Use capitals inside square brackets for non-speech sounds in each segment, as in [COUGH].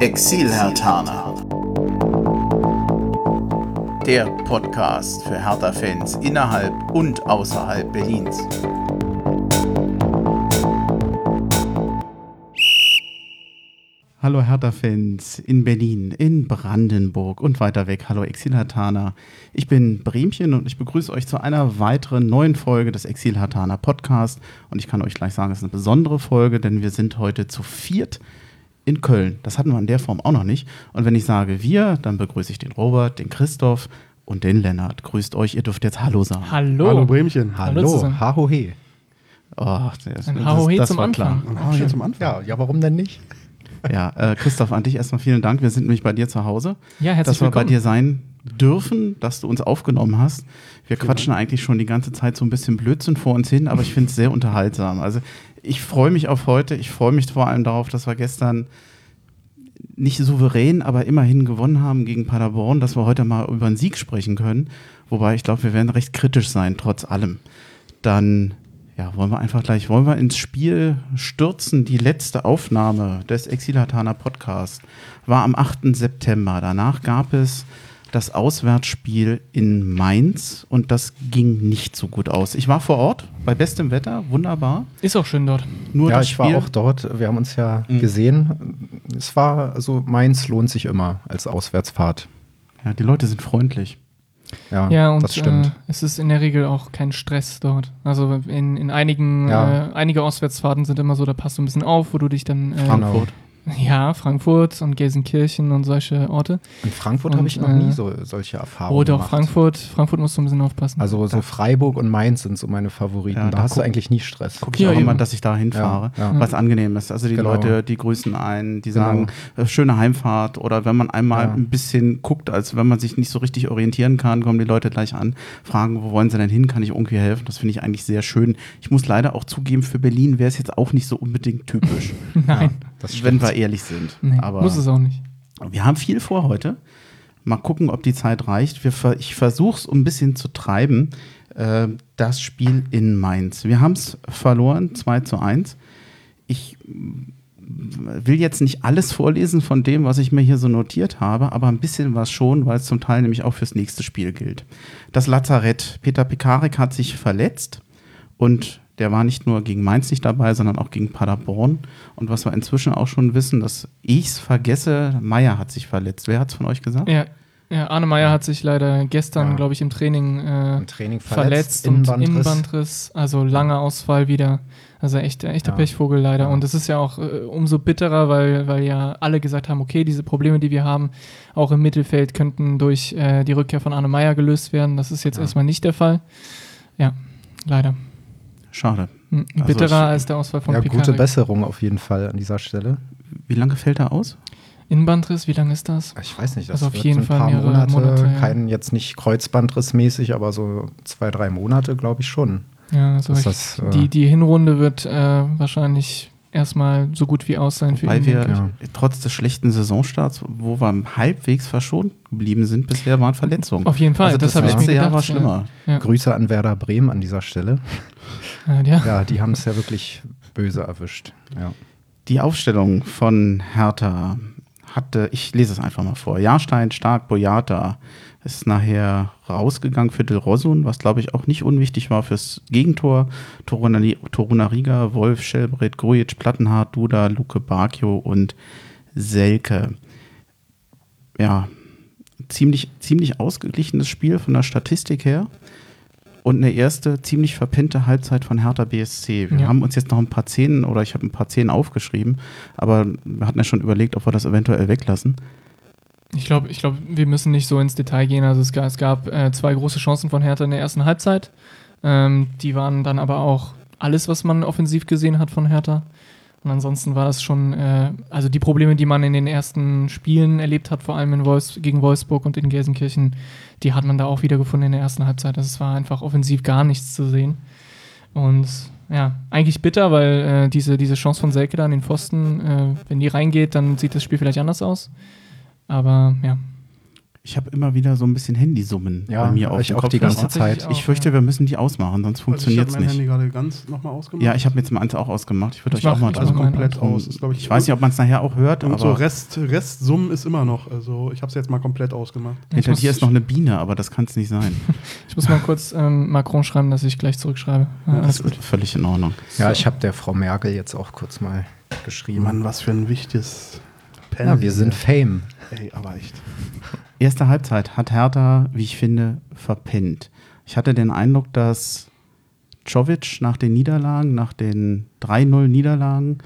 Exil-Hertaner. Der Podcast für Hertha-Fans innerhalb und außerhalb Berlins. Hallo Hertha-Fans in Berlin, in Brandenburg und weiter weg. Hallo Exil-Hertaner. Ich bin Bremchen und ich begrüße euch zu einer weiteren neuen Folge des Exil-Hertaner Podcast. Und ich kann euch gleich sagen, es ist eine besondere Folge, denn wir sind heute zu viert in Köln. Das hatten wir in der Form auch noch nicht. Und wenn ich sage wir, dann begrüße ich den Robert, den Christoph und den Lennart. Grüßt euch, ihr dürft jetzt Hallo sagen. Hallo. Hallo Bremchen. Hallo Hallo. Hahohe. Oh, das, Ein Haohe das zum war Anfang. klar. Oh, hier zum Anfang. Ja, ja, warum denn nicht? Ja, äh, Christoph, an dich erstmal vielen Dank. Wir sind nämlich bei dir zu Hause. Ja, herzlich dass wir bei willkommen. dir sein dürfen, dass du uns aufgenommen hast. Wir quatschen eigentlich schon die ganze Zeit so ein bisschen Blödsinn vor uns hin, aber ich finde es sehr unterhaltsam. Also ich freue mich auf heute. Ich freue mich vor allem darauf, dass wir gestern nicht souverän, aber immerhin gewonnen haben gegen Paderborn, dass wir heute mal über einen Sieg sprechen können. Wobei ich glaube, wir werden recht kritisch sein, trotz allem. Dann ja, wollen wir einfach gleich, wollen wir ins Spiel stürzen. Die letzte Aufnahme des Exilataner Podcast war am 8. September. Danach gab es das Auswärtsspiel in Mainz und das ging nicht so gut aus. Ich war vor Ort bei bestem Wetter, wunderbar. Ist auch schön dort. Nur ja, das ich Spiel, war auch dort. Wir haben uns ja Mhm. gesehen. Es war, also Mainz lohnt sich immer als Auswärtsfahrt. Ja, die Leute sind freundlich. Ja, Ja, und das stimmt. Äh, es ist in der Regel auch kein Stress dort. Also in, in einigen, Ja. äh, einige Auswärtsfahrten sind immer so, da passt du ein bisschen auf, wo du dich dann. Äh, Frankfurt. Ja, Frankfurt und Gelsenkirchen und solche Orte. In Frankfurt habe ich noch äh, nie so, solche Erfahrungen Oder auch gemacht. Frankfurt. Frankfurt musst du ein bisschen aufpassen. Also so Freiburg und Mainz sind so meine Favoriten. Ja, da da hast du guck- eigentlich nie Stress. Gucke ich Ja, auch immer, eben. dass ich da hinfahre, Ja, ja. was angenehm ist. Also die Genau. Leute, die grüßen einen, die Genau. sagen, äh, schöne Heimfahrt oder wenn man einmal Ja. ein bisschen guckt, als wenn man sich nicht so richtig orientieren kann, kommen die Leute gleich an, fragen, wo wollen sie denn hin, kann ich irgendwie helfen? Das finde ich eigentlich sehr schön. Ich muss leider auch zugeben, für Berlin wäre es jetzt auch nicht so unbedingt typisch, [LAUGHS] Nein, Das wenn stimmt. Wir ehrlich sind. nee, Aber muss es auch nicht. wir haben viel vor heute. Mal gucken, ob die Zeit reicht. Wir ich versuche es ein bisschen zu treiben. Äh, das Spiel in Mainz. Wir haben es verloren, 2 zu 1. Ich will jetzt nicht alles vorlesen von dem, was ich mir hier so notiert habe, aber ein bisschen was schon, weil es zum Teil nämlich auch fürs nächste Spiel gilt. Das Lazarett. Peter Pekarik hat sich verletzt und der war nicht nur gegen Mainz nicht dabei, sondern auch gegen Paderborn. Und was wir inzwischen auch schon wissen, dass ich es vergesse, Meier hat sich verletzt. Wer hat es von euch gesagt? Ja, ja Arne Meyer hat sich leider gestern, Ja. glaube ich, im Training äh, Im Training verletzt, verletzt, und Innenbandriss. Innenbandriss, also langer Ausfall wieder. Also echt, echter Ja. Pechvogel leider. Ja. Und es ist ja auch äh, umso bitterer, weil, weil ja alle gesagt haben, okay, diese Probleme, die wir haben, auch im Mittelfeld könnten durch äh, die Rückkehr von Arne Meyer gelöst werden. Das ist jetzt Ja. erstmal nicht der Fall. Ja, leider. Schade. Hm, Also Bitterer ich- als der Ausfall von Ja, Pekarik. gute Besserung auf jeden Fall an dieser Stelle. Wie lange fällt er aus? Innenbandriss, wie lange ist das? Ich weiß nicht, das Also auf wird jeden ein Fall paar mehrere Monate, Monate, ja. kein jetzt nicht Kreuzbandrissmäßig, aber so zwei, drei Monate, glaube ich schon. Ja, also ich, das, äh, die, die Hinrunde wird äh, wahrscheinlich erstmal so gut wie aus sein für Weil ihn. wir Ja. trotz des schlechten Saisonstarts, wo wir halbwegs verschont geblieben sind, bisher waren Verletzungen. Auf jeden Fall, also das das, habe ich mir letzte Jahr gedacht, war ja. schlimmer. Ja. Grüße an Werder Bremen an dieser Stelle. Ja, ja. Ja, die haben es ja wirklich böse erwischt. Ja. Die Aufstellung von Hertha hatte, ich lese es einfach mal vor. Jahrstein, Stark, Boyata ist nachher rausgegangen für Del Rosun, was glaube ich auch nicht unwichtig war fürs Gegentor. Torunari- Torunariga, Wolf, Schelbrett, Grujic, Plattenhardt, Duda, Luke Bakio und Selke. Ja, ziemlich, ziemlich ausgeglichenes Spiel von der Statistik her. Und eine erste ziemlich verpennte Halbzeit von Hertha BSC. Wir Ja. haben uns jetzt noch ein paar Szenen oder ich habe ein paar Szenen aufgeschrieben, aber wir hatten ja schon überlegt, ob wir das eventuell weglassen. Ich glaube, ich glaub, wir müssen nicht so ins Detail gehen. Also es gab, es gab äh, zwei große Chancen von Hertha in der ersten Halbzeit. Ähm, die waren dann aber auch alles, was man offensiv gesehen hat von Hertha. Und ansonsten war das schon, äh, also die Probleme, die man in den ersten Spielen erlebt hat, vor allem in Wolfs gegen Wolfsburg und in Gelsenkirchen, die hat man da auch wieder gefunden in der ersten Halbzeit. Also es war einfach offensiv gar nichts zu sehen. Und ja, eigentlich bitter, weil äh, diese, diese Chance von Selke da an den Pfosten, äh, wenn die reingeht, dann sieht das Spiel vielleicht anders aus. Aber ja, Ich habe immer wieder so ein bisschen Handysummen Ja, bei mir auf ich dem auch Kopf. die ganze Zeit. auch, Ich fürchte, ja. wir müssen die ausmachen, sonst funktioniert es also ich habe mein nicht. Handy gerade ganz nochmal ausgemacht. Ja, ich habe jetzt meins auch ausgemacht. Ich würde Ich euch auch mal ich also komplett aus. Ist, glaub ich weiß nicht, ob man es nachher auch hört, Und aber so Rest, Restsummen ist immer noch. Also ich habe es jetzt mal komplett ausgemacht. Ich hinter dir ist noch eine Biene, aber das kann es nicht sein. [LAUGHS] Ich muss mal kurz ähm, Macron schreiben, dass ich gleich zurückschreibe. Ja, Das gut. ist völlig in Ordnung. Ja, ich habe der Frau Merkel jetzt auch kurz mal geschrieben. Mann, was für ein wichtiges Pen. ja, wir sind Fame. Ey, aber echt. Erste Halbzeit hat Hertha, wie ich finde, verpennt. Ich hatte den Eindruck, dass Czovic nach den Niederlagen, nach den 3-0-Niederlagen,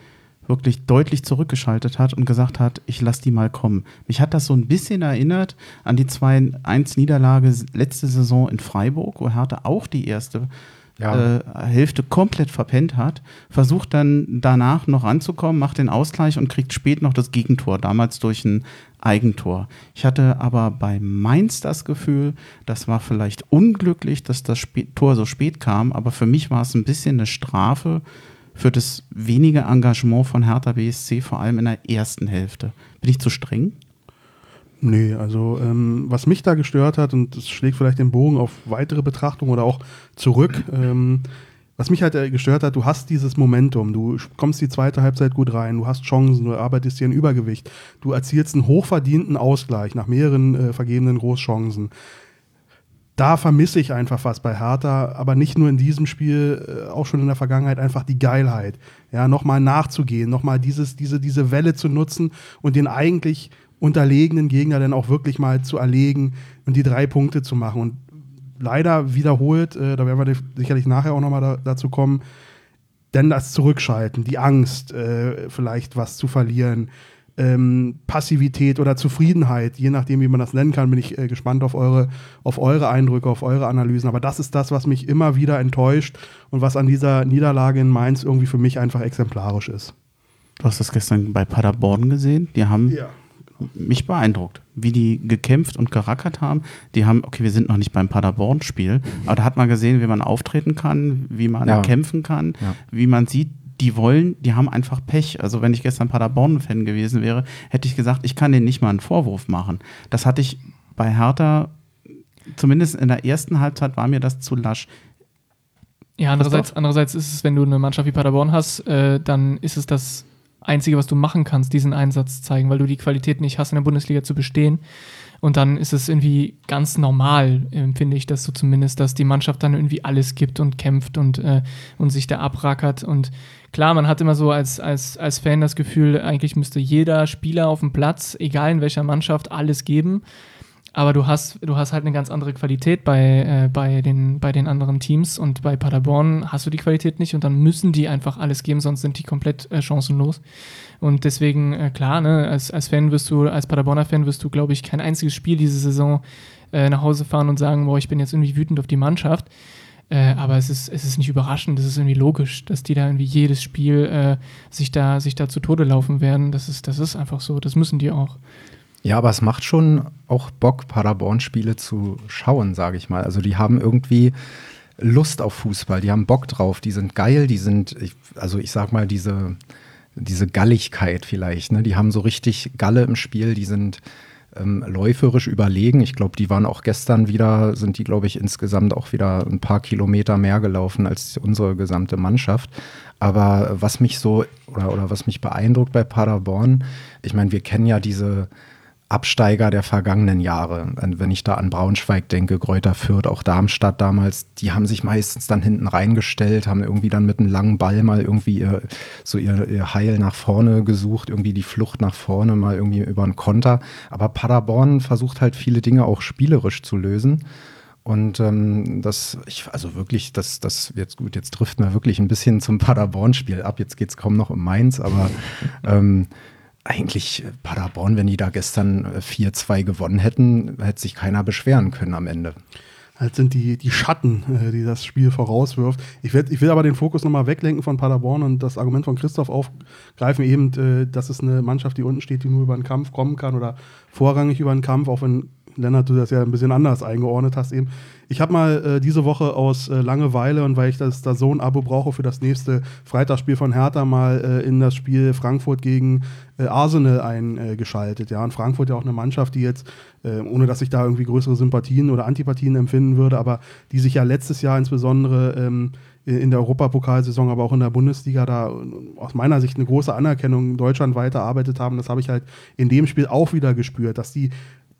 wirklich deutlich zurückgeschaltet hat und gesagt hat, ich lasse die mal kommen. Mich hat das so ein bisschen erinnert an die 2-1-Niederlage letzte Saison in Freiburg, wo Hertha auch die erste Ja. äh, Hälfte komplett verpennt hat, versucht dann danach noch ranzukommen, macht den Ausgleich und kriegt spät noch das Gegentor, damals durch ein Eigentor. Ich hatte aber bei Mainz das Gefühl, das war vielleicht unglücklich, dass das Spä Tor so spät kam, aber für mich war es ein bisschen eine Strafe für das wenige Engagement von Hertha BSC, vor allem in der ersten Hälfte. Bin ich zu streng? Nee, also ähm, was mich da gestört hat, und das schlägt vielleicht den Bogen auf weitere Betrachtung oder auch zurück, ähm, was mich halt äh, gestört hat, du hast dieses Momentum, du kommst die zweite Halbzeit gut rein, du hast Chancen, du arbeitest dir ein Übergewicht, du erzielst einen hochverdienten Ausgleich nach mehreren äh, vergebenen Großchancen. Da vermisse ich einfach was bei Hertha, aber nicht nur in diesem Spiel, äh, auch schon in der Vergangenheit einfach die Geilheit. Ja, nochmal nachzugehen, nochmal diese, diese Welle zu nutzen und den eigentlich unterlegenen Gegner dann auch wirklich mal zu erlegen und die drei Punkte zu machen. Und leider wiederholt, äh, da werden wir sicherlich nachher auch nochmal da, dazu kommen, denn das Zurückschalten, die Angst, äh, vielleicht was zu verlieren, ähm, Passivität oder Zufriedenheit, je nachdem, wie man das nennen kann, bin ich äh, gespannt auf eure, auf eure Eindrücke, auf eure Analysen. Aber das ist das, was mich immer wieder enttäuscht und was an dieser Niederlage in Mainz irgendwie für mich einfach exemplarisch ist. Du hast das gestern bei Paderborn gesehen. Die haben Ja. Mich beeindruckt, wie die gekämpft und gerackert haben. Die haben, okay, wir sind noch nicht beim Paderborn-Spiel, aber da hat man gesehen, wie man auftreten kann, wie man Ja. kämpfen kann, Ja. wie man sieht, die wollen, die haben einfach Pech. Also wenn ich gestern Paderborn-Fan gewesen wäre, hätte ich gesagt, ich kann denen nicht mal einen Vorwurf machen. Das hatte ich bei Hertha, zumindest in der ersten Halbzeit war mir das zu lasch. Ja, andererseits, andererseits ist es, wenn du eine Mannschaft wie Paderborn hast, äh, dann ist es das Einzige, was du machen kannst, diesen Einsatz zeigen, weil du die Qualität nicht hast, in der Bundesliga zu bestehen. Und dann ist es irgendwie ganz normal, empfinde ich das so zumindest, dass die Mannschaft dann irgendwie alles gibt und kämpft und, äh, und sich da abrackert. Und klar, man hat immer so als, als, als Fan das Gefühl, eigentlich müsste jeder Spieler auf dem Platz, egal in welcher Mannschaft, alles geben. Aber du hast, du hast halt eine ganz andere Qualität bei, äh, bei, den, bei den anderen Teams und bei Paderborn hast du die Qualität nicht und dann müssen die einfach alles geben, sonst sind die komplett äh, chancenlos. Und deswegen, äh, klar, ne, als, als Fan wirst du, als Paderborner Fan wirst du, glaube ich, kein einziges Spiel diese Saison äh, nach Hause fahren und sagen, boah, ich bin jetzt irgendwie wütend auf die Mannschaft. Äh, aber es ist, es ist nicht überraschend, es ist irgendwie logisch, dass die da irgendwie jedes Spiel äh, sich, da, sich da zu Tode laufen werden. Das ist, das ist einfach so, das müssen die auch. Ja, aber es macht schon auch Bock, Paderborn-Spiele zu schauen, sage ich mal. Also die haben irgendwie Lust auf Fußball, die haben Bock drauf, die sind geil, die sind, also ich sag mal, diese, diese Galligkeit vielleicht, ne? die haben so richtig Galle im Spiel, die sind ähm, läuferisch überlegen. Ich glaube, die waren auch gestern wieder, sind die, glaube ich, insgesamt auch wieder ein paar Kilometer mehr gelaufen als unsere gesamte Mannschaft. Aber was mich so oder, oder was mich beeindruckt bei Paderborn, ich meine, wir kennen ja diese Absteiger der vergangenen Jahre. Wenn ich da an Braunschweig denke, Kräuter Fürth, auch Darmstadt damals, die haben sich meistens dann hinten reingestellt, haben irgendwie dann mit einem langen Ball mal irgendwie ihr, so ihr, ihr Heil nach vorne gesucht, irgendwie die Flucht nach vorne mal irgendwie über einen Konter. Aber Paderborn versucht halt viele Dinge auch spielerisch zu lösen. Und ähm, das, ich, also wirklich, das, das jetzt gut, jetzt driften wir wirklich ein bisschen zum Paderborn-Spiel ab. Jetzt geht es kaum noch um Mainz, aber ähm, eigentlich äh, Paderborn, wenn die da gestern äh, 4-2 gewonnen hätten, hätte sich keiner beschweren können am Ende. Halt sind die, die Schatten, äh, die das Spiel vorauswirft. Ich, werd, ich will aber den Fokus nochmal weglenken von Paderborn und das Argument von Christoph aufgreifen, eben, äh, das ist eine Mannschaft, die unten steht, die nur über den Kampf kommen kann oder vorrangig über den Kampf, auch wenn Lennart, du das ja ein bisschen anders eingeordnet hast eben. Ich habe mal äh, diese Woche aus äh, Langeweile und weil ich das da so ein Abo brauche für das nächste Freitagsspiel von Hertha mal äh, in das Spiel Frankfurt gegen äh, Arsenal eingeschaltet. ja, und Frankfurt ja auch eine Mannschaft, die jetzt, äh, ohne dass ich da irgendwie größere Sympathien oder Antipathien empfinden würde, aber die sich ja letztes Jahr insbesondere ähm, in der Europapokalsaison, aber auch in der Bundesliga da aus meiner Sicht eine große Anerkennung deutschlandweit erarbeitet haben. Das habe ich halt in dem Spiel auch wieder gespürt, dass die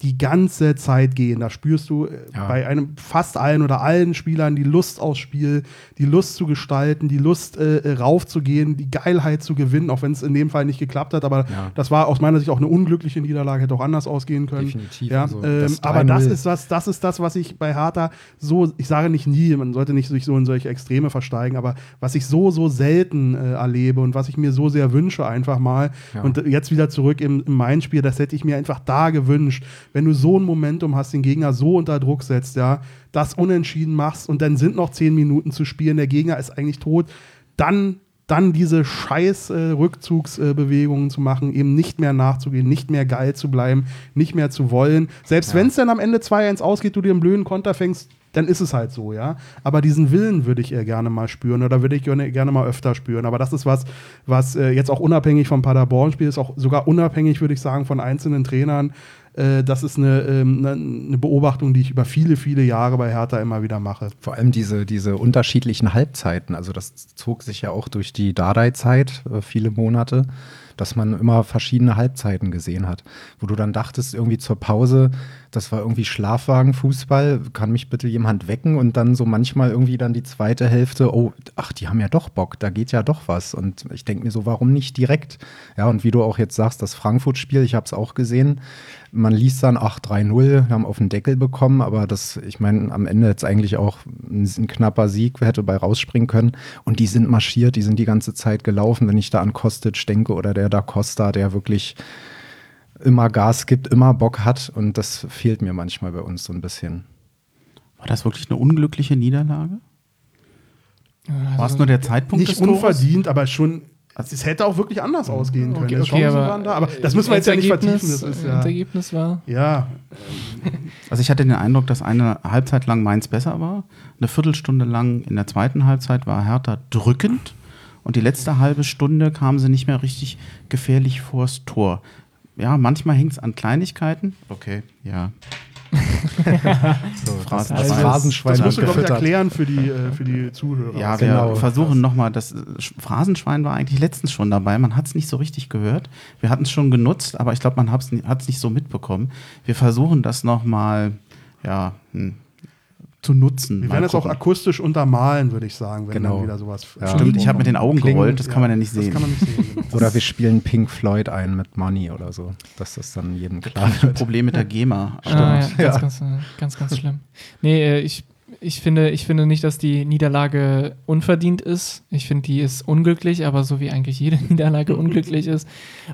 die ganze Zeit gehen. Da spürst du äh, ja. bei einem fast allen oder allen Spielern die Lust aufs Spiel, die Lust zu gestalten, die Lust äh, äh raufzugehen, die Geilheit zu gewinnen, auch wenn es in dem Fall nicht geklappt hat. Aber ja. das war aus meiner Sicht auch eine unglückliche Niederlage, hätte auch anders ausgehen können. Definitiv. Ja, also ähm, das aber das ist was, das ist das, was ich bei Hertha so, ich sage nicht nie, man sollte nicht sich so in solche Extreme versteigen, aber was ich so, so selten äh, erlebe und was ich mir so sehr wünsche, einfach mal. Ja. Und jetzt wieder zurück im, im Main-Spiel, das hätte ich mir einfach da gewünscht wenn du so ein Momentum hast, den Gegner so unter Druck setzt, ja, das unentschieden machst und dann sind noch zehn Minuten zu spielen, der Gegner ist eigentlich tot, dann dann diese scheiß äh, Rückzugsbewegungen äh, zu machen, eben nicht mehr nachzugehen, nicht mehr geil zu bleiben, nicht mehr zu wollen. Selbst ja. wenn es dann am Ende 2-1 ausgeht, du dir einen blöden Konter fängst, dann ist es halt so, ja. Aber diesen Willen würde ich eher gerne mal spüren oder würde ich gerne, gerne mal öfter spüren. Aber das ist was, was äh, jetzt auch unabhängig vom Paderborn-Spiel ist, auch sogar unabhängig, würde ich sagen, von einzelnen Trainern. Äh, das ist eine, ähm, eine, eine, Beobachtung, die ich über viele, viele Jahre bei Hertha immer wieder mache. Vor allem diese, diese unterschiedlichen Halbzeiten. Also das zog sich ja auch durch die Dardai-Zeit, äh, viele Monate dass man immer verschiedene Halbzeiten gesehen hat, wo du dann dachtest, irgendwie zur Pause, das war irgendwie Schlafwagenfußball, kann mich bitte jemand wecken und dann so manchmal irgendwie dann die zweite Hälfte, oh, ach, die haben ja doch Bock, da geht ja doch was. Und ich denke mir so, warum nicht direkt? Ja, und wie du auch jetzt sagst, das Frankfurt-Spiel, ich habe es auch gesehen, man liest dann, ach, 3-0, haben auf den Deckel bekommen, aber das, ich meine, am Ende jetzt eigentlich auch ein, ein, knapper Sieg, hätte bei rausspringen können. Und die sind marschiert, die sind die ganze Zeit gelaufen, wenn ich da an Kostic denke oder der da Costa, der wirklich immer Gas gibt, immer Bock hat. Und das fehlt mir manchmal bei uns so ein bisschen. War das wirklich eine unglückliche Niederlage? Also War es nur der Zeitpunkt? Nicht unverdient, aber schon also es hätte auch wirklich anders ausgehen können. Okay, okay, aber, da, aber das müssen wir jetzt ja nicht vertiefen. Das, ist ja, das Ergebnis war. Ja. Also ich hatte den Eindruck, dass eine Halbzeit lang Mainz besser war. Eine Viertelstunde lang in der zweiten Halbzeit war Hertha drückend. Und die letzte halbe Stunde kamen sie nicht mehr richtig gefährlich vors Tor. Ja, manchmal hängt es an Kleinigkeiten. Okay, ja. [LAUGHS] so, das, das, Phrasenschwein das musst du, glaube ich, erklären für die, äh, für die Zuhörer. Ja, wir genau. versuchen nochmal, das äh, Phrasenschwein war eigentlich letztens schon dabei. Man hat es nicht so richtig gehört. Wir hatten es schon genutzt, aber ich glaube, man hat es nicht so mitbekommen. Wir versuchen das nochmal, ja, hm, zu nutzen. Wir werden es auch akustisch untermalen, würde ich sagen, wenn genau. dann wieder sowas. Ja. Stimmt, ich habe mit den Augen Klingen, gerollt, das ja. kann man ja nicht sehen. Das kann man nicht sehen. Genau. [LAUGHS] oder wir spielen Pink Floyd ein mit Money oder so, dass das dann jedem klar wird. Ein Problem mit der GEMA. Stimmt. Ah, ja, ganz, ganz, ganz, ganz schlimm. Nee, äh, ich ich finde, ich finde nicht, dass die Niederlage unverdient ist. Ich finde, die ist unglücklich, aber so wie eigentlich jede [LAUGHS] Niederlage unglücklich ist.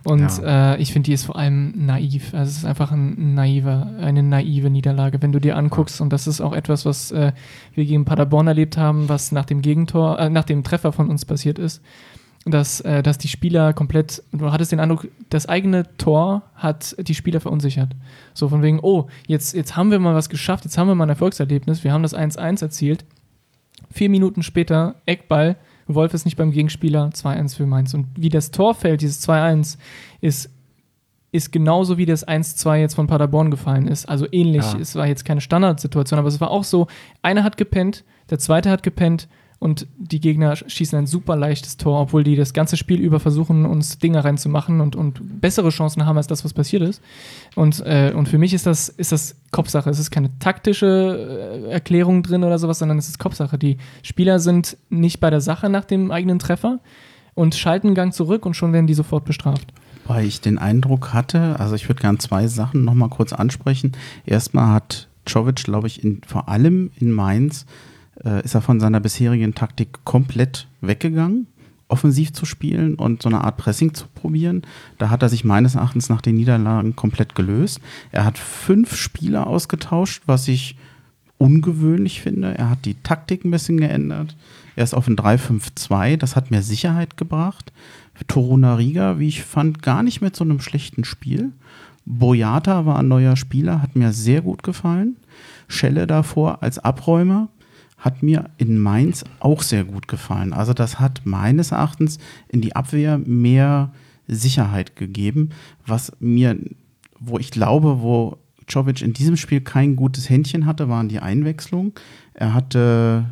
Und ja. äh, ich finde, die ist vor allem naiv. Also es ist einfach ein naiver, eine naive Niederlage, wenn du dir anguckst. Und das ist auch etwas, was äh, wir gegen Paderborn erlebt haben, was nach dem Gegentor, äh, nach dem Treffer von uns passiert ist dass, äh, dass die Spieler komplett, du hattest den Eindruck, das eigene Tor hat die Spieler verunsichert. So von wegen, oh, jetzt, jetzt haben wir mal was geschafft, jetzt haben wir mal ein Erfolgserlebnis, wir haben das 1-1 erzielt. Vier Minuten später, Eckball, Wolf ist nicht beim Gegenspieler, 2-1 für Mainz. Und wie das Tor fällt, dieses 2-1, ist, ist genauso wie das 1-2 jetzt von Paderborn gefallen ist. Also ähnlich, ja. es war jetzt keine Standardsituation, aber es war auch so, einer hat gepennt, der zweite hat gepennt, und die Gegner schießen ein super leichtes Tor, obwohl die das ganze Spiel über versuchen, uns Dinge reinzumachen und, und bessere Chancen haben als das, was passiert ist. Und, äh, und für mich ist das, ist das Kopfsache. Es ist keine taktische äh, Erklärung drin oder sowas, sondern es ist Kopfsache. Die Spieler sind nicht bei der Sache nach dem eigenen Treffer und schalten einen Gang zurück und schon werden die sofort bestraft. Weil ich den Eindruck hatte, also ich würde gerne zwei Sachen nochmal kurz ansprechen. Erstmal hat Czovic, glaube ich, in, vor allem in Mainz äh, ist er von seiner bisherigen Taktik komplett weggegangen, offensiv zu spielen und so eine Art Pressing zu probieren. Da hat er sich meines Erachtens nach den Niederlagen komplett gelöst. Er hat fünf Spieler ausgetauscht, was ich ungewöhnlich finde. Er hat die Taktik ein bisschen geändert. Er ist auf ein 3-5-2, das hat mehr Sicherheit gebracht. Toruna Riga, wie ich fand, gar nicht mit so einem schlechten Spiel. Boyata war ein neuer Spieler, hat mir sehr gut gefallen. Schelle davor als Abräumer hat mir in Mainz auch sehr gut gefallen. Also das hat meines Erachtens in die Abwehr mehr Sicherheit gegeben, was mir, wo ich glaube, wo Jovic in diesem Spiel kein gutes Händchen hatte, waren die Einwechslungen. Er hatte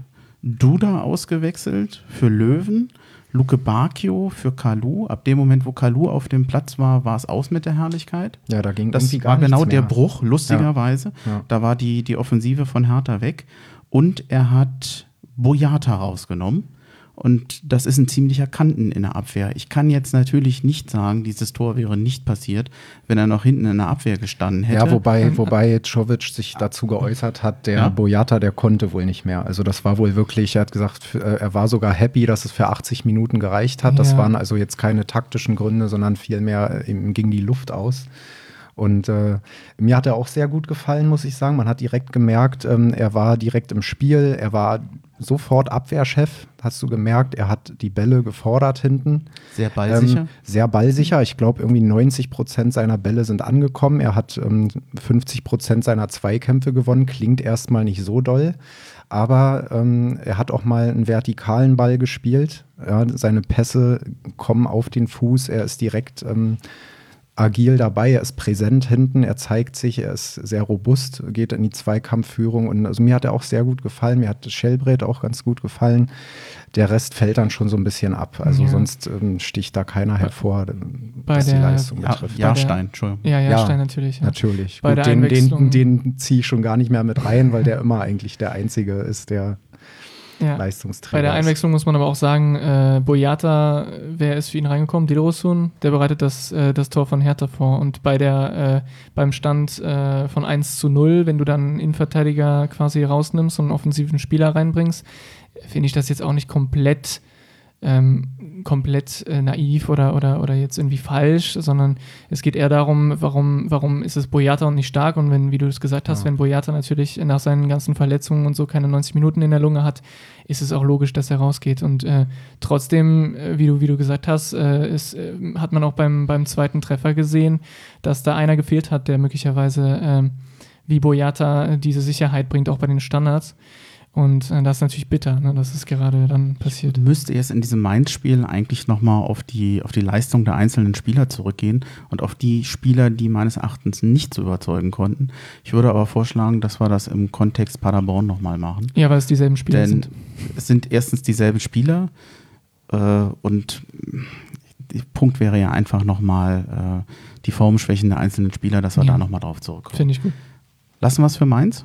Duda ausgewechselt für Löwen, Luke Bacchio für Kalu. Ab dem Moment, wo Kalu auf dem Platz war, war es aus mit der Herrlichkeit. Ja, da ging Das gar war genau der. Bruch, lustigerweise. Ja. Da war die, die Offensive von Hertha weg. Und er hat Boyata rausgenommen. Und das ist ein ziemlicher Kanten in der Abwehr. Ich kann jetzt natürlich nicht sagen, dieses Tor wäre nicht passiert, wenn er noch hinten in der Abwehr gestanden hätte. Ja, wobei, wobei Czovic sich dazu geäußert hat, der Ja. Boyata, der konnte wohl nicht mehr. Also das war wohl wirklich, er hat gesagt, äh, er war sogar happy, dass es für 80 Minuten gereicht hat. Das Ja. waren also jetzt keine taktischen Gründe, sondern vielmehr äh, ihm ging die Luft aus. Und äh, mir hat er auch sehr gut gefallen, muss ich sagen. Man hat direkt gemerkt, ähm, er war direkt im Spiel, er war sofort Abwehrchef, hast du gemerkt, er hat die Bälle gefordert hinten. Sehr ballsicher. Ähm, sehr ballsicher. Ich glaube, irgendwie 90 Prozent seiner Bälle sind angekommen. Er hat ähm, 50 Prozent seiner Zweikämpfe gewonnen. Klingt erstmal nicht so doll. Aber ähm, er hat auch mal einen vertikalen Ball gespielt. Ja, seine Pässe kommen auf den Fuß. Er ist direkt ähm, agil dabei, er ist präsent hinten, er zeigt sich, er ist sehr robust, geht in die Zweikampfführung und also mir hat er auch sehr gut gefallen, mir hat Shellbrett auch ganz gut gefallen. Der Rest fällt dann schon so ein bisschen ab, also Ja. sonst ähm, sticht da keiner hervor, ähm, Bei was die der- Leistung Ja, betrifft. Jahrstein, Entschuldigung. Ja, ja, Ja, Stein natürlich. Ja. Natürlich. Bei der den, den, den ziehe ich schon gar nicht mehr mit rein, weil der immer eigentlich der Einzige ist, der Ja. Leistungsträger Bei der. Einwechslung muss man aber auch sagen, äh, Boyata, wer ist für ihn reingekommen? Dilrosun, der bereitet das, äh, das Tor von Hertha vor. Und bei der, äh, beim Stand äh, von 1 zu 0, wenn du dann einen Innenverteidiger quasi rausnimmst und einen offensiven Spieler reinbringst, finde ich das jetzt auch nicht komplett ähm, komplett äh, naiv oder, oder, oder jetzt irgendwie falsch, sondern es geht eher darum, warum, warum ist es Boyata und nicht stark und wenn, wie du es gesagt hast, Ja. wenn Boyata natürlich nach seinen ganzen Verletzungen und so keine 90 Minuten in der Lunge hat, ist es auch logisch, dass er rausgeht und äh, trotzdem, äh, wie, du, wie du gesagt hast, äh, ist, äh, hat man auch beim, beim zweiten Treffer gesehen, dass da einer gefehlt hat, der möglicherweise ähm, wie Boyata diese Sicherheit bringt, auch bei den Standards. Und äh, das ist natürlich bitter, ne, dass es gerade dann passiert. müsste jetzt in diesem Mainz-Spiel eigentlich nochmal auf die, auf die Leistung der einzelnen Spieler zurückgehen und auf die Spieler, die meines Erachtens nicht so überzeugen konnten. Ich würde aber vorschlagen, dass wir das im Kontext Paderborn nochmal machen. Ja, weil es dieselben Spieler Denn sind. es sind erstens dieselben Spieler äh, und der Punkt wäre ja einfach nochmal äh, die Formschwächen der einzelnen Spieler, dass wir Ja. da nochmal drauf zurückkommen. Finde ich gut. Lassen wir es für Mainz?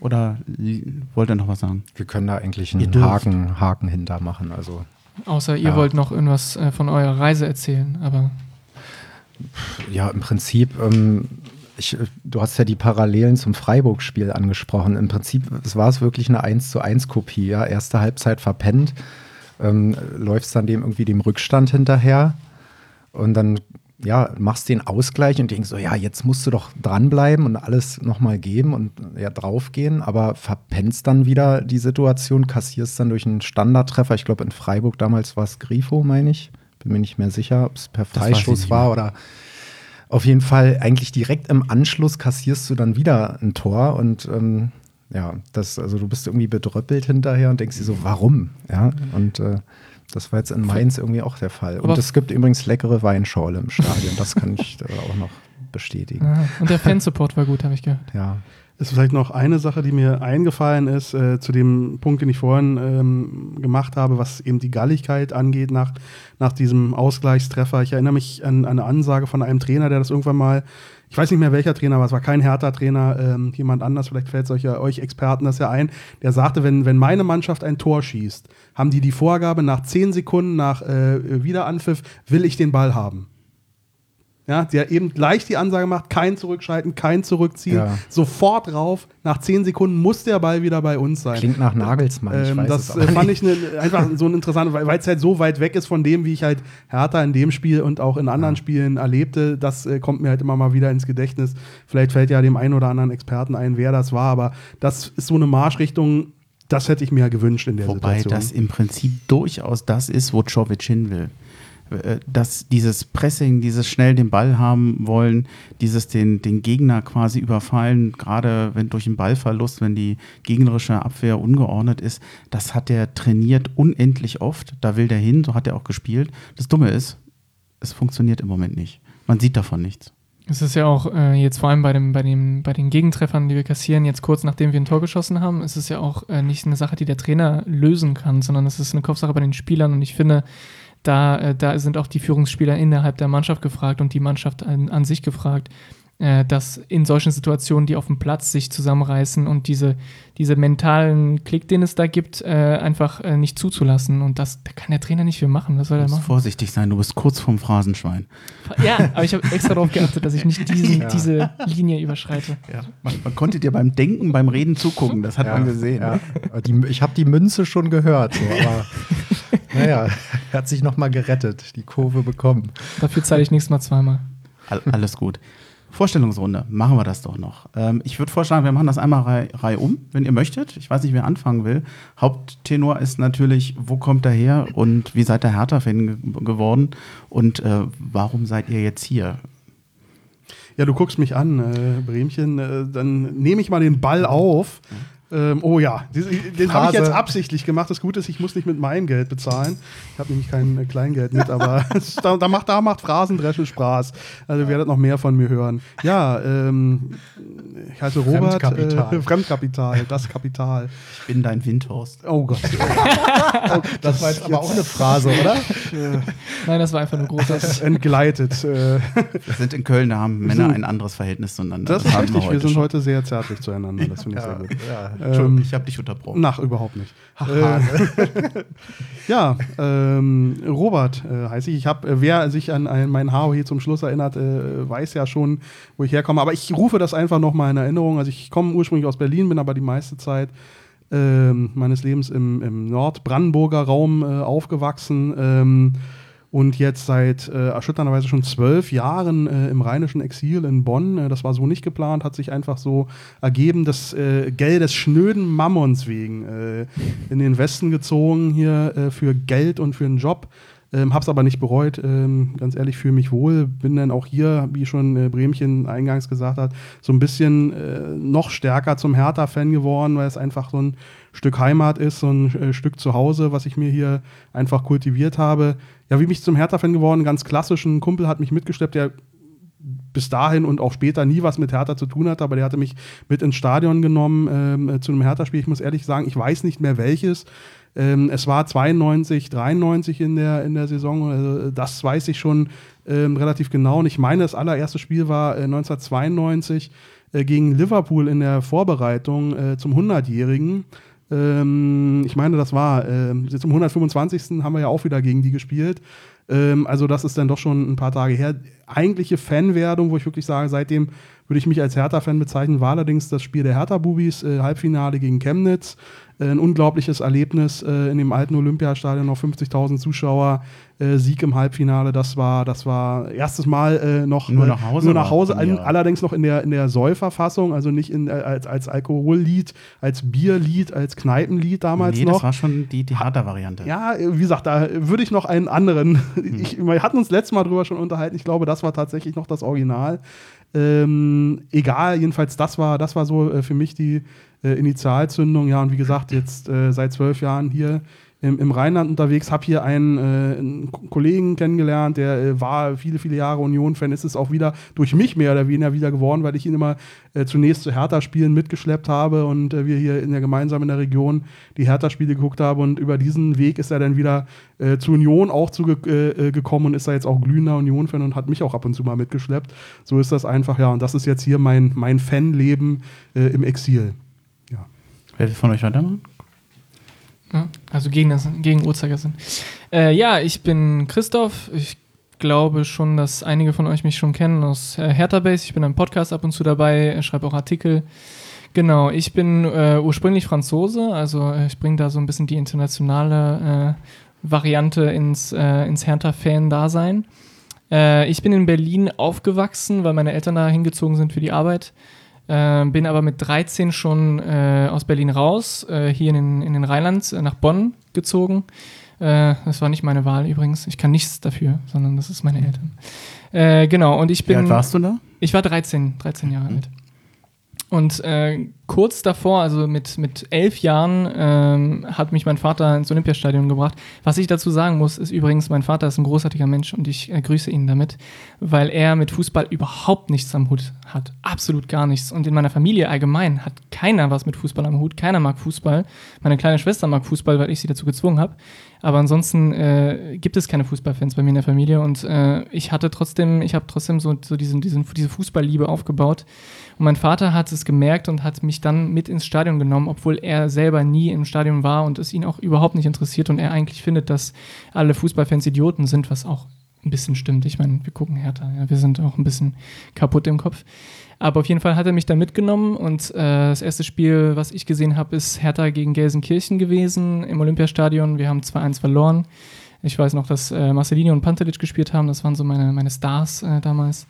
Oder wollt ihr noch was sagen? Wir können da eigentlich einen. Haken, Haken hinter machen. Also Außer ihr Ja. wollt noch irgendwas äh, von eurer Reise erzählen, aber Ja, im Prinzip, ähm, ich, du hast ja die Parallelen zum Freiburg-Spiel angesprochen. Im Prinzip es war es wirklich eine 1 zu 1 Kopie. Ja? Erste Halbzeit verpennt, ähm, läufst dann dem irgendwie dem Rückstand hinterher und dann ja, machst den Ausgleich und denkst so, ja, jetzt musst du doch dranbleiben und alles nochmal geben und ja, draufgehen, aber verpennst dann wieder die Situation, kassierst dann durch einen Standardtreffer. Ich glaube, in Freiburg damals war es Grifo, meine ich. Bin mir nicht mehr sicher, ob es per nicht war oder auf jeden Fall eigentlich direkt im Anschluss kassierst du dann wieder ein Tor und ähm, ja, das, also du bist irgendwie bedröppelt hinterher und denkst dir so, warum? Ja, und äh, das war jetzt in Mainz irgendwie auch der Fall. Aber- Und es gibt übrigens leckere Weinschorle im Stadion, das kann ich äh, auch noch bestätigen. ah, und der Fansupport war gut, habe ich gehört. Ja. ist vielleicht noch eine Sache, die mir eingefallen ist, äh, zu dem Punkt, den ich vorhin ähm, gemacht habe, was eben die Galligkeit angeht nach, nach diesem Ausgleichstreffer. Ich erinnere mich an, an eine Ansage von einem Trainer, der das irgendwann mal, ich weiß nicht mehr welcher Trainer, aber es war kein Hertha-Trainer, ähm, jemand anders, vielleicht fällt es euch, ja- euch Experten das ja ein, der sagte, wenn, wenn meine Mannschaft ein Tor schießt, haben die die Vorgabe, nach 10 Sekunden nach äh, Wiederanpfiff will ich den Ball haben. Ja, der eben gleich die Ansage macht, kein Zurückschalten, kein Zurückziehen, Ja. sofort rauf. Nach zehn Sekunden muss der Ball wieder bei uns sein. Klingt nach Nagelsmann, Ähm, das äh, fand ich ne, einfach so ein interessantes, weil es halt so weit weg ist von dem, wie ich halt Hertha in dem Spiel und auch in anderen Spielen erlebte. Das äh, kommt mir halt immer mal wieder ins Gedächtnis. Vielleicht fällt ja dem einen oder anderen Experten ein, wer das war, aber das ist so eine Marschrichtung, das hätte ich mir gewünscht in der Wobei Situation. das im Prinzip durchaus das ist, wo Czovic hin will. Äh, dass dieses Pressing, dieses schnell den Ball haben wollen, dieses den, den Gegner quasi überfallen, gerade wenn durch einen Ballverlust, wenn die gegnerische Abwehr ungeordnet ist, das hat er trainiert unendlich oft. Da will der hin, so hat er auch gespielt. Das Dumme ist, es funktioniert im Moment nicht. Man sieht davon nichts. Es ist ja auch äh, jetzt vor allem bei, dem, bei, dem, bei den Gegentreffern, die wir kassieren, jetzt kurz nachdem wir ein Tor geschossen haben, ist es ja auch äh, nicht eine Sache, die der Trainer lösen kann, sondern es ist eine Kopfsache bei den Spielern. Und ich finde, da, äh, da sind auch die Führungsspieler innerhalb der Mannschaft gefragt und die Mannschaft an, an sich gefragt, äh, dass in solchen Situationen, die auf dem Platz sich zusammenreißen und diese, diese mentalen Klick, den es da gibt, äh, einfach äh, nicht zuzulassen. Und das da kann der Trainer nicht viel machen. Was soll Du er musst machen? vorsichtig sein, du bist kurz vorm Phrasenschwein. Ja, aber ich habe extra darauf geachtet, dass ich nicht [LAUGHS] diesen, Ja. diese Linie überschreite. Man, man konnte dir beim Denken, beim Reden zugucken, das hat man gesehen. Ja. Die, ich habe die Münze schon gehört, so, aber [LAUGHS] naja, er hat sich noch mal gerettet, die Kurve bekommen. Dafür zahle ich nächstes Mal zweimal. All, alles gut. Vorstellungsrunde, machen wir das doch noch. Ähm, ich würde vorschlagen, wir machen das einmal Reihe, Reihe um, wenn ihr möchtet. Ich weiß nicht, wer anfangen will. Haupttenor ist natürlich, wo kommt er her und wie seid ihr Hertha-Fan ge geworden und äh, warum seid ihr jetzt hier? Ja, du guckst mich an, äh, Bremchen. Äh, dann nehme ich mal den Ball auf. Ähm, oh ja, das, den habe ich jetzt absichtlich gemacht. Das Gute ist, ich muss nicht mit meinem Geld bezahlen. Ich habe nämlich kein äh, Kleingeld mit, aber [LAUGHS] da, da macht, da macht Phrasendresche Spaß. Also ihr werdet noch mehr von mir hören. Ja, ähm, ich heiße Robert. Fremdkapital. Äh, [LAUGHS] Fremdkapital, das Kapital. Ich bin dein Windhorst. Oh Gott. [LAUGHS] Das war jetzt aber auch eine Phrase, oder? Nein, das war einfach nur großartig. Entgleitet. Äh, Wir sind in Köln, da haben Männer ein anderes Verhältnis zueinander. das ist haben richtig. Wir sind schon. heute sehr zärtlich zueinander. Das finde ich sehr gut. ja. Entschuldigung, Ähm, ich habe dich unterbrochen. Nach, überhaupt nicht. Äh, [LAUGHS] ja, ähm, Robert äh, heiße ich. Ich habe, äh, wer sich an, an mein Haar hier zum Schluss erinnert, äh, weiß ja schon, wo ich herkomme. Aber ich rufe das einfach nochmal in Erinnerung. Also ich komme ursprünglich aus Berlin, bin aber die meiste Zeit ähm, meines Lebens im, im Nordbrandenburger Raum äh, aufgewachsen. Ähm, und jetzt seit äh, erschütternderweise schon zwölf Jahren äh, im rheinischen Exil in Bonn. Äh, das war so nicht geplant, hat sich einfach so ergeben, das äh, Geld des schnöden Mammons wegen äh, in den Westen gezogen hier äh, für Geld und für einen Job. Ähm, hab's aber nicht bereut, ähm, ganz ehrlich, fühle mich wohl. Bin dann auch hier, wie schon äh, Bremchen eingangs gesagt hat, so ein bisschen äh, noch stärker zum Hertha-Fan geworden, weil es einfach so ein Stück Heimat ist, so ein äh, Stück Zuhause, was ich mir hier einfach kultiviert habe. Ja, wie bin ich zum Hertha-Fan geworden? Ganz klassisch, ein Kumpel hat mich mitgeschleppt, der bis dahin und auch später nie was mit Hertha zu tun hatte, aber der hatte mich mit ins Stadion genommen ähm, äh, zu einem Hertha-Spiel. Ich muss ehrlich sagen, ich weiß nicht mehr welches. Ähm, es war 92, 93 in der, in der Saison. Also das weiß ich schon ähm, relativ genau. Und ich meine, das allererste Spiel war äh, 1992 äh, gegen Liverpool in der Vorbereitung äh, zum 100-Jährigen. Ähm, ich meine, das war ähm, zum 125. haben wir ja auch wieder gegen die gespielt. Ähm, also das ist dann doch schon ein paar Tage her. Eigentliche Fanwerdung, wo ich wirklich sage, seitdem würde ich mich als Hertha-Fan bezeichnen, war allerdings das Spiel der Hertha-Bubis, äh, Halbfinale gegen Chemnitz. Äh, ein unglaubliches Erlebnis äh, in dem alten Olympiastadion, noch 50.000 Zuschauer, äh, Sieg im Halbfinale. Das war, das war erstes Mal noch Nur nach Hause nur nach Hause, all- allerdings noch in der, in der Säuferfassung, also nicht in, als, als Alkohollied, als Bierlied, als Kneipenlied damals nee, noch. das war schon die, die Hertha-Variante. Ja, wie gesagt, da würde ich noch einen anderen. [LAUGHS] Ich, wir hatten uns letztes Mal drüber schon unterhalten. Ich glaube, das war tatsächlich noch das Original. Ähm, egal, jedenfalls, das war, das war so äh, für mich die äh, Initialzündung. Ja, und wie gesagt, jetzt äh, seit zwölf Jahren hier im, im Rheinland unterwegs, habe hier einen, äh, einen Ko- Kollegen kennengelernt, der äh, war viele, viele Jahre Union-Fan, ist es auch wieder durch mich mehr oder weniger wieder geworden, weil ich ihn immer äh, zunächst zu Hertha-Spielen mitgeschleppt habe und äh, wir hier in der gemeinsam in der Region die Hertha-Spiele geguckt haben und über diesen Weg ist er dann wieder äh, zu Union auch äh, gekommen und ist da jetzt auch glühender Union-Fan und hat mich auch ab und zu mal mitgeschleppt. So ist das einfach, ja, und das ist jetzt hier mein, mein Fanleben im Exil. Wer will von euch weitermachen? Also gegen, das, gegen Uhrzeigersinn. Äh, ja, ich bin Christoph. Ich glaube schon, dass einige von euch mich schon kennen aus äh, Hertha Base. Ich bin im Podcast ab und zu dabei, äh, schreibe auch Artikel. Genau, ich bin äh, ursprünglich Franzose, also äh, ich bringe da so ein bisschen die internationale äh, Variante ins, ins Hertha-Fan-Dasein. Ich bin in Berlin aufgewachsen, weil meine Eltern da hingezogen sind für die Arbeit. Äh, bin aber mit 13 schon äh, aus Berlin raus, äh, hier in den, in den Rheinland äh, nach Bonn gezogen, Äh, das war nicht meine Wahl übrigens. Ich kann nichts dafür, sondern das ist meine Eltern. Äh, genau, und ich bin. Wie alt warst du da? Ich war 13, 13 Jahre alt. Und äh, kurz davor, also mit, mit elf Jahren, ähm, hat mich mein Vater ins Olympiastadion gebracht. Was ich dazu sagen muss, ist übrigens, mein Vater ist ein großartiger Mensch und ich äh, grüße ihn damit, weil er mit Fußball überhaupt nichts am Hut hat. Absolut gar nichts. Und in meiner Familie allgemein hat keiner was mit Fußball am Hut. Keiner mag Fußball. Meine kleine Schwester mag Fußball, weil ich sie dazu gezwungen habe. Aber ansonsten äh, gibt es keine Fußballfans bei mir in der Familie und äh, ich hatte trotzdem, ich habe trotzdem so, so diesen, diesen, diese Fußballliebe aufgebaut. Und mein Vater hat es gemerkt und hat mich dann mit ins Stadion genommen, obwohl er selber nie im Stadion war und es ihn auch überhaupt nicht interessiert und er eigentlich findet, dass alle Fußballfans Idioten sind, was auch ein bisschen stimmt. Ich meine, wir gucken härter, ja, wir sind auch ein bisschen kaputt im Kopf. Aber auf jeden Fall hat er mich da mitgenommen und äh, das erste Spiel, was ich gesehen habe, ist Hertha gegen Gelsenkirchen gewesen im Olympiastadion. Wir haben 2-1 verloren. Ich weiß noch, dass äh, Marcelino und Pantelic gespielt haben. Das waren so meine, meine Stars äh, damals.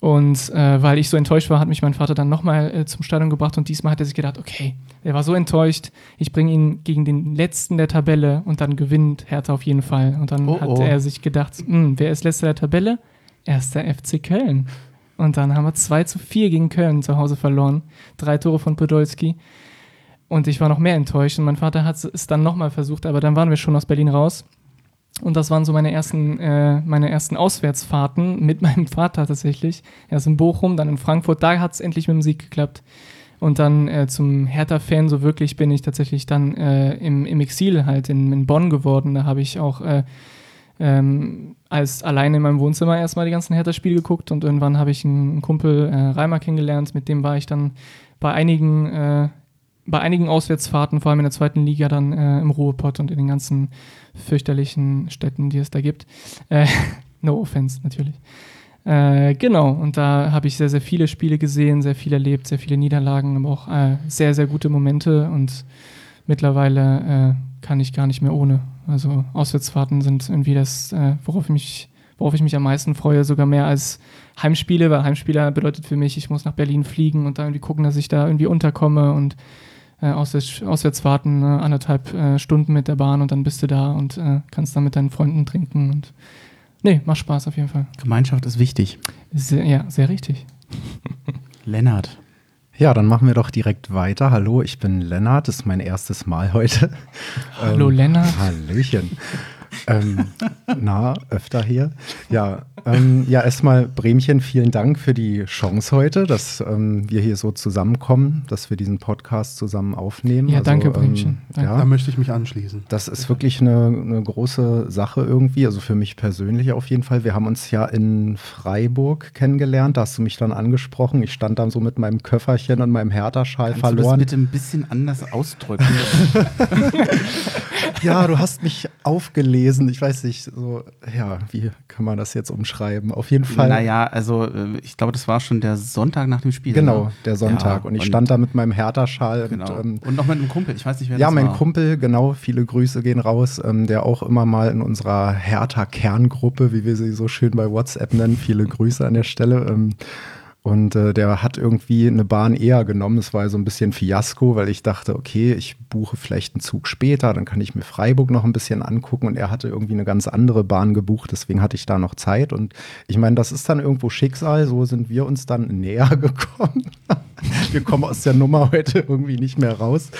Und äh, weil ich so enttäuscht war, hat mich mein Vater dann nochmal äh, zum Stadion gebracht und diesmal hat er sich gedacht, okay, er war so enttäuscht, ich bringe ihn gegen den letzten der Tabelle und dann gewinnt Hertha auf jeden Fall. Und dann Oh, hat oh. er sich gedacht, hm, wer ist letzter der Tabelle? Erster FC Köln. Und dann haben wir 2 zu 4 gegen Köln zu Hause verloren. Drei Tore von Podolski. Und ich war noch mehr enttäuscht. Und mein Vater hat es dann nochmal versucht, aber dann waren wir schon aus Berlin raus. Und das waren so meine ersten, äh, meine ersten Auswärtsfahrten mit [LAUGHS] meinem Vater tatsächlich. Erst in Bochum, dann in Frankfurt. Da hat es endlich mit dem Sieg geklappt. Und dann äh, zum Hertha-Fan so wirklich bin ich tatsächlich dann äh, im, im Exil halt in, in Bonn geworden. Da habe ich auch äh, ähm, als alleine in meinem Wohnzimmer erstmal die ganzen Hertha-Spiele geguckt und irgendwann habe ich einen Kumpel äh, Reimer kennengelernt, mit dem war ich dann bei einigen, äh, bei einigen Auswärtsfahrten, vor allem in der zweiten Liga, dann äh, im Ruhrpott und in den ganzen fürchterlichen Städten, die es da gibt. Äh, [LAUGHS] no offense, natürlich. Äh, genau, und da habe ich sehr, sehr viele Spiele gesehen, sehr viel erlebt, sehr viele Niederlagen, aber auch äh, sehr, sehr gute Momente und mittlerweile äh, kann ich gar nicht mehr ohne. Also Auswärtsfahrten sind irgendwie das, äh, worauf ich mich worauf ich mich am meisten freue, sogar mehr als Heimspiele, weil Heimspiele bedeutet für mich, ich muss nach Berlin fliegen und da irgendwie gucken, dass ich da irgendwie unterkomme und äh, auswärts, Auswärtsfahrten äh, anderthalb äh, Stunden mit der Bahn und dann bist du da und äh, kannst dann mit deinen Freunden trinken und nee, macht Spaß auf jeden Fall. Gemeinschaft ist wichtig. Sehr, ja, sehr richtig. [LAUGHS] Lennart. Ja, dann machen wir doch direkt weiter. Hallo, ich bin Lennart, das ist mein erstes Mal heute. [LAUGHS] Hallo, Lennart. Hallöchen. ähm, [LAUGHS] na, öfter hier. Ja, ähm, ja, erstmal Bremchen, vielen Dank für die Chance heute, dass ähm, wir hier so zusammenkommen, dass wir diesen Podcast zusammen aufnehmen. Ja, danke, ähm, Bremchen. Danke. Ja, Da möchte ich mich anschließen. das ist wirklich eine, eine große Sache irgendwie, also für mich persönlich auf jeden Fall. Wir haben uns ja in Freiburg kennengelernt, da hast du mich dann angesprochen. Ich stand dann so mit meinem Köfferchen und meinem Hertha-Schal Kannst du das verloren. bitte ein bisschen anders ausdrücken? [LAUGHS] Ja, du hast mich aufgelesen. Ich weiß nicht, so, ja, wie kann man das jetzt umschreiben? Auf jeden Fall. naja, also äh, ich glaube, das war schon der Sonntag nach dem Spiel. Genau, ne? der Sonntag. Ja, und ich stand da mit meinem Hertha-Schal. Genau. Und, ähm, und noch mit einem Kumpel, ich weiß nicht, wer ja, das mein war. Kumpel, genau, viele Grüße gehen raus, ähm, der auch immer mal in unserer Hertha-Kerngruppe, wie wir sie so schön bei WhatsApp nennen, viele Grüße an der Stelle. Ähm, und äh, der hat irgendwie eine Bahn eher genommen. Es war so ein bisschen Fiasko, weil ich dachte, okay, ich buche vielleicht einen Zug später, dann kann ich mir Freiburg noch ein bisschen angucken. Und er hatte irgendwie eine ganz andere Bahn gebucht, deswegen hatte ich da noch Zeit. Und ich meine, das ist dann irgendwo Schicksal. So sind wir uns dann [LAUGHS] näher gekommen. [LAUGHS] wir kommen aus der Nummer heute irgendwie nicht mehr raus.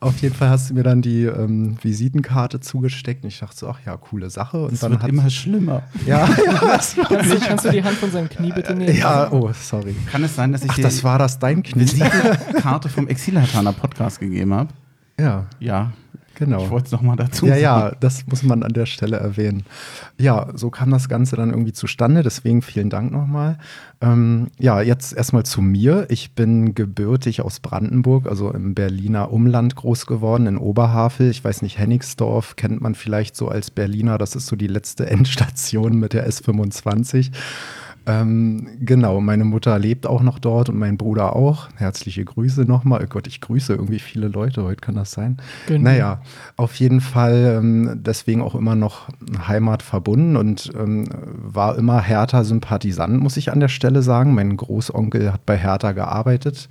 Auf jeden Fall hast du mir dann die ähm, Visitenkarte zugesteckt. Und ich dachte so, ach ja, coole Sache. Und Das dann wird immer schlimmer. [LAUGHS] ja, ja, [LAUGHS] Kannst du, kannst du die Hand von seinem Knie bitte nehmen? ja, oh, sorry. Kann es sein, dass ich Ach, dir das war das dein die Knie? Visitenkarte vom Exilhartaner Podcast gegeben habe? Ja, Ja, genau. ich wollte es nochmal dazu Ja, sagen. ja, das muss man an der Stelle erwähnen. Ja, so kam das Ganze dann irgendwie zustande, deswegen vielen Dank nochmal. Ähm, ja, jetzt erstmal zu mir. Ich bin gebürtig aus Brandenburg, also im Berliner Umland groß geworden, in Oberhavel. Ich weiß nicht, Hennigsdorf kennt man vielleicht so als Berliner. Das ist so die letzte [LAUGHS] Endstation mit der S25. Ähm, genau, meine Mutter lebt auch noch dort und mein Bruder auch. Herzliche Grüße nochmal. Oh Gott, ich grüße irgendwie viele Leute heute, kann das sein? Genau. Naja, auf jeden Fall ähm, deswegen auch immer noch Heimat verbunden und ähm, war immer Hertha-Sympathisant, muss ich an der Stelle sagen. Mein Großonkel hat bei Hertha gearbeitet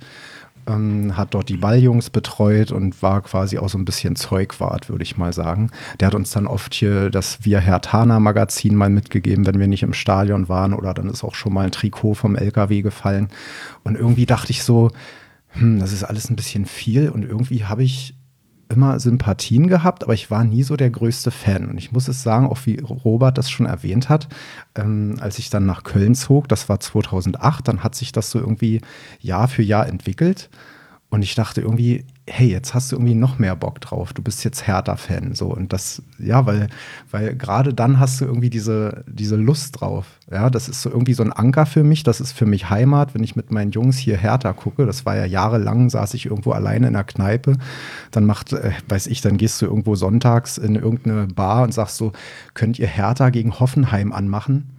ähm, hat dort die Balljungs betreut und war quasi auch so ein bisschen Zeugwart, würde ich mal sagen. Der hat uns dann oft hier das Wir Hertana Magazin mal mitgegeben, wenn wir nicht im Stadion waren oder dann ist auch schon mal ein Trikot vom LKW gefallen. Und irgendwie dachte ich so, hm, das ist alles ein bisschen viel und irgendwie habe ich immer Sympathien gehabt, aber ich war nie so der größte Fan. Und ich muss es sagen, auch wie Robert das schon erwähnt hat, ähm, als ich dann nach Köln zog, das war 2008, dann hat sich das so irgendwie Jahr für Jahr entwickelt. Und ich dachte irgendwie, hey, jetzt hast du irgendwie noch mehr Bock drauf. Du bist jetzt Hertha-Fan. So. Und das, ja, weil, weil gerade dann hast du irgendwie diese, diese Lust drauf. Ja, das ist so irgendwie so ein Anker für mich. Das ist für mich Heimat, wenn ich mit meinen Jungs hier Hertha gucke. Das war ja jahrelang, saß ich irgendwo alleine in der Kneipe. Dann macht, äh, weiß ich, dann gehst du irgendwo sonntags in irgendeine Bar und sagst so, könnt ihr Hertha gegen Hoffenheim anmachen?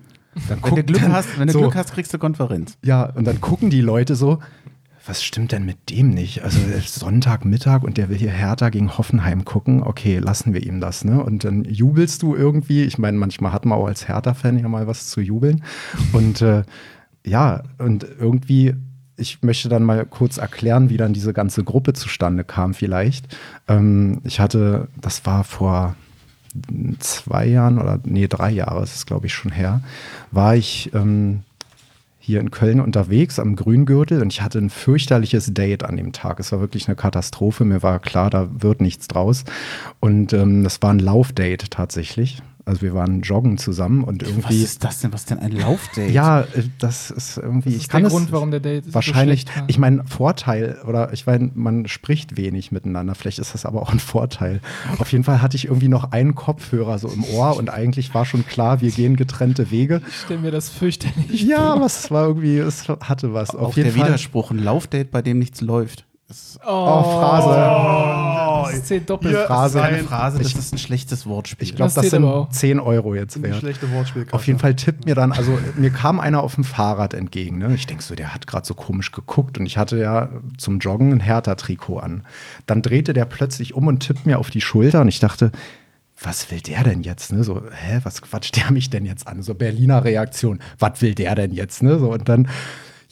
Dann wenn du Glück hast, wenn du so, Glück hast, kriegst du Konferenz. Ja, und dann gucken die Leute so, was stimmt denn mit dem nicht? Also Sonntagmittag und der will hier Hertha gegen Hoffenheim gucken. Okay, lassen wir ihm das. Ne? Und dann jubelst du irgendwie. Ich meine, manchmal hat man auch als Hertha-Fan ja mal was zu jubeln. Und äh, ja, und irgendwie, ich möchte dann mal kurz erklären, wie dann diese ganze Gruppe zustande kam vielleicht. Ähm, ich hatte, das war vor zwei Jahren oder nee, drei Jahre, das ist glaube ich schon her, war ich ähm, hier in Köln unterwegs am Grüngürtel und ich hatte ein fürchterliches Date an dem Tag. Es war wirklich eine Katastrophe. Mir war klar, da wird nichts draus. Und ähm, das war ein Laufdate tatsächlich. Also wir waren joggen zusammen und irgendwie. Was ist das denn? Was ist denn ein Laufdate? Ja, äh, das ist irgendwie. Das ist ich kann der Grund, warum der Date wahrscheinlich. So ich meine Vorteil oder ich meine, man spricht wenig miteinander. Vielleicht ist das aber auch ein Vorteil. Auf jeden Fall hatte ich irgendwie noch einen Kopfhörer so im Ohr und eigentlich war schon klar, wir gehen getrennte Wege. Ich stelle mir das fürchterlich. Ja, was war irgendwie, es hatte was. Auf auch jeden der Fall. Widerspruch, ein Laufdate, bei dem nichts läuft. Oh, oh, Phrase. Oh, das zählt doppelt. Phrase. Das ist eine Phrase, das ist ein schlechtes Wortspiel. Ich glaube, das, das sind 10 Euro jetzt wert. schlechte Wortspiel. Auf jeden Fall tippt mir dann, also mir kam einer auf dem Fahrrad entgegen. Ne? Ich denke so, der hat gerade so komisch geguckt und ich hatte ja zum Joggen ein Hertha-Trikot an. Dann drehte der plötzlich um und tippt mir auf die Schulter und ich dachte, was will der denn jetzt? Ne? So, hä, was quatscht der mich denn jetzt an? So Berliner Reaktion, was will der denn jetzt? Ne? So, und dann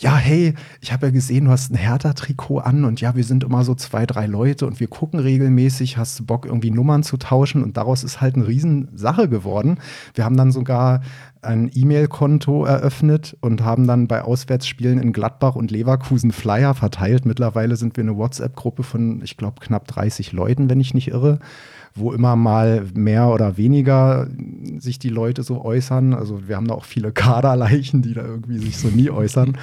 ja, hey, ich habe ja gesehen, du hast ein Hertha-Trikot an und ja, wir sind immer so zwei, drei Leute und wir gucken regelmäßig, hast du Bock, irgendwie Nummern zu tauschen und daraus ist halt eine Riesensache geworden. Wir haben dann sogar ein E-Mail-Konto eröffnet und haben dann bei Auswärtsspielen in Gladbach und Leverkusen Flyer verteilt. Mittlerweile sind wir eine WhatsApp-Gruppe von, ich glaube, knapp 30 Leuten, wenn ich nicht irre wo immer mal mehr oder weniger sich die Leute so äußern. Also wir haben da auch viele Kaderleichen, die da irgendwie sich so nie äußern.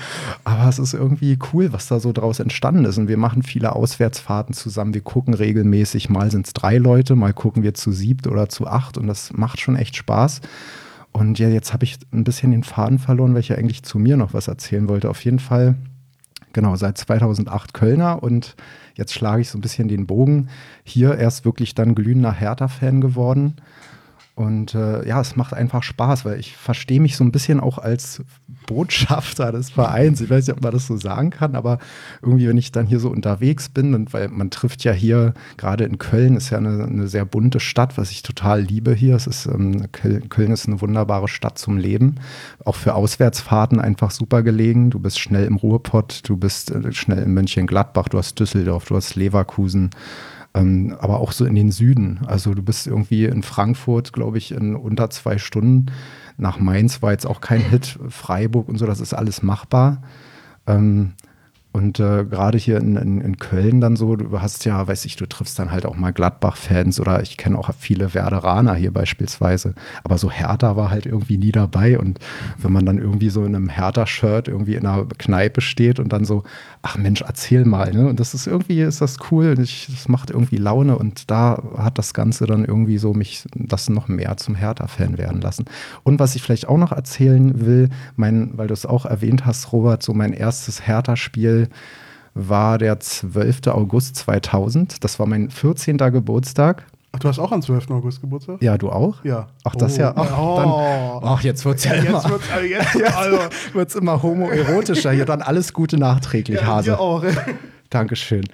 Aber es ist irgendwie cool, was da so draus entstanden ist. Und wir machen viele Auswärtsfahrten zusammen. Wir gucken regelmäßig, mal sind es drei Leute, mal gucken wir zu siebt oder zu acht. Und das macht schon echt Spaß. Und ja, jetzt habe ich ein bisschen den Faden verloren, weil ich ja eigentlich zu mir noch was erzählen wollte. Auf jeden Fall, genau, seit 2008 Kölner und Jetzt schlage ich so ein bisschen den Bogen. Hier erst wirklich dann glühender Hertha-Fan geworden. Und äh, ja, es macht einfach Spaß, weil ich verstehe mich so ein bisschen auch als Botschafter des Vereins. Ich weiß nicht, ob man das so sagen kann, aber irgendwie, wenn ich dann hier so unterwegs bin, und weil man trifft ja hier, gerade in Köln, ist ja eine, eine sehr bunte Stadt, was ich total liebe hier. Es ist, ähm, Köln ist eine wunderbare Stadt zum Leben. Auch für Auswärtsfahrten einfach super gelegen. Du bist schnell im Ruhrpott, du bist äh, schnell in Mönchengladbach, du hast Düsseldorf, du hast Leverkusen ähm, aber auch so in den Süden. Also du bist irgendwie in Frankfurt, glaube ich, in unter zwei Stunden. Nach Mainz war jetzt auch kein Hit, Freiburg und so, das ist alles machbar. Ähm, und äh, gerade hier in, in, in, Köln dann so, du hast ja, weiß ich, du triffst dann halt auch mal Gladbach-Fans oder ich kenne auch viele Werderaner hier beispielsweise. Aber so Hertha war halt irgendwie nie dabei. Und wenn man dann irgendwie so in einem Hertha-Shirt irgendwie in einer Kneipe steht und dann so, ach Mensch, erzähl mal, ne? Und das ist irgendwie, ist das cool, ich, das macht irgendwie Laune und da hat das Ganze dann irgendwie so mich das noch mehr zum Hertha-Fan werden lassen. Und was ich vielleicht auch noch erzählen will, mein, weil du es auch erwähnt hast, Robert, so mein erstes Hertha-Spiel war der 12. August 2000. Das war mein 14. Geburtstag. Ach, du hast auch am 12. August Geburtstag? Ja, du auch? Ja. Ach, das oh. ja. Ach, oh. dann, ach jetzt wird es ja, ja, immer, wird's, also jetzt, [LAUGHS] jetzt also. wird's immer homoerotischer. Hier dann alles Gute nachträglich, ja, Hase. Dir auch. Dankeschön.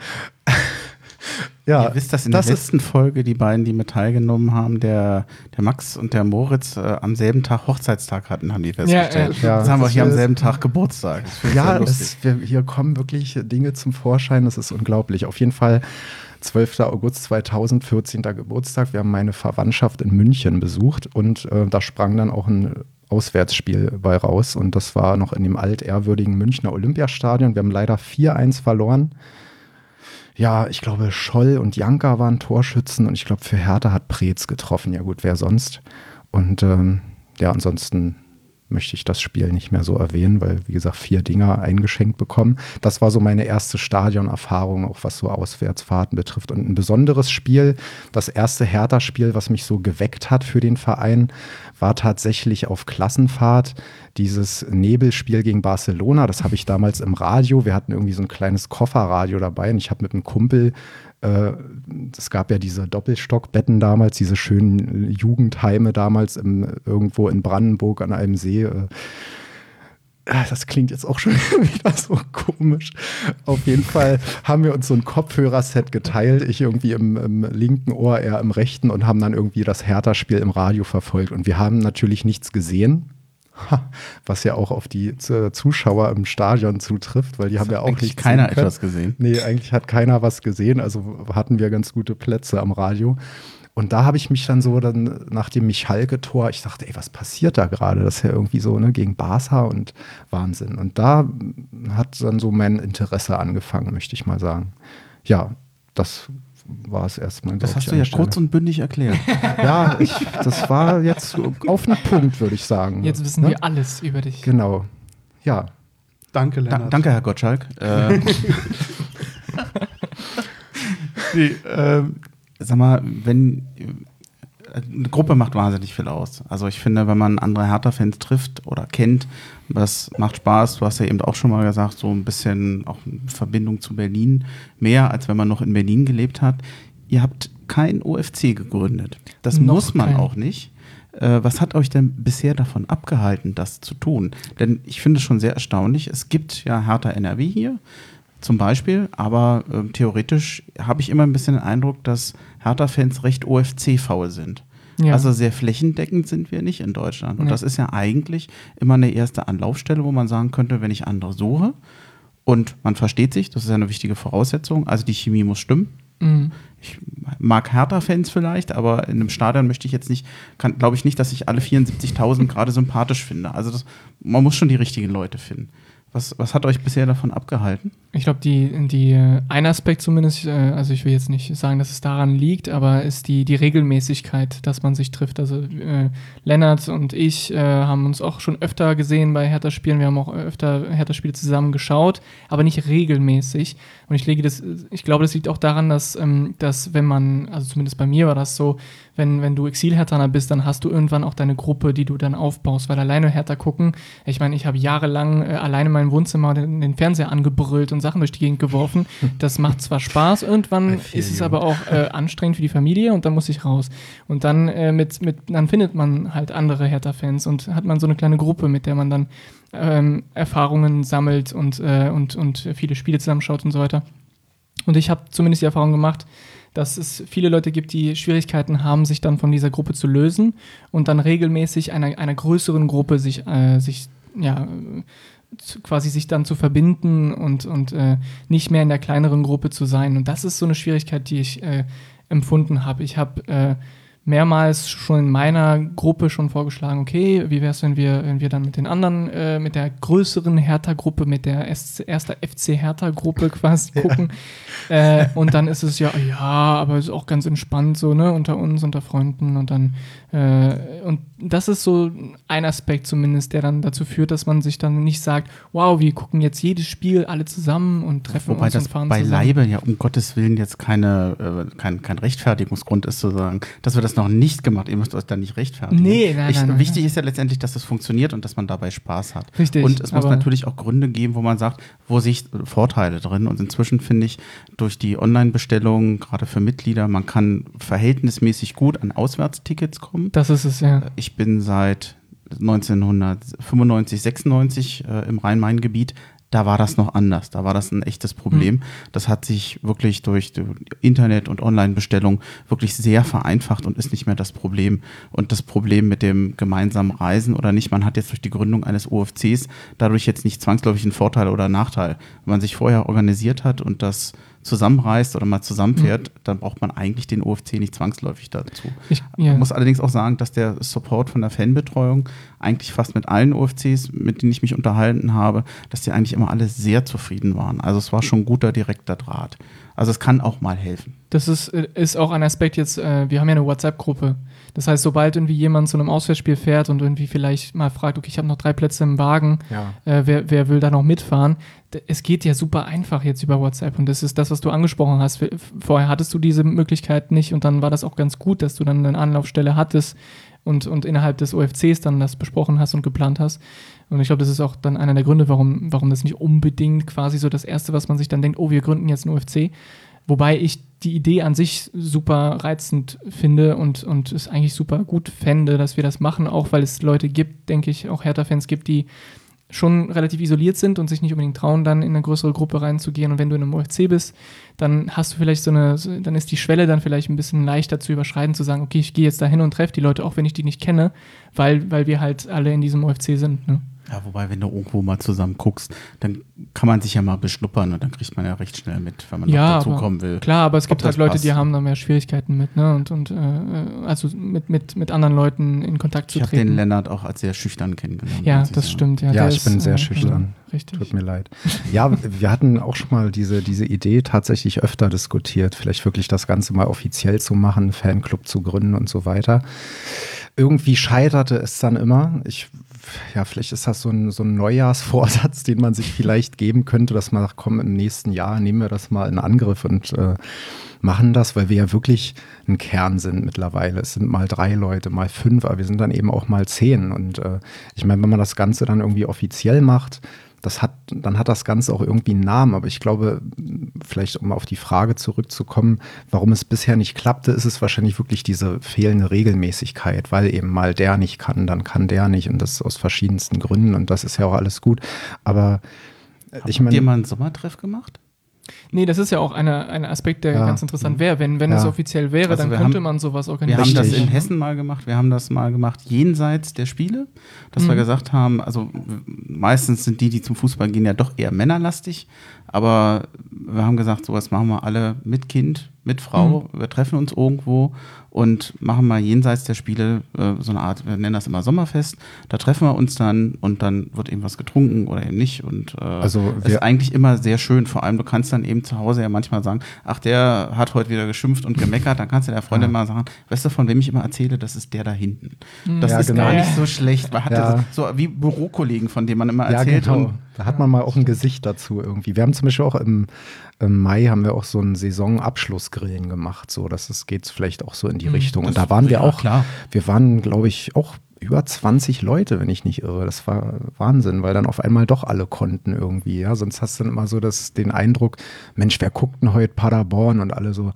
Ja, Ihr wisst, dass in das der letzten Folge die beiden, die mit teilgenommen haben, der, der Max und der Moritz, äh, am selben Tag Hochzeitstag hatten, haben die festgestellt. Ja, äh, Jetzt haben wir hier am selben Tag Geburtstag. Ja, es, wir, hier kommen wirklich Dinge zum Vorschein, das ist unglaublich. Auf jeden Fall 12. August 2014. Geburtstag. Wir haben meine Verwandtschaft in München besucht und äh, da sprang dann auch ein Auswärtsspiel bei raus und das war noch in dem altehrwürdigen Münchner Olympiastadion. Wir haben leider 4-1 verloren ja, ich glaube, Scholl und Janka waren Torschützen und ich glaube, für Hertha hat Preetz getroffen. Ja, gut, wer sonst? Und ähm, ja, ansonsten möchte ich das Spiel nicht mehr so erwähnen, weil, wie gesagt, vier Dinger eingeschenkt bekommen. Das war so meine erste Stadionerfahrung, auch was so Auswärtsfahrten betrifft. Und ein besonderes Spiel, das erste Hertha-Spiel, was mich so geweckt hat für den Verein, war tatsächlich auf Klassenfahrt dieses Nebelspiel gegen Barcelona. Das habe ich damals im Radio. Wir hatten irgendwie so ein kleines Kofferradio dabei und ich habe mit einem Kumpel es gab ja diese Doppelstockbetten damals, diese schönen Jugendheime damals im, irgendwo in Brandenburg an einem See. Äh, das klingt jetzt auch schon [LAUGHS] wieder so komisch. Auf jeden Fall haben wir uns so ein Kopfhörerset geteilt. Ich irgendwie im, im, linken Ohr, er im rechten und haben dann irgendwie das Hertha-Spiel im Radio verfolgt. Und wir haben natürlich nichts gesehen was ja auch auf die Zuschauer im Stadion zutrifft, weil die das haben ja auch nicht keiner etwas gesehen. Nee, eigentlich hat keiner was gesehen, also hatten wir ganz gute Plätze am Radio. Und da habe ich mich dann so dann nach dem Michalke-Tor, ich dachte, ey, was passiert da gerade? Das ist ja irgendwie so ne, gegen Barca und Wahnsinn. Und da hat dann so mein Interesse angefangen, möchte ich mal sagen. Ja, das war es erstmal. Das hast du ja kurz und bündig erklärt. [LAUGHS] ja, ich, das war jetzt auf den Punkt, würde ich sagen. Jetzt wissen ne? wir alles über dich. Genau. Ja. Danke, Lennart. Da, danke, Herr Gottschalk. [LAUGHS] Äh, nee, äh, sag mal, wenn eine Gruppe macht wahnsinnig viel aus. Also ich finde, wenn man andere Hertha-Fans trifft oder kennt, das macht Spaß. Du hast ja eben auch schon mal gesagt, so ein bisschen auch Verbindung zu Berlin, mehr als wenn man noch in Berlin gelebt hat. Ihr habt kein OFC gegründet. Das noch muss man kein. auch nicht. Äh, was hat euch denn bisher davon abgehalten, das zu tun? Denn ich finde es schon sehr erstaunlich. Es gibt ja Hertha NRW hier zum Beispiel, aber äh, theoretisch habe ich immer ein bisschen den Eindruck, dass Hertha-Fans recht OFC-faul sind. Ja. Also sehr flächendeckend sind wir nicht in Deutschland. Und ja. das ist ja eigentlich immer eine erste Anlaufstelle, wo man sagen könnte, wenn ich andere suche und man versteht sich, das ist ja eine wichtige Voraussetzung, also die Chemie muss stimmen. Mhm. Ich mag Hertha-Fans vielleicht, aber in einem Stadion möchte ich jetzt nicht, glaube ich nicht, dass ich alle 74.000 gerade sympathisch finde. Also das, man muss schon die richtigen Leute finden. Was, was hat euch bisher davon abgehalten? Ich glaube, die, die, äh, ein Aspekt zumindest, äh, also ich will jetzt nicht sagen, dass es daran liegt, aber ist die, die Regelmäßigkeit, dass man sich trifft. Also äh, Lennart und ich äh, haben uns auch schon öfter gesehen bei Hertha-Spielen. Wir haben auch öfter Hertha-Spiele zusammen geschaut, aber nicht regelmäßig. Und ich lege das, ich glaube, das liegt auch daran, dass, ähm, dass wenn man, also zumindest bei mir war das so, wenn, wenn du Exil-Hertaner bist, dann hast du irgendwann auch deine Gruppe, die du dann aufbaust, weil alleine Hertha gucken, ich meine, ich habe jahrelang äh, alleine in meinem Wohnzimmer den, den, Fernseher angebrüllt und Sachen durch die Gegend geworfen. [LAUGHS] Das macht zwar Spaß, irgendwann ist es aber auch äh, anstrengend für die Familie und dann muss ich raus. Und dann äh, mit, mit, dann findet man halt andere Hertha-Fans und hat man so eine kleine Gruppe, mit der man dann ähm, Erfahrungen sammelt und, äh, und, und viele Spiele zusammenschaut und so weiter. Und ich habe zumindest die Erfahrung gemacht, dass es viele Leute gibt, die Schwierigkeiten haben, sich dann von dieser Gruppe zu lösen und dann regelmäßig einer, einer größeren Gruppe sich, äh, sich ja, quasi sich dann zu verbinden und, und äh, nicht mehr in der kleineren Gruppe zu sein. Und das ist so eine Schwierigkeit, die ich äh, empfunden habe. Ich habe äh, mehrmals schon in meiner Gruppe schon vorgeschlagen, okay, wie wäre es, wenn wir, wenn wir dann mit den anderen, äh, mit der größeren Hertha-Gruppe, mit der erster FC Hertha-Gruppe quasi gucken. Ja. Äh, und dann ist es ja, ja, aber es ist auch ganz entspannt so, ne, unter uns, unter Freunden und dann, und das ist so ein Aspekt zumindest, der dann dazu führt, dass man sich dann nicht sagt, wow, wir gucken jetzt jedes Spiel alle zusammen und treffen Wobei uns das und fahren beileibe zusammen. ja um Gottes Willen jetzt keine, äh, kein, kein Rechtfertigungsgrund ist zu sagen, dass wir das noch nicht gemacht, ihr müsst euch da nicht rechtfertigen. Nee, nein, ich, nein, nein, Wichtig nein. ist ja letztendlich, dass es funktioniert und dass man dabei Spaß hat. Richtig. Und es muss natürlich auch Gründe geben, wo man sagt, wo sich Vorteile drin und inzwischen finde ich durch die Online-Bestellungen, gerade für Mitglieder, man kann verhältnismäßig gut an Auswärtstickets kommen. Das ist es, ja. Ich bin seit 1995, 96 äh, im Rhein-Main-Gebiet. da war das noch anders. Da war das ein echtes Problem. Mhm. Das hat sich wirklich durch Internet und Online-Bestellung wirklich sehr vereinfacht und ist nicht mehr das Problem. Und das Problem mit dem gemeinsamen Reisen oder nicht, man hat jetzt durch die Gründung eines OFCs dadurch jetzt nicht zwangsläufig einen Vorteil oder Nachteil. Wenn man sich vorher organisiert hat und das zusammenreist oder mal zusammenfährt, mhm. dann braucht man eigentlich den OFC nicht zwangsläufig dazu. Ich ja. muss allerdings auch sagen, dass der Support von der Fanbetreuung eigentlich fast mit allen OFCs, mit denen ich mich unterhalten habe, dass die eigentlich immer alle sehr zufrieden waren. Also es war schon ein guter direkter Draht. Also es kann auch mal helfen. Das ist, äh, ist auch ein Aspekt jetzt, äh, wir haben ja eine WhatsApp-Gruppe. Das heißt, sobald irgendwie jemand zu einem Auswärtsspiel fährt und irgendwie vielleicht mal fragt, okay, ich habe noch drei Plätze im Wagen, ja. äh, wer, wer will da noch mitfahren? Es geht ja super einfach jetzt über WhatsApp und das ist das, was du angesprochen hast. Vorher hattest du diese Möglichkeit nicht und dann war das auch ganz gut, dass du dann eine Anlaufstelle hattest und, und innerhalb des OFCs dann das besprochen hast und geplant hast. Und ich glaube, das ist auch dann einer der Gründe, warum, warum das nicht unbedingt quasi so das Erste, was man sich dann denkt, oh, wir gründen jetzt einen OFC. Wobei ich die Idee an sich super reizend finde und, und es eigentlich super gut fände, dass wir das machen, auch weil es Leute gibt, denke ich, auch Hertha-Fans gibt, die schon relativ isoliert sind und sich nicht unbedingt trauen, dann in eine größere Gruppe reinzugehen. Und wenn du in einem OFC bist, dann hast du vielleicht so eine, dann ist die Schwelle dann vielleicht ein bisschen leichter zu überschreiten, zu sagen, okay, ich gehe jetzt da hin und treffe die Leute, auch wenn ich die nicht kenne, weil, weil wir halt alle in diesem OFC sind. Ne? Ja, wobei, wenn du irgendwo mal zusammen guckst, dann kann man sich ja mal beschnuppern und dann kriegt man ja recht schnell mit, wenn man ja, dazukommen will. Klar, aber es gibt halt Leute, passt. die haben da mehr Schwierigkeiten mit, ne? Und, und äh, also mit, mit, mit anderen Leuten in Kontakt zu ich treten. Ich habe den Lennart auch als sehr schüchtern kennengelernt. Ja, das stimmt. Ja, ja ich ist, bin sehr äh, schüchtern. Richtig. Tut mir leid. Ja, wir hatten auch schon mal diese, diese Idee tatsächlich öfter diskutiert, vielleicht wirklich das Ganze mal offiziell zu machen, Fanclub zu gründen und so weiter. Irgendwie scheiterte es dann immer. Ich ja, vielleicht ist das so ein, so ein Neujahrsvorsatz, den man sich vielleicht geben könnte, dass man sagt, komm, im nächsten Jahr nehmen wir das mal in Angriff und äh, machen das, weil wir ja wirklich ein Kern sind mittlerweile. Es sind mal drei Leute, mal fünf, aber wir sind dann eben auch mal zehn. Und äh, ich meine, wenn man das Ganze dann irgendwie offiziell macht, das hat, dann hat das Ganze auch irgendwie einen Namen. Aber ich glaube, vielleicht um auf die Frage zurückzukommen, warum es bisher nicht klappte, ist es wahrscheinlich wirklich diese fehlende Regelmäßigkeit, weil eben mal der nicht kann, dann kann der nicht und das aus verschiedensten Gründen und das ist ja auch alles gut. Aber Habt ich meine. Habt ihr mal einen Sommertreff gemacht? Nee, das ist ja auch eine, ein Aspekt, der ja. ganz interessant wäre. Wenn, wenn ja. es offiziell wäre, also dann könnte haben, man sowas organisieren. Wir haben das in Hessen mal gemacht. Wir haben das mal gemacht jenseits der Spiele, dass mhm. wir gesagt haben, also meistens sind die, die zum Fußball gehen, ja doch eher männerlastig. Aber wir haben gesagt, sowas machen wir alle mit Kind, mit Frau. Mhm. Wir treffen uns irgendwo und machen mal jenseits der Spiele äh, so eine Art, wir nennen das immer Sommerfest. Da treffen wir uns dann und dann wird eben was getrunken oder eben nicht. Und äh, also ist eigentlich immer sehr schön. Vor allem, du kannst dann eben zu Hause ja manchmal sagen, ach, der hat heute wieder geschimpft und gemeckert. Dann kannst du der Freundin ja. mal sagen, weißt du, von wem ich immer erzähle, das ist der da hinten. Mhm. Das ja, ist genau. gar nicht so schlecht. Man hat ja. so wie Bürokollegen, von denen man immer erzählt. Genau. Da hat man mal auch ein Gesicht dazu irgendwie. Wir haben zum Beispiel auch im, im Mai haben wir auch so einen Saisonabschlussgrillen gemacht. So, dass es geht vielleicht auch so in die mhm, Richtung. Und da waren wir auch, klar. wir waren, glaube ich, auch über 20 Leute, wenn ich nicht irre. Das war Wahnsinn, weil dann auf einmal doch alle konnten irgendwie. Ja, sonst hast du dann immer so das, den Eindruck, Mensch, wer guckt denn heute Paderborn? Und alle so,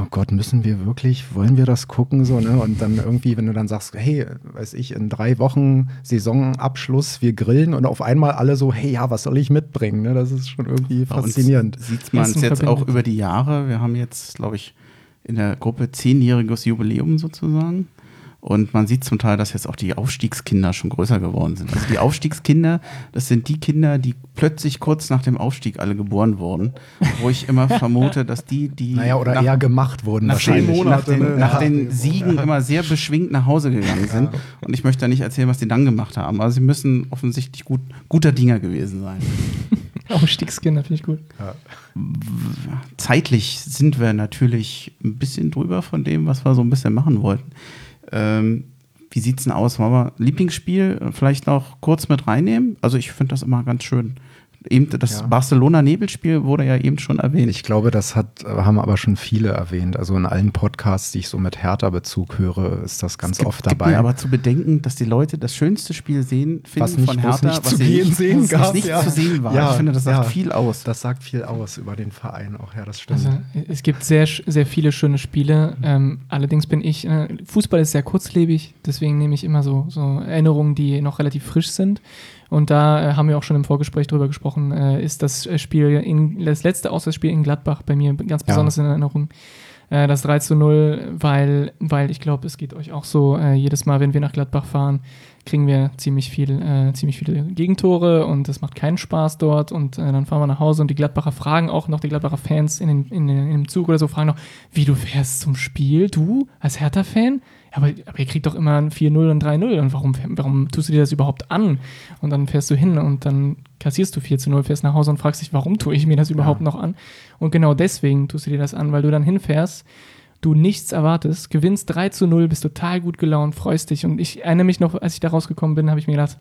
oh Gott, müssen wir wirklich, wollen wir das gucken so, ne? Und dann irgendwie, wenn du dann sagst, hey, weiß ich, in drei Wochen Saisonabschluss, wir grillen und auf einmal alle so, hey, ja, was soll ich mitbringen? Ne? Das ist schon irgendwie Bei faszinierend. Sieht man es jetzt auch über die Jahre. Wir haben jetzt, glaube ich, in der Gruppe zehnjähriges Jubiläum sozusagen. Und man sieht zum Teil, dass jetzt auch die Aufstiegskinder schon größer geworden sind. Also die Aufstiegskinder, das sind die Kinder, die plötzlich kurz nach dem Aufstieg alle geboren wurden. Wo ich immer [LAUGHS] vermute, dass die, die. Naja, oder nach, eher gemacht wurden nach wahrscheinlich. Den, Monate, nach den, ne? nach den Siegen ja. [LAUGHS] immer sehr beschwingt nach Hause gegangen sind. Ja. Und ich möchte da nicht erzählen, was die dann gemacht haben. Aber sie müssen offensichtlich gut, guter Dinger gewesen sein. [LAUGHS] Aufstiegskinder finde ich gut. Ja. Zeitlich sind wir natürlich ein bisschen drüber von dem, was wir so ein bisschen machen wollten. Ähm, wie sieht's denn aus? Wollen wir Lieblingsspiel vielleicht noch kurz mit reinnehmen? Also ich finde das immer ganz schön. Eben das ja. Barcelona-Nebelspiel wurde ja eben schon erwähnt. Ich glaube, das hat, haben aber schon viele erwähnt. Also in allen Podcasts, die ich so mit Hertha-Bezug höre, ist das ganz es gibt, oft dabei. Gibt mir aber zu bedenken, dass die Leute das schönste Spiel sehen, finden was nicht, von Hertha, nicht was zu gehen sehen gab, was nicht ja. zu sehen war. Ja, ich finde, das sagt viel aus. Das sagt viel aus über den Verein auch, ja, das stimmt. Also, es gibt sehr, sehr viele schöne Spiele. Ähm, allerdings bin ich, äh, Fußball ist sehr kurzlebig, deswegen nehme ich immer so, so Erinnerungen, die noch relativ frisch sind. Und da äh, haben wir auch schon im Vorgespräch drüber gesprochen, äh, ist das Spiel, in, das letzte Auswärtsspiel in Gladbach bei mir ganz besonders ja. in Erinnerung. Äh, das 3 zu 0, weil, weil ich glaube, es geht euch auch so, äh, jedes Mal, wenn wir nach Gladbach fahren, kriegen wir ziemlich viel, äh, ziemlich viele Gegentore und es macht keinen Spaß dort und äh, dann fahren wir nach Hause und die Gladbacher fragen auch noch, die Gladbacher Fans in, den, in, den, in dem Zug oder so fragen noch, wie du fährst zum Spiel, du als Hertha-Fan? Aber, aber ihr kriegt doch immer ein 4-0 und 3-0 und warum, warum tust du dir das überhaupt an? Und dann fährst du hin und dann kassierst du 4-0, fährst nach Hause und fragst dich, warum tue ich mir das überhaupt ja. noch an? Und genau deswegen tust du dir das an, weil du dann hinfährst, du nichts erwartest, gewinnst 3 0, bist total gut gelaunt, freust dich. Und ich erinnere mich noch, als ich da rausgekommen bin, habe ich mir gedacht,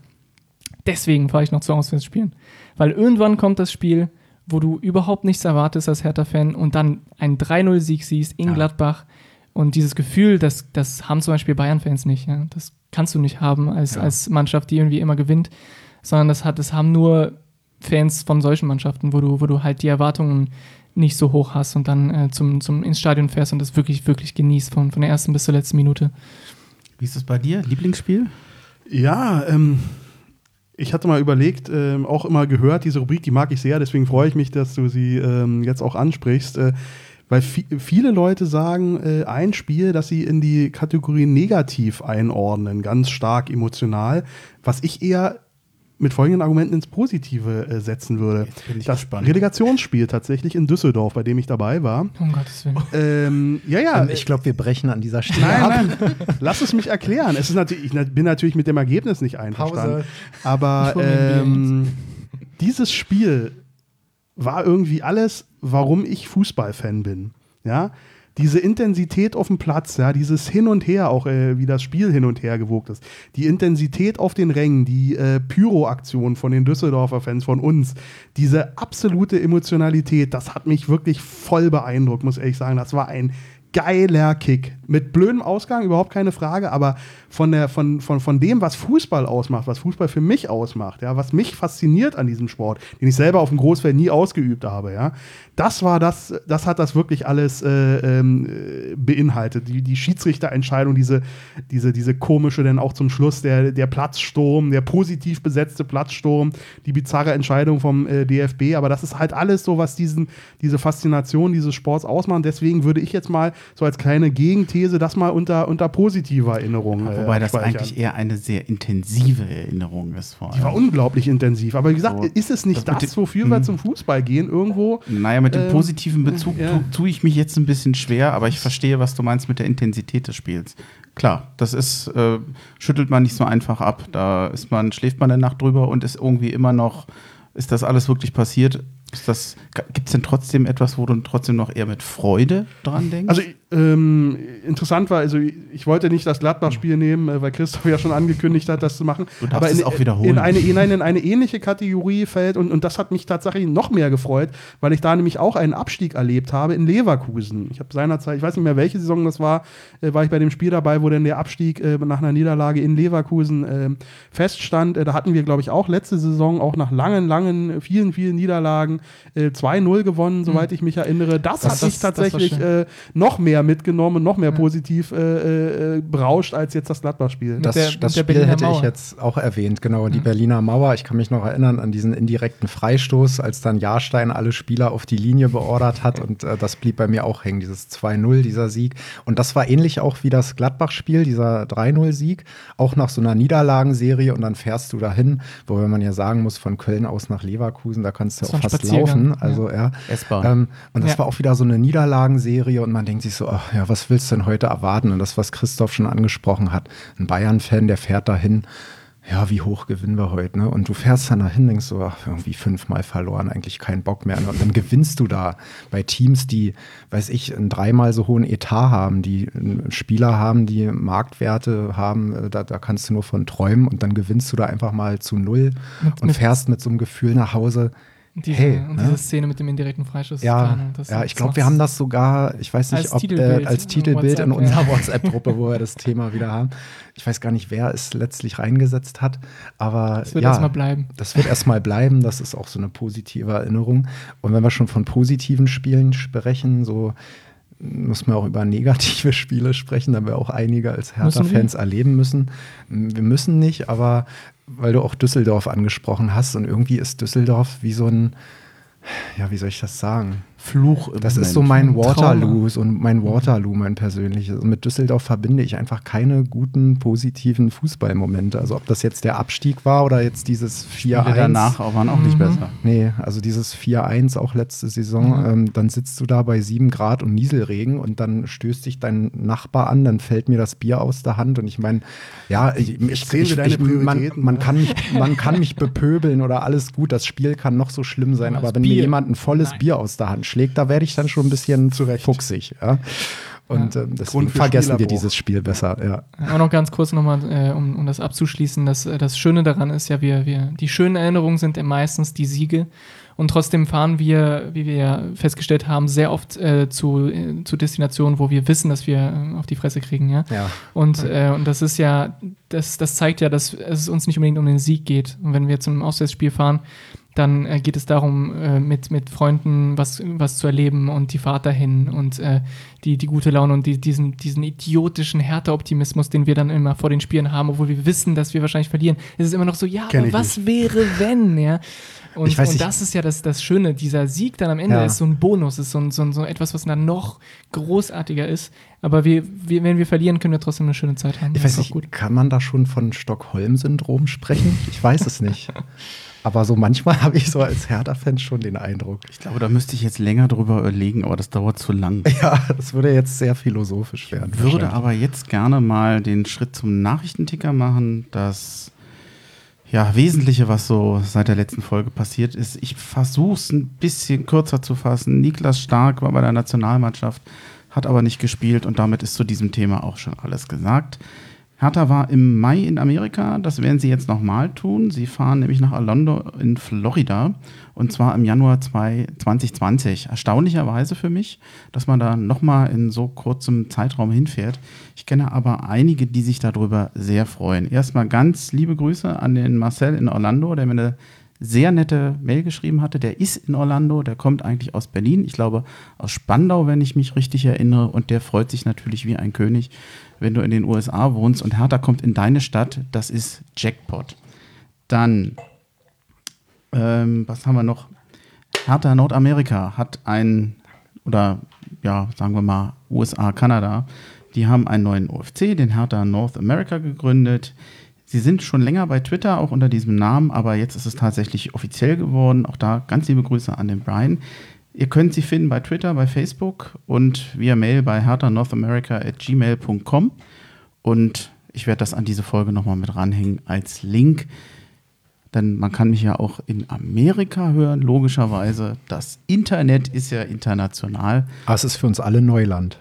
deswegen fahre ich noch zu Auswärtsspielen. Weil irgendwann kommt das Spiel, wo du überhaupt nichts erwartest als Hertha-Fan und dann einen 3-0-Sieg siehst in ja. Gladbach und dieses Gefühl, das, das haben zum Beispiel Bayern-Fans nicht. Ja? Das kannst du nicht haben als, ja. als Mannschaft, die irgendwie immer gewinnt, sondern das, hat, das haben nur Fans von solchen Mannschaften, wo du, wo du halt die Erwartungen nicht so hoch hast und dann äh, zum, zum ins Stadion fährst und das wirklich, wirklich genießt, von, von der ersten bis zur letzten Minute. Wie ist das bei dir? Lieblingsspiel? Ja, ähm, ich hatte mal überlegt, ähm, auch immer gehört, diese Rubrik, die mag ich sehr, deswegen freue ich mich, dass du sie ähm, jetzt auch ansprichst. Äh, weil viele Leute sagen, äh, ein Spiel, das sie in die Kategorie negativ einordnen, ganz stark emotional, was ich eher mit folgenden Argumenten ins Positive äh, setzen würde. das gespannt. Relegationsspiel tatsächlich in Düsseldorf, bei dem ich dabei war. Um Gottes Willen. Ähm, ja, ja. Ähm, ich glaube, wir brechen an dieser Stelle nein, ab. Nein, lass es mich erklären. Es ist natürlich, ich bin natürlich mit dem Ergebnis nicht einverstanden. Pause. Aber ähm, dieses Spiel war irgendwie alles, warum ich Fußballfan bin. Ja, diese Intensität auf dem Platz, ja, dieses Hin und Her, auch äh, wie das Spiel hin und her gewogt ist, die Intensität auf den Rängen, die äh, Pyro-Aktion von den Düsseldorfer Fans, von uns, diese absolute Emotionalität, das hat mich wirklich voll beeindruckt, muss ich ehrlich sagen. Das war ein geiler Kick. Mit blödem Ausgang, überhaupt keine Frage, aber von, der, von, von, von dem, was Fußball ausmacht, was Fußball für mich ausmacht, ja, was mich fasziniert an diesem Sport, den ich selber auf dem Großfeld nie ausgeübt habe, ja, das war das, das hat das wirklich alles äh, ähm, beinhaltet. Die, die Schiedsrichterentscheidung, diese, diese, diese komische, denn auch zum Schluss der, der Platzsturm, der positiv besetzte Platzsturm, die bizarre Entscheidung vom äh, DFB, aber das ist halt alles so, was diesen, diese Faszination dieses Sports ausmacht. Deswegen würde ich jetzt mal so als kleine Gegenthese das mal unter, unter positiver Erinnerung. Äh, Wobei das eigentlich eher eine sehr intensive Erinnerung ist. Vor allem. Die war unglaublich intensiv. Aber wie gesagt, so, ist es nicht das, das wofür wir hm. zum Fußball gehen irgendwo? Naja, mit dem ähm, positiven Bezug ja. tue ich mich jetzt ein bisschen schwer, aber ich verstehe, was du meinst mit der Intensität des Spiels. Klar, das ist, äh, schüttelt man nicht so einfach ab. Da ist man, schläft man eine Nacht drüber und ist irgendwie immer noch, ist das alles wirklich passiert? Gibt es denn trotzdem etwas, wo du trotzdem noch eher mit Freude dran denkst? Also ähm, interessant war, also ich wollte nicht das Gladbach-Spiel nehmen, äh, weil Christoph ja schon angekündigt hat, das zu machen. Du darfst aber in, es auch wiederholen. In eine, in, eine, in eine ähnliche Kategorie fällt und, und das hat mich tatsächlich noch mehr gefreut, weil ich da nämlich auch einen Abstieg erlebt habe in Leverkusen. Ich habe seinerzeit, ich weiß nicht mehr, welche Saison das war, äh, war ich bei dem Spiel dabei, wo denn der Abstieg äh, nach einer Niederlage in Leverkusen äh, feststand. Äh, da hatten wir, glaube ich, auch letzte Saison, auch nach langen, langen, vielen, vielen Niederlagen, 2-0 äh, gewonnen, soweit mhm. ich mich erinnere. Das, das hat mich tatsächlich noch mehr mehr mitgenommen, noch mehr positiv äh, äh, berauscht als jetzt das Gladbach-Spiel. Das, der, das Spiel hätte Mauer. ich jetzt auch erwähnt, genau. Die mhm. Berliner Mauer. Ich kann mich noch erinnern an diesen indirekten Freistoß, als dann Jahrstein alle Spieler auf die Linie beordert hat [LAUGHS] und äh, das blieb bei mir auch hängen, dieses 2-0, dieser Sieg. Und das war ähnlich auch wie das Gladbach-Spiel, dieser 3-0-Sieg, auch nach so einer Niederlagenserie und dann fährst du dahin, wo man ja sagen muss, von Köln aus nach Leverkusen, da kannst du auch fast laufen. Also ja. ja. Ähm, und das ja. war auch wieder so eine Niederlagenserie und man denkt sich so, ach ja, was willst du denn heute erwarten? Und das, was Christoph schon angesprochen hat, ein Bayern-Fan, der fährt dahin, ja, wie hoch gewinnen wir heute, ne? Und du fährst dann dahin, denkst so, ach, irgendwie fünfmal verloren, eigentlich keinen Bock mehr. Und dann gewinnst du da bei Teams, die, weiß ich, einen dreimal so hohen Etat haben, die Spieler haben, die Marktwerte haben, äh, da, da kannst du nur von träumen und dann gewinnst du da einfach mal zu null mit, und mit fährst mit so einem Gefühl nach Hause, diese, hey, und ne? diese Szene mit dem indirekten Freischuss. Ja, ja ich glaube, wir haben das sogar, ich weiß nicht, als ob Titelbild, äh, als Titelbild in unserer ja. WhatsApp-Gruppe, wo wir das Thema wieder haben. Ich weiß gar nicht, wer es letztlich reingesetzt hat, aber das wird ja, erstmal bleiben. Das wird erstmal bleiben. Das ist auch so eine positive Erinnerung. Und wenn wir schon von positiven Spielen sprechen, so muss man auch über negative [LAUGHS] Spiele sprechen, da wir auch einige als Hertha-Fans erleben müssen. Wir müssen nicht, aber weil du auch Düsseldorf angesprochen hast und irgendwie ist Düsseldorf wie so ein, ja, wie soll ich das sagen? Fluch. Im das Moment. ist so mein Waterloo und mein Waterloo, mein persönliches. Und mit Düsseldorf verbinde ich einfach keine guten, positiven Fußballmomente. Also ob das jetzt der Abstieg war oder jetzt dieses 4-1. danach auch waren auch nicht mhm. besser. Nee, also dieses 4-1 auch letzte Saison, mhm. ähm, dann sitzt du da bei 7 Grad und Nieselregen und dann stößt dich dein Nachbar an, dann fällt mir das Bier aus der Hand und ich meine, ja, ich, ich, ich, ich man, man, kann mich, [LAUGHS] man kann mich bepöbeln oder alles gut, das Spiel kann noch so schlimm sein, aber, aber wenn Bier. mir jemand ein volles Nein. Bier aus der Hand schlägt, da werde ich dann schon ein bisschen Zurecht. fuchsig. Ja? Und ja. Ähm, deswegen vergessen wir dieses Spiel besser. Ja. Auch noch ganz kurz nochmal, äh, um, um das abzuschließen, das, äh, das Schöne daran ist ja, wir, wir, die schönen Erinnerungen sind ja meistens die Siege. Und trotzdem fahren wir, wie wir ja festgestellt haben, sehr oft äh, zu, äh, zu Destinationen, wo wir wissen, dass wir äh, auf die Fresse kriegen. Ja? ja. Und, äh, und das ist ja, das, das zeigt ja, dass es uns nicht unbedingt um den Sieg geht. Und wenn wir zum Auswärtsspiel fahren, dann äh, geht es darum, äh, mit, mit Freunden was, was zu erleben und die Fahrt dahin und äh, die, die gute Laune und die, diesen, diesen idiotischen Härteoptimismus, den wir dann immer vor den Spielen haben, obwohl wir wissen, dass wir wahrscheinlich verlieren. Es ist immer noch so, ja, aber was nicht. wäre, wenn, ja? [LAUGHS] Und, weiß, und das ist ja das, das Schöne, dieser Sieg dann am Ende ja. ist so ein Bonus, ist so, ein, so, ein, so etwas, was dann noch großartiger ist. Aber wir, wir, wenn wir verlieren, können wir trotzdem eine schöne Zeit haben. Ich weiß nicht, gut. kann man da schon von Stockholm-Syndrom sprechen? Ich weiß es nicht. [LAUGHS] Aber so manchmal [LAUGHS] habe ich so als Hertha-Fan schon den Eindruck. Ich glaube, da müsste ich jetzt länger drüber überlegen, aber das dauert zu lang. [LAUGHS] Ja, das würde jetzt sehr philosophisch werden. Ich würde aber jetzt gerne mal den Schritt zum Nachrichtenticker machen. Das ja, Wesentliche, was so seit der letzten Folge passiert ist, ich versuche es ein bisschen kürzer zu fassen. Niklas Stark war bei der Nationalmannschaft, hat aber nicht gespielt und damit ist zu diesem Thema auch schon alles gesagt. Hertha war im Mai in Amerika, das werden sie jetzt nochmal tun. Sie fahren nämlich nach Orlando in Florida und zwar im Januar 2020. Erstaunlicherweise für mich, dass man da nochmal in so kurzem Zeitraum hinfährt. Ich kenne aber einige, die sich darüber sehr freuen. Erstmal ganz liebe Grüße an den Marcel in Orlando, der mir eine sehr nette Mail geschrieben hatte. Der ist in Orlando, der kommt eigentlich aus Berlin, ich glaube aus Spandau, wenn ich mich richtig erinnere, und der freut sich natürlich wie ein König, wenn du in den USA wohnst und Hertha kommt in deine Stadt, das ist Jackpot. Dann, ähm, was haben wir noch? Hertha Nordamerika hat ein, oder ja, sagen wir mal USA, Kanada, die haben einen neuen OFC, den Hertha North America gegründet. Sie sind schon länger bei Twitter, auch unter diesem Namen, aber jetzt ist es tatsächlich offiziell geworden. Auch da ganz liebe Grüße an den Brian. Ihr könnt sie finden bei Twitter, bei Facebook und via Mail bei herthanorthamerica.gmail.com. Und ich werde das an diese Folge nochmal mit ranhängen als Link. Denn man kann mich ja auch in Amerika hören, logischerweise. Das Internet ist ja international. Es ist für uns alle Neuland.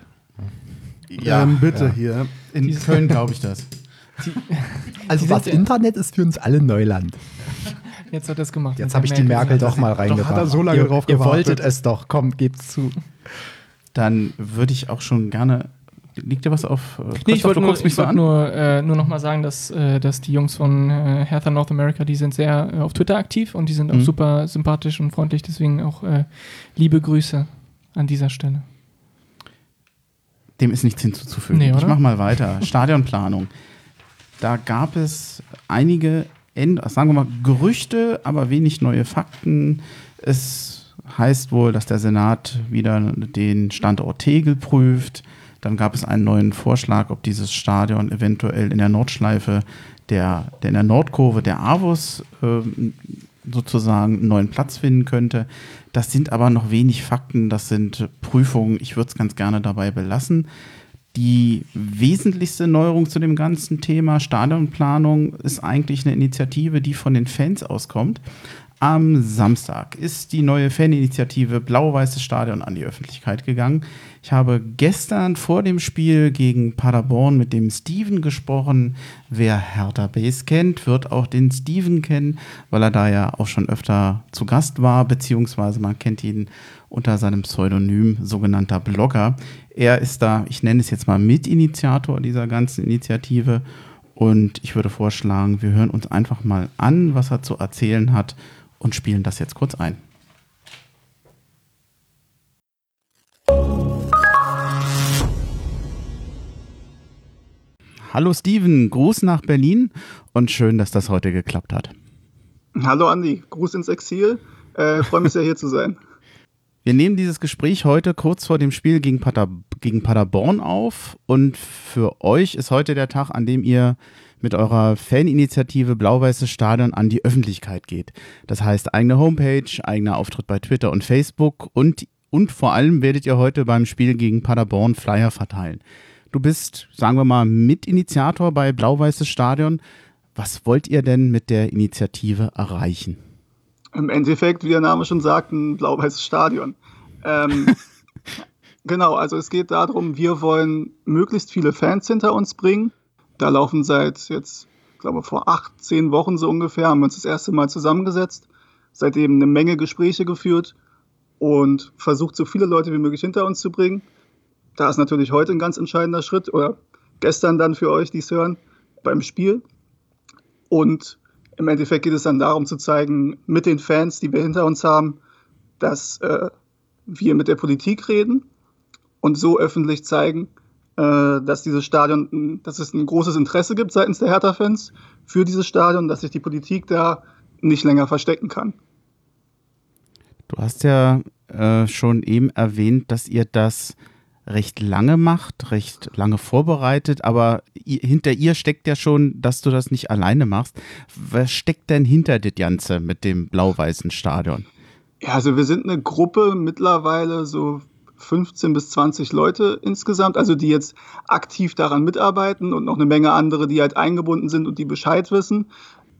Ja, ähm, bitte ja. hier. In Köln glaube ich das. Die, [LAUGHS] also das Internet ist für uns alle Neuland. Jetzt hat er es gemacht. Jetzt habe ich die Merkel doch mal reingebracht. Doch hat er so lange ihr, drauf gewartet. Ihr wolltet es doch, kommt, gebt's zu. Dann würde ich auch schon gerne Liegt dir was auf? Äh, nee, ich wollte nur, ich so wollt nur, äh, nur noch mal sagen, dass, äh, dass die Jungs von äh, Hertha North America, die sind sehr äh, auf Twitter aktiv und die sind mhm. auch super sympathisch und freundlich. Deswegen auch äh, liebe Grüße an dieser Stelle. Dem ist nichts hinzuzufügen. Nee, ich mache mal weiter. Stadionplanung. Da gab es einige sagen wir mal, Gerüchte, aber wenig neue Fakten. Es heißt wohl, dass der Senat wieder den Standort Tegel prüft. Dann gab es einen neuen Vorschlag, ob dieses Stadion eventuell in der Nordschleife, der, der in der Nordkurve der Avus äh, sozusagen einen neuen Platz finden könnte. Das sind aber noch wenig Fakten, das sind Prüfungen. Ich würde es ganz gerne dabei belassen. Die wesentlichste Neuerung zu dem ganzen Thema Stadionplanung ist eigentlich eine Initiative, die von den Fans auskommt. Am Samstag ist die neue Faninitiative Blau-Weißes Stadion an die Öffentlichkeit gegangen. Ich habe gestern vor dem Spiel gegen Paderborn mit dem Steven gesprochen. Wer Hertha Base kennt, wird auch den Steven kennen, weil er da ja auch schon öfter zu Gast war, beziehungsweise man kennt ihn unter seinem Pseudonym sogenannter Blogger. Er ist da, ich nenne es jetzt mal Mitinitiator dieser ganzen Initiative. Und ich würde vorschlagen, wir hören uns einfach mal an, was er zu erzählen hat und spielen das jetzt kurz ein. Hallo Steven, Gruß nach Berlin und schön, dass das heute geklappt hat. Hallo Andi, Gruß ins Exil. Äh, Freue mich sehr hier zu sein. [LAUGHS] Wir nehmen dieses Gespräch heute kurz vor dem Spiel gegen, Pader, gegen Paderborn auf und für euch ist heute der Tag, an dem ihr mit eurer Faninitiative Blau-Weißes Stadion an die Öffentlichkeit geht. Das heißt eigene Homepage, eigener Auftritt bei Twitter und Facebook und, und vor allem werdet ihr heute beim Spiel gegen Paderborn Flyer verteilen. Du bist, sagen wir mal, Mitinitiator bei Blau-Weißes Stadion. Was wollt ihr denn mit der Initiative erreichen? Im Endeffekt, wie der Name schon sagt, ein blau-weißes Stadion. Ähm, [LAUGHS] genau, also es geht darum, wir wollen möglichst viele Fans hinter uns bringen. Da laufen seit jetzt, ich glaube, vor acht, zehn Wochen so ungefähr, haben wir uns das erste Mal zusammengesetzt, seitdem eine Menge Gespräche geführt und versucht, so viele Leute wie möglich hinter uns zu bringen. Da ist natürlich heute ein ganz entscheidender Schritt, oder gestern dann für euch, die es hören, beim Spiel. Und im Endeffekt geht es dann darum zu zeigen, mit den Fans, die wir hinter uns haben, dass äh, wir mit der Politik reden und so öffentlich zeigen, äh, dass dieses Stadion, dass es ein großes Interesse gibt seitens der Hertha-Fans für dieses Stadion, dass sich die Politik da nicht länger verstecken kann. Du hast ja äh, schon eben erwähnt, dass ihr das recht lange macht, recht lange vorbereitet, aber hinter ihr steckt ja schon, dass du das nicht alleine machst. Was steckt denn hinter das Ganze mit dem blau-weißen Stadion? Ja, also wir sind eine Gruppe mittlerweile so 15 bis 20 Leute insgesamt, also die jetzt aktiv daran mitarbeiten und noch eine Menge andere, die halt eingebunden sind und die Bescheid wissen.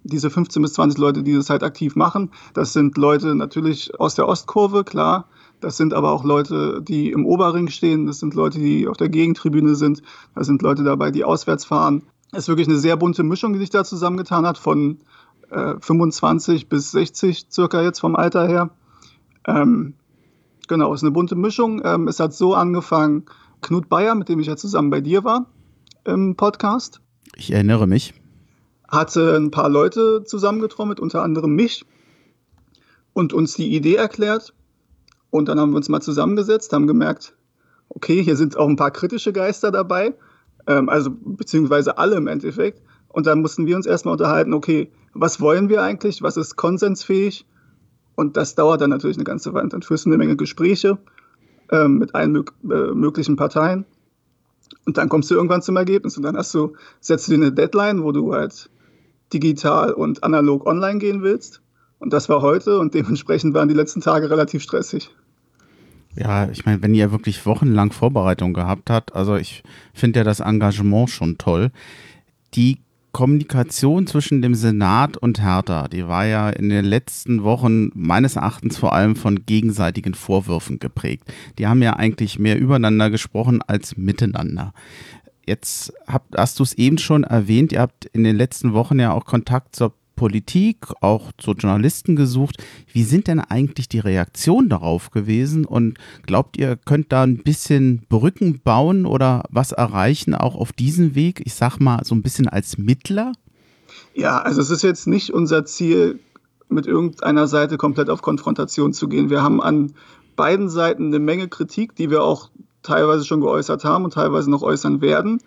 Diese 15 bis 20 Leute, die das halt aktiv machen, das sind Leute natürlich aus der Ostkurve, klar. Das sind aber auch Leute, die im Oberring stehen. Das sind Leute, die auf der Gegentribüne sind. Das sind Leute dabei, die auswärts fahren. Es ist wirklich eine sehr bunte Mischung, die sich da zusammengetan hat, von äh, 25 bis 60 circa jetzt vom Alter her. Ähm, genau, es ist eine bunte Mischung. Ähm, es hat so angefangen, Knut Bayer, mit dem ich ja zusammen bei dir war im Podcast. Ich erinnere mich. Hatte ein paar Leute zusammengetrommelt, unter anderem mich, und uns die Idee erklärt. Und dann haben wir uns mal zusammengesetzt, haben gemerkt, okay, hier sind auch ein paar kritische Geister dabei, ähm, also beziehungsweise alle im Endeffekt. Und dann mussten wir uns erstmal unterhalten, okay, was wollen wir eigentlich, was ist konsensfähig? Und das dauert dann natürlich eine ganze Weile. Dann führst du eine Menge Gespräche ähm, mit allen mög äh, möglichen Parteien. Und dann kommst du irgendwann zum Ergebnis. Und dann hast du, setzt du dir eine Deadline, wo du halt digital und analog online gehen willst. Und das war heute und dementsprechend waren die letzten Tage relativ stressig. Ja, ich meine, wenn ihr wirklich wochenlang Vorbereitung gehabt habt, also ich finde ja das Engagement schon toll. Die Kommunikation zwischen dem Senat und Hertha, die war ja in den letzten Wochen meines Erachtens vor allem von gegenseitigen Vorwürfen geprägt. Die haben ja eigentlich mehr übereinander gesprochen als miteinander. Jetzt hast du es eben schon erwähnt, ihr habt in den letzten Wochen ja auch Kontakt zur Politik, auch zu Journalisten gesucht. Wie sind denn eigentlich die Reaktionen darauf gewesen? Und glaubt ihr, könnt da ein bisschen Brücken bauen oder was erreichen, auch auf diesem Weg? Ich sag mal, so ein bisschen als Mittler? Ja, also es ist jetzt nicht unser Ziel, mit irgendeiner Seite komplett auf Konfrontation zu gehen. Wir haben an beiden Seiten eine Menge Kritik, die wir auch teilweise schon geäußert haben und teilweise noch äußern werden.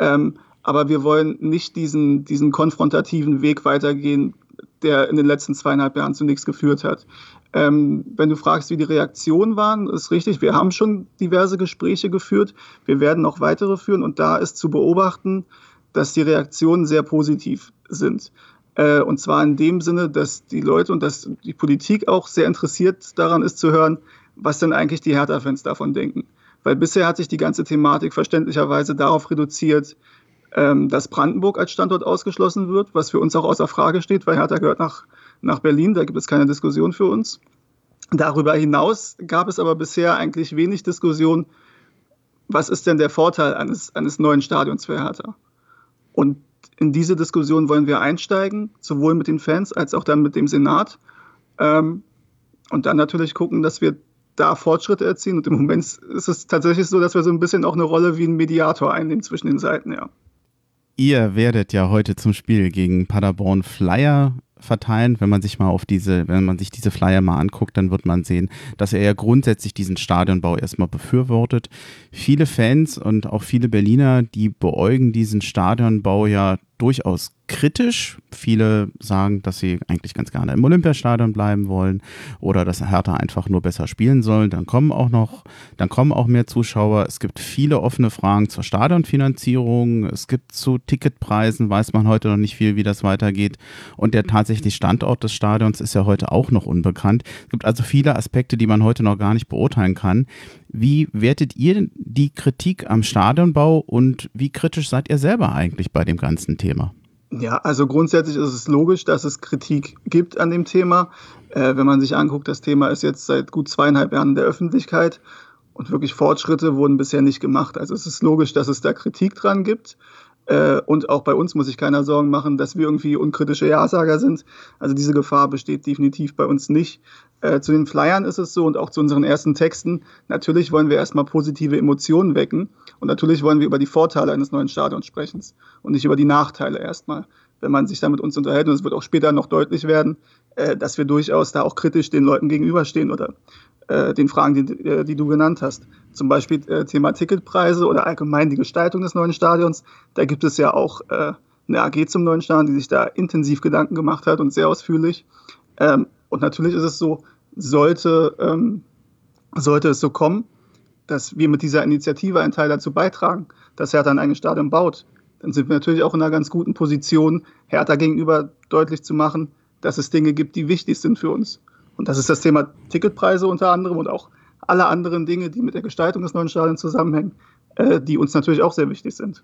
Ähm, aber wir wollen nicht diesen, diesen konfrontativen Weg weitergehen, der in den letzten zweieinhalb Jahren zu nichts geführt hat. Ähm, wenn du fragst, wie die Reaktionen waren, ist richtig. Wir haben schon diverse Gespräche geführt. Wir werden noch weitere führen. Und da ist zu beobachten, dass die Reaktionen sehr positiv sind. Äh, und zwar in dem Sinne, dass die Leute und dass die Politik auch sehr interessiert daran ist zu hören, was denn eigentlich die Hertha-Fans davon denken. Weil bisher hat sich die ganze Thematik verständlicherweise darauf reduziert, dass Brandenburg als Standort ausgeschlossen wird, was für uns auch außer Frage steht, weil Hertha gehört nach, nach Berlin, da gibt es keine Diskussion für uns. Darüber hinaus gab es aber bisher eigentlich wenig Diskussion, was ist denn der Vorteil eines, eines neuen Stadions für Hertha? Und in diese Diskussion wollen wir einsteigen, sowohl mit den Fans als auch dann mit dem Senat. Ähm, und dann natürlich gucken, dass wir da Fortschritte erzielen. Und im Moment ist es tatsächlich so, dass wir so ein bisschen auch eine Rolle wie ein Mediator einnehmen zwischen den Seiten, ja. Ihr werdet ja heute zum Spiel gegen Paderborn Flyer verteilen. Wenn man sich mal auf diese, wenn man sich diese Flyer mal anguckt, dann wird man sehen, dass er ja grundsätzlich diesen Stadionbau erstmal befürwortet. Viele Fans und auch viele Berliner, die beäugen diesen Stadionbau ja durchaus kritisch. Viele sagen, dass sie eigentlich ganz gerne im Olympiastadion bleiben wollen oder dass Hertha einfach nur besser spielen soll. Dann kommen auch noch, dann kommen auch mehr Zuschauer. Es gibt viele offene Fragen zur Stadionfinanzierung. Es gibt zu Ticketpreisen, weiß man heute noch nicht viel, wie das weitergeht. Und der tatsächliche Standort des Stadions ist ja heute auch noch unbekannt. Es gibt also viele Aspekte, die man heute noch gar nicht beurteilen kann. Wie wertet ihr die Kritik am Stadionbau und wie kritisch seid ihr selber eigentlich bei dem ganzen Thema? Ja, also grundsätzlich ist es logisch, dass es Kritik gibt an dem Thema. Äh, wenn man sich anguckt, das Thema ist jetzt seit gut zweieinhalb Jahren in der Öffentlichkeit und wirklich Fortschritte wurden bisher nicht gemacht. Also es ist logisch, dass es da Kritik dran gibt. Äh, und auch bei uns muss sich keiner Sorgen machen, dass wir irgendwie unkritische Ja-Sager sind. Also diese Gefahr besteht definitiv bei uns nicht. Äh, zu den Flyern ist es so und auch zu unseren ersten Texten. Natürlich wollen wir erstmal positive Emotionen wecken und natürlich wollen wir über die Vorteile eines neuen Stadions sprechen und nicht über die Nachteile erstmal. Wenn man sich da mit uns unterhält, und es wird auch später noch deutlich werden, äh, dass wir durchaus da auch kritisch den Leuten gegenüberstehen oder äh, den Fragen, die, äh, die, du genannt hast. Zum Beispiel äh, Thema Ticketpreise oder allgemein die Gestaltung des neuen Stadions. Da gibt es ja auch äh, eine AG zum neuen Stadion, die sich da intensiv Gedanken gemacht hat und sehr ausführlich. Ähm, und natürlich ist es so, sollte, ähm, sollte es so kommen, dass wir mit dieser Initiative einen Teil dazu beitragen, dass Hertha ein eigenes Stadion baut, dann sind wir natürlich auch in einer ganz guten Position, Hertha gegenüber deutlich zu machen, dass es Dinge gibt, die wichtig sind für uns. Und das ist das Thema Ticketpreise unter anderem und auch alle anderen Dinge, die mit der Gestaltung des neuen Stadions zusammenhängen, äh, die uns natürlich auch sehr wichtig sind.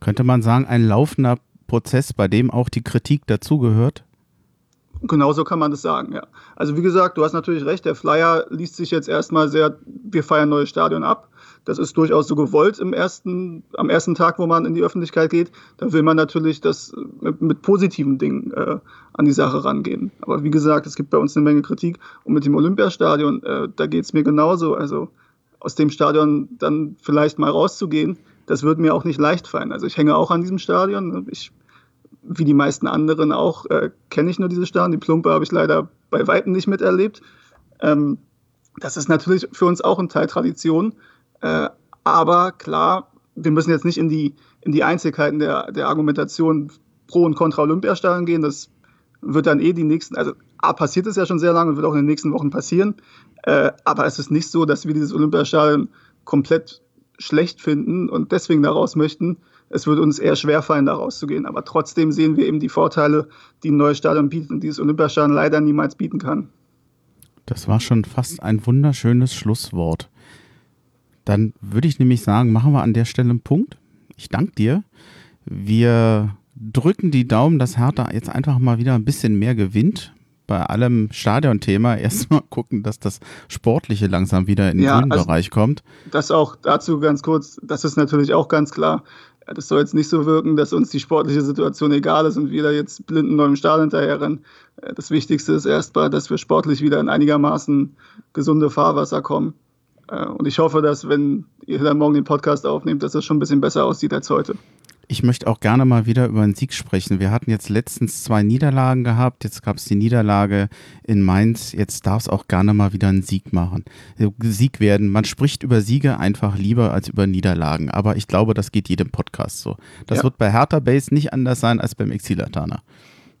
Könnte man sagen, ein laufender Prozess, bei dem auch die Kritik dazugehört? Genauso kann man das sagen, ja. Also wie gesagt, du hast natürlich recht, der Flyer liest sich jetzt erstmal sehr, wir feiern neues Stadion ab. Das ist durchaus so gewollt im ersten, am ersten Tag, wo man in die Öffentlichkeit geht. Da will man natürlich das mit, mit positiven Dingen äh, an die Sache rangehen. Aber wie gesagt, es gibt bei uns eine Menge Kritik. Und mit dem Olympiastadion, äh, da geht es mir genauso. Also aus dem Stadion dann vielleicht mal rauszugehen, das wird mir auch nicht leicht fallen. Also ich hänge auch an diesem Stadion. Ich wie die meisten anderen auch, äh, kenne ich nur diese Stadion. Die Plumpe habe ich leider bei Weitem nicht miterlebt. Ähm, das ist natürlich für uns auch ein Teil Tradition. Äh, aber klar, wir müssen jetzt nicht in die, in die Einzelheiten der, der Argumentation pro und contra Olympiastadion gehen. Das wird dann eh die nächsten, also A, passiert es ja schon sehr lange und wird auch in den nächsten Wochen passieren. Äh, aber es ist nicht so, dass wir dieses Olympiastadion komplett schlecht finden und deswegen daraus möchten, es wird uns eher schwerfallen, da rauszugehen. Aber trotzdem sehen wir eben die Vorteile, die ein neues Stadion bietet und dieses Olympiastadion leider niemals bieten kann. Das war schon fast ein wunderschönes Schlusswort. Dann würde ich nämlich sagen, machen wir an der Stelle einen Punkt. Ich danke dir. Wir drücken die Daumen, dass Hertha jetzt einfach mal wieder ein bisschen mehr gewinnt. Bei allem Stadionthema [LAUGHS] erstmal gucken, dass das Sportliche langsam wieder in den ja, grünen also Bereich kommt. Das auch dazu ganz kurz, das ist natürlich auch ganz klar das soll jetzt nicht so wirken, dass uns die sportliche Situation egal ist und wir da jetzt blind einen neuen Stall hinterherrennen. Äh, das Wichtigste ist erstmal, dass wir sportlich wieder in einigermaßen gesunde Fahrwasser kommen. Äh, und ich hoffe, dass, wenn ihr dann morgen den Podcast aufnehmt, dass das schon ein bisschen besser aussieht als heute. Ich möchte auch gerne mal wieder über einen Sieg sprechen. Wir hatten jetzt letztens zwei Niederlagen gehabt. Jetzt gab es die Niederlage in Mainz. Jetzt darf es auch gerne mal wieder einen Sieg machen. Sieg werden. Man spricht über Siege einfach lieber als über Niederlagen. Aber ich glaube, das geht jedem Podcast so. Das ja. wird bei Hertha Base nicht anders sein als beim Exilatana.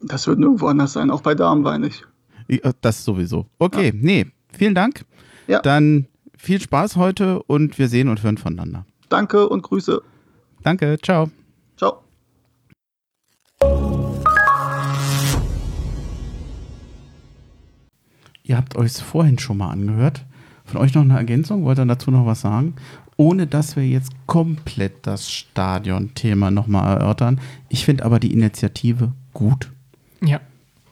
Das wird nirgendwo anders sein, auch bei Damenwein nicht. Äh, das sowieso. Okay, ja. nee, vielen Dank. Ja. Dann viel Spaß heute und wir sehen und hören voneinander. Danke und Grüße. Danke. Ciao. Ihr habt euch vorhin schon mal angehört. Von euch noch eine Ergänzung? Wollt ihr dazu noch was sagen? Ohne dass wir jetzt komplett das Stadion-Thema nochmal erörtern. Ich finde aber die Initiative gut. Ja.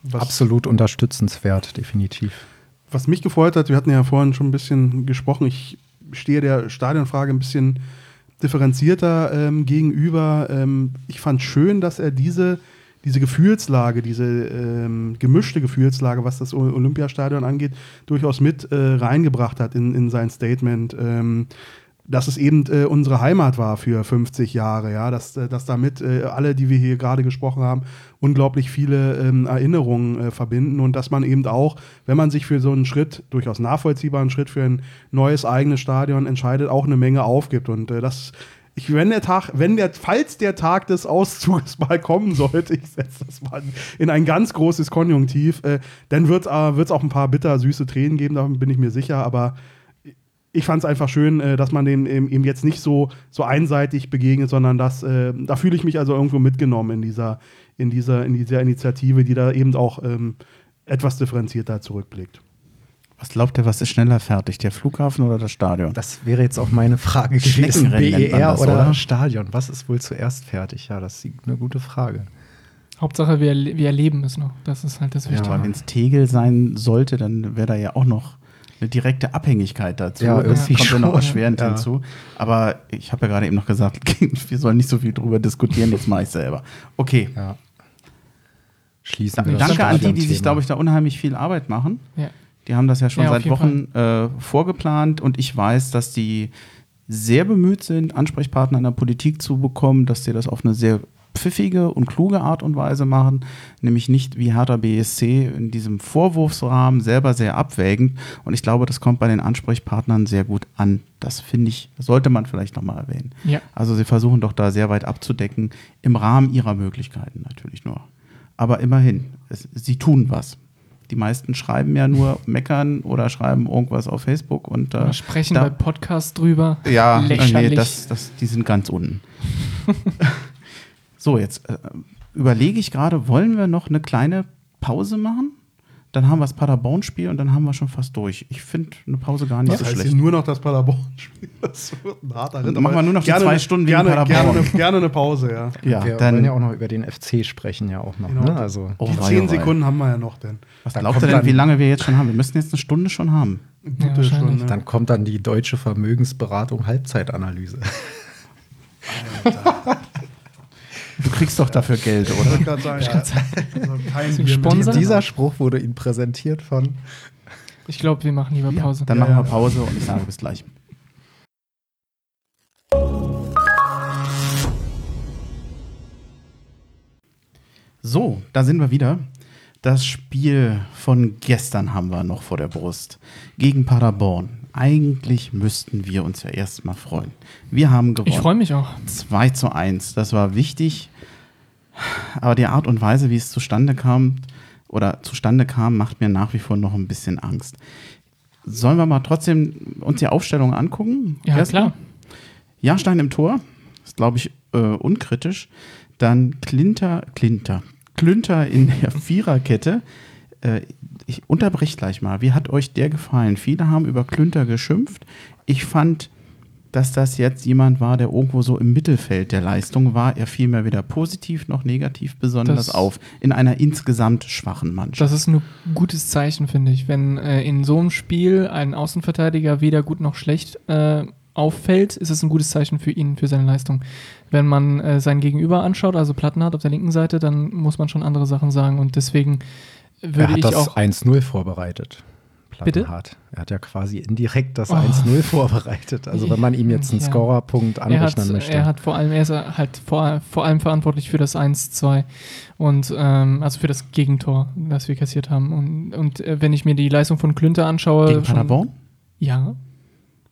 Was, Absolut unterstützenswert, definitiv. Was mich gefreut hat, wir hatten ja vorhin schon ein bisschen gesprochen, ich stehe der Stadionfrage ein bisschen differenzierter ähm, gegenüber. Ähm, ich fand schön, dass er diese, diese Gefühlslage, diese ähm, gemischte Gefühlslage, was das Olympiastadion angeht, durchaus mit äh, reingebracht hat in, in sein Statement. Dass es eben äh, unsere Heimat war für 50 Jahre, ja, dass, äh, dass damit äh, alle, die wir hier gerade gesprochen haben, unglaublich viele ähm, Erinnerungen äh, verbinden und dass man eben auch, wenn man sich für so einen Schritt, durchaus nachvollziehbaren Schritt für ein neues eigenes Stadion entscheidet, auch eine Menge aufgibt. Und äh, das ich, wenn der Tag, wenn der, falls der Tag des Auszugs [LAUGHS] mal kommen sollte, ich setze das mal in ein ganz großes Konjunktiv, äh, dann wird es auch ein paar bitter süße Tränen geben, davon bin ich mir sicher, aber ich fand es einfach schön, äh, dass man dem eben jetzt nicht so, so einseitig begegnet, sondern dass, äh, da fühle ich mich also irgendwo mitgenommen in dieser, in dieser, in dieser Initiative, die da eben auch ähm, etwas differenzierter zurückblickt. Was glaubt ihr, was ist schneller fertig, der Flughafen oder das Stadion? Das wäre jetzt auch meine Frage gewesen. Schneckenrennen nennt man BER das, oder, oder? Stadion? Was ist wohl zuerst fertig? Ja, das ist eine gute Frage. Hauptsache, wir, wir erleben es noch. Das ist halt das Wichtige. Aber wenn es Tegel sein sollte, dann wäre da ja auch noch eine direkte Abhängigkeit dazu. Ja, das kommt ja noch schon, erschwerend ja. hinzu. Aber ich habe ja gerade eben noch gesagt, [LAUGHS] wir sollen nicht so viel drüber diskutieren, jetzt mache ich selber. Okay. Ja. Schließen wir das Danke an die, die sich, glaube ich, da unheimlich viel Arbeit machen. Ja. Die haben das ja schon Ja, seit Wochen äh, vorgeplant und ich weiß, dass die sehr bemüht sind, Ansprechpartner in der Politik zu bekommen, dass sie das auf eine sehr pfiffige und kluge Art und Weise machen, nämlich nicht wie Hertha BSC in diesem Vorwurfsrahmen selber sehr abwägend. Und ich glaube, das kommt bei den Ansprechpartnern sehr gut an. Das finde ich, sollte man vielleicht nochmal erwähnen. Ja. Also sie versuchen doch da sehr weit abzudecken, im Rahmen ihrer Möglichkeiten natürlich nur. Aber immerhin, es, sie tun was. Die meisten schreiben ja nur [LAUGHS] meckern oder schreiben irgendwas auf Facebook und äh, sprechen da- bei Podcasts drüber. ja, Lächerlich. nee, das, das, die sind ganz unten. [LAUGHS] so, jetzt äh, überlege ich gerade, wollen wir noch eine kleine Pause machen? Dann haben wir das Paderborn-Spiel und dann haben wir schon fast durch. Ich finde eine Pause gar nicht Das so heißt schlecht. hier nur noch das Paderborn-Spiel. [LAUGHS] Das wird ein harter Ritt. Dann machen wir nur noch die gerne, zwei Stunden wegen gerne, gerne, Paderborn. eine, gerne eine Pause, ja. Ja, wir dann, wollen ja auch noch über den FC sprechen, ja auch noch. Genau. Ne? Also, Oh, Die zehn oh, wei. Sekunden haben wir ja noch denn. was dann glaubt ihr denn, wie lange wir jetzt schon haben? Wir müssen jetzt eine Stunde schon haben. Ja. Stunde. dann kommt dann die deutsche Vermögensberatung Halbzeitanalyse. Du kriegst doch dafür Geld, Ich oder? wollte gerade sagen, ja. Also kein Ist ein Bier mit- Sponsor? Dieser Spruch wurde Ihnen präsentiert von. Ich glaube, wir machen lieber Pause. Dann Ja, machen wir ja. Pause und ich sage bis gleich. So, da sind wir wieder. Das Spiel von gestern haben wir noch vor der Brust. Gegen Paderborn. Eigentlich müssten wir uns ja erstmal freuen. Wir haben gewonnen. Ich freue mich auch. 2 zu 1. Das war wichtig. Aber die Art und Weise, wie es zustande kam oder zustande kam, macht mir nach wie vor noch ein bisschen Angst. Sollen wir mal trotzdem uns die Aufstellung angucken? Ja, Erstmal? klar. Jahrstein im Tor, ist glaube ich äh, unkritisch. Dann Klinter, Klinter, Klünter in der [LAUGHS] Viererkette. Äh, ich unterbrich gleich mal. Wie hat euch der gefallen? Viele haben über Klünter geschimpft. Ich fand, dass das jetzt jemand war, der irgendwo so im Mittelfeld der Leistung war. Er fiel mir weder positiv noch negativ besonders Das- auf in einer insgesamt schwachen Mannschaft. Das ist ein gutes Zeichen, finde ich. Wenn äh, in so einem Spiel ein Außenverteidiger weder gut noch schlecht äh, auffällt, ist es ein gutes Zeichen für ihn, für seine Leistung. Wenn man äh, sein Gegenüber anschaut, also Plattenhardt auf der linken Seite, dann muss man schon andere Sachen sagen. Und deswegen Er würde hat ich das auch. 1-0 vorbereitet. Bitte? Plattenhardt. Er hat ja quasi indirekt das Oh. 1-0 vorbereitet. Also wenn man ihm jetzt einen Ja. Scorerpunkt Er hat, anrechnen möchte. er hat vor allem, er ist halt vor, vor allem verantwortlich für das 1-2 und ähm, also für das Gegentor, das wir kassiert haben. Und, und äh, wenn ich mir die Leistung von Klünter anschaue. Gegen schon- Paderborn? Ja,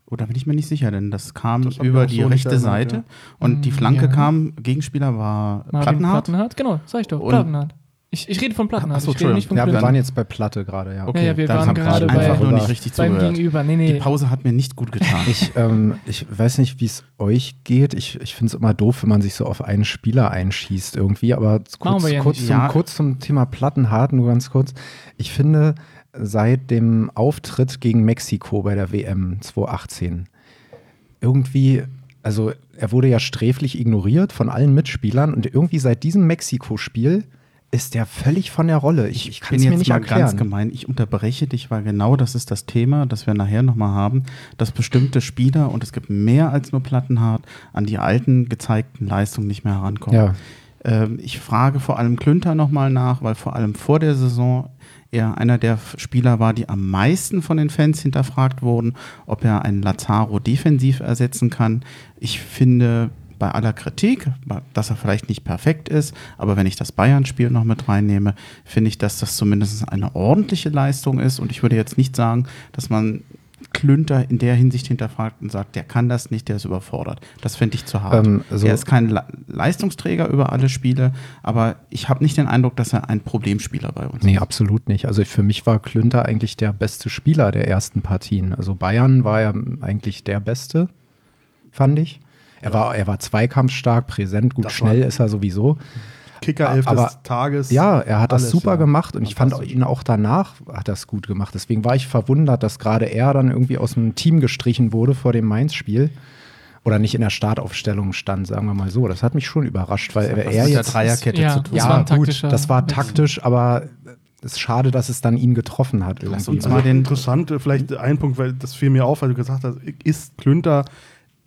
Oder bin ich mir nicht sicher, denn das kam Das über die so rechte Seite ja. und die Flanke ja. kam, Gegenspieler war Marvin Plattenhardt. Plattenhardt, genau, sag ich doch, Und- Plattenhardt. Ich, ich rede von Plattenhardt, Ach so, ich rede nicht von ja, wir waren jetzt bei Platte gerade, ja. Okay, Ja, ja, wir dann waren gerade einfach bei- nur nicht richtig Beim zugehört. Gegenüber, nee, nee. Die Pause hat mir nicht gut getan. Ich, ähm, ich weiß nicht, wie es euch geht. Ich, ich finde es immer doof, wenn man sich so auf einen Spieler einschießt irgendwie. Aber kurz, wir ja kurz, zum, Ja. kurz zum Thema Plattenhardt, nur ganz kurz. Ich finde, seit dem Auftritt gegen Mexiko bei der WM 2018 irgendwie, also er wurde ja sträflich ignoriert von allen Mitspielern und irgendwie seit diesem Mexiko-Spiel ist der völlig von der Rolle. Ich, ich kann bin es mir jetzt nicht mal erklären. ganz gemein. Ich unterbreche dich, weil genau das ist das Thema, das wir nachher nochmal haben, dass bestimmte Spieler, und es gibt mehr als nur Plattenhardt, an die alten gezeigten Leistungen nicht mehr herankommen. Ja. Ähm, ich frage vor allem Klünter nochmal nach, weil vor allem vor der Saison er einer der Spieler war, die am meisten von den Fans hinterfragt wurden, ob er einen Lazaro defensiv ersetzen kann. Ich finde, bei aller Kritik, dass er vielleicht nicht perfekt ist, aber wenn ich das Bayern-Spiel noch mit reinnehme, finde ich, dass das zumindest eine ordentliche Leistung ist. Und ich würde jetzt nicht sagen, dass man Klünter in der Hinsicht hinterfragt und sagt, der kann das nicht, der ist überfordert. Das finde ich zu hart. Ähm, also er ist kein Le Leistungsträger über alle Spiele, aber ich habe nicht den Eindruck, dass er ein Problemspieler bei uns nee, ist. Nee, absolut nicht. Also für mich war Klünter eigentlich der beste Spieler der ersten Partien. Also Bayern war ja eigentlich der Beste, fand ich. Er war, er war zweikampfstark, präsent, gut, das schnell ist er sowieso. Kickerelf aber, des Tages. Ja, er hat alles, das super ja. gemacht und ich fand ihn auch danach hat das gut gemacht. Deswegen war ich verwundert, dass gerade er dann irgendwie aus dem Team gestrichen wurde vor dem Mainz-Spiel oder nicht in der Startaufstellung stand, sagen wir mal so. Das hat mich schon überrascht, weil er jetzt der Dreierkette ja, zu tun. Ja, gut, das war taktisch, aber es ist schade, dass es dann ihn getroffen hat. Irgendwie. Lass uns mal den interessant, vielleicht ein Punkt, weil das fiel mir auf, weil du gesagt hast, ist Klünter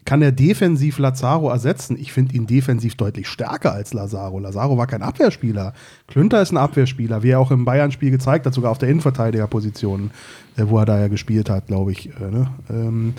kann er defensiv Lazaro ersetzen? Ich finde ihn defensiv deutlich stärker als Lazaro. Lazaro war kein Abwehrspieler. Klünter ist ein Abwehrspieler, wie er auch im Bayern-Spiel gezeigt hat, sogar auf der Innenverteidigerposition, äh, wo er da ja gespielt hat, glaube ich. Äh, ne? ähm,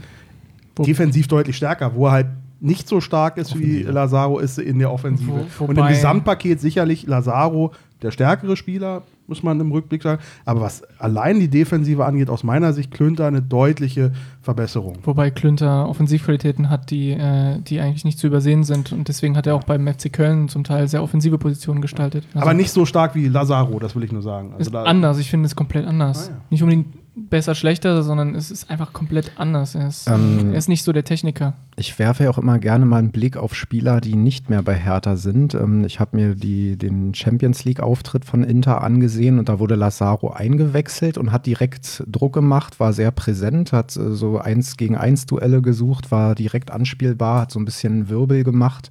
defensiv deutlich stärker, wo er halt nicht so stark ist, wie Lazaro ist in der Offensive. Wo, Und im Gesamtpaket sicherlich Lazaro der stärkere Spieler, muss man im Rückblick sagen. Aber was allein die Defensive angeht, aus meiner Sicht Klünter eine deutliche Verbesserung. Wobei Klünter Offensivqualitäten hat, die, äh, die eigentlich nicht zu übersehen sind. Und deswegen hat er auch beim FC Köln zum Teil sehr offensive Positionen gestaltet. Also Aber nicht so stark wie Lazaro, das will ich nur sagen. Also ist anders, ich finde es komplett anders. Ah, ja. Nicht unbedingt besser, schlechter, sondern es ist einfach komplett anders. Er ist, ähm, er ist nicht so der Techniker. Ich werfe ja auch immer gerne mal einen Blick auf Spieler, die nicht mehr bei Hertha sind. Ähm, ich habe mir die, den Champions League-Auftritt von Inter angesehen und da wurde Lazaro eingewechselt und hat direkt Druck gemacht, war sehr präsent, hat äh, so eins gegen eins Duelle gesucht, war direkt anspielbar, hat so ein bisschen Wirbel gemacht.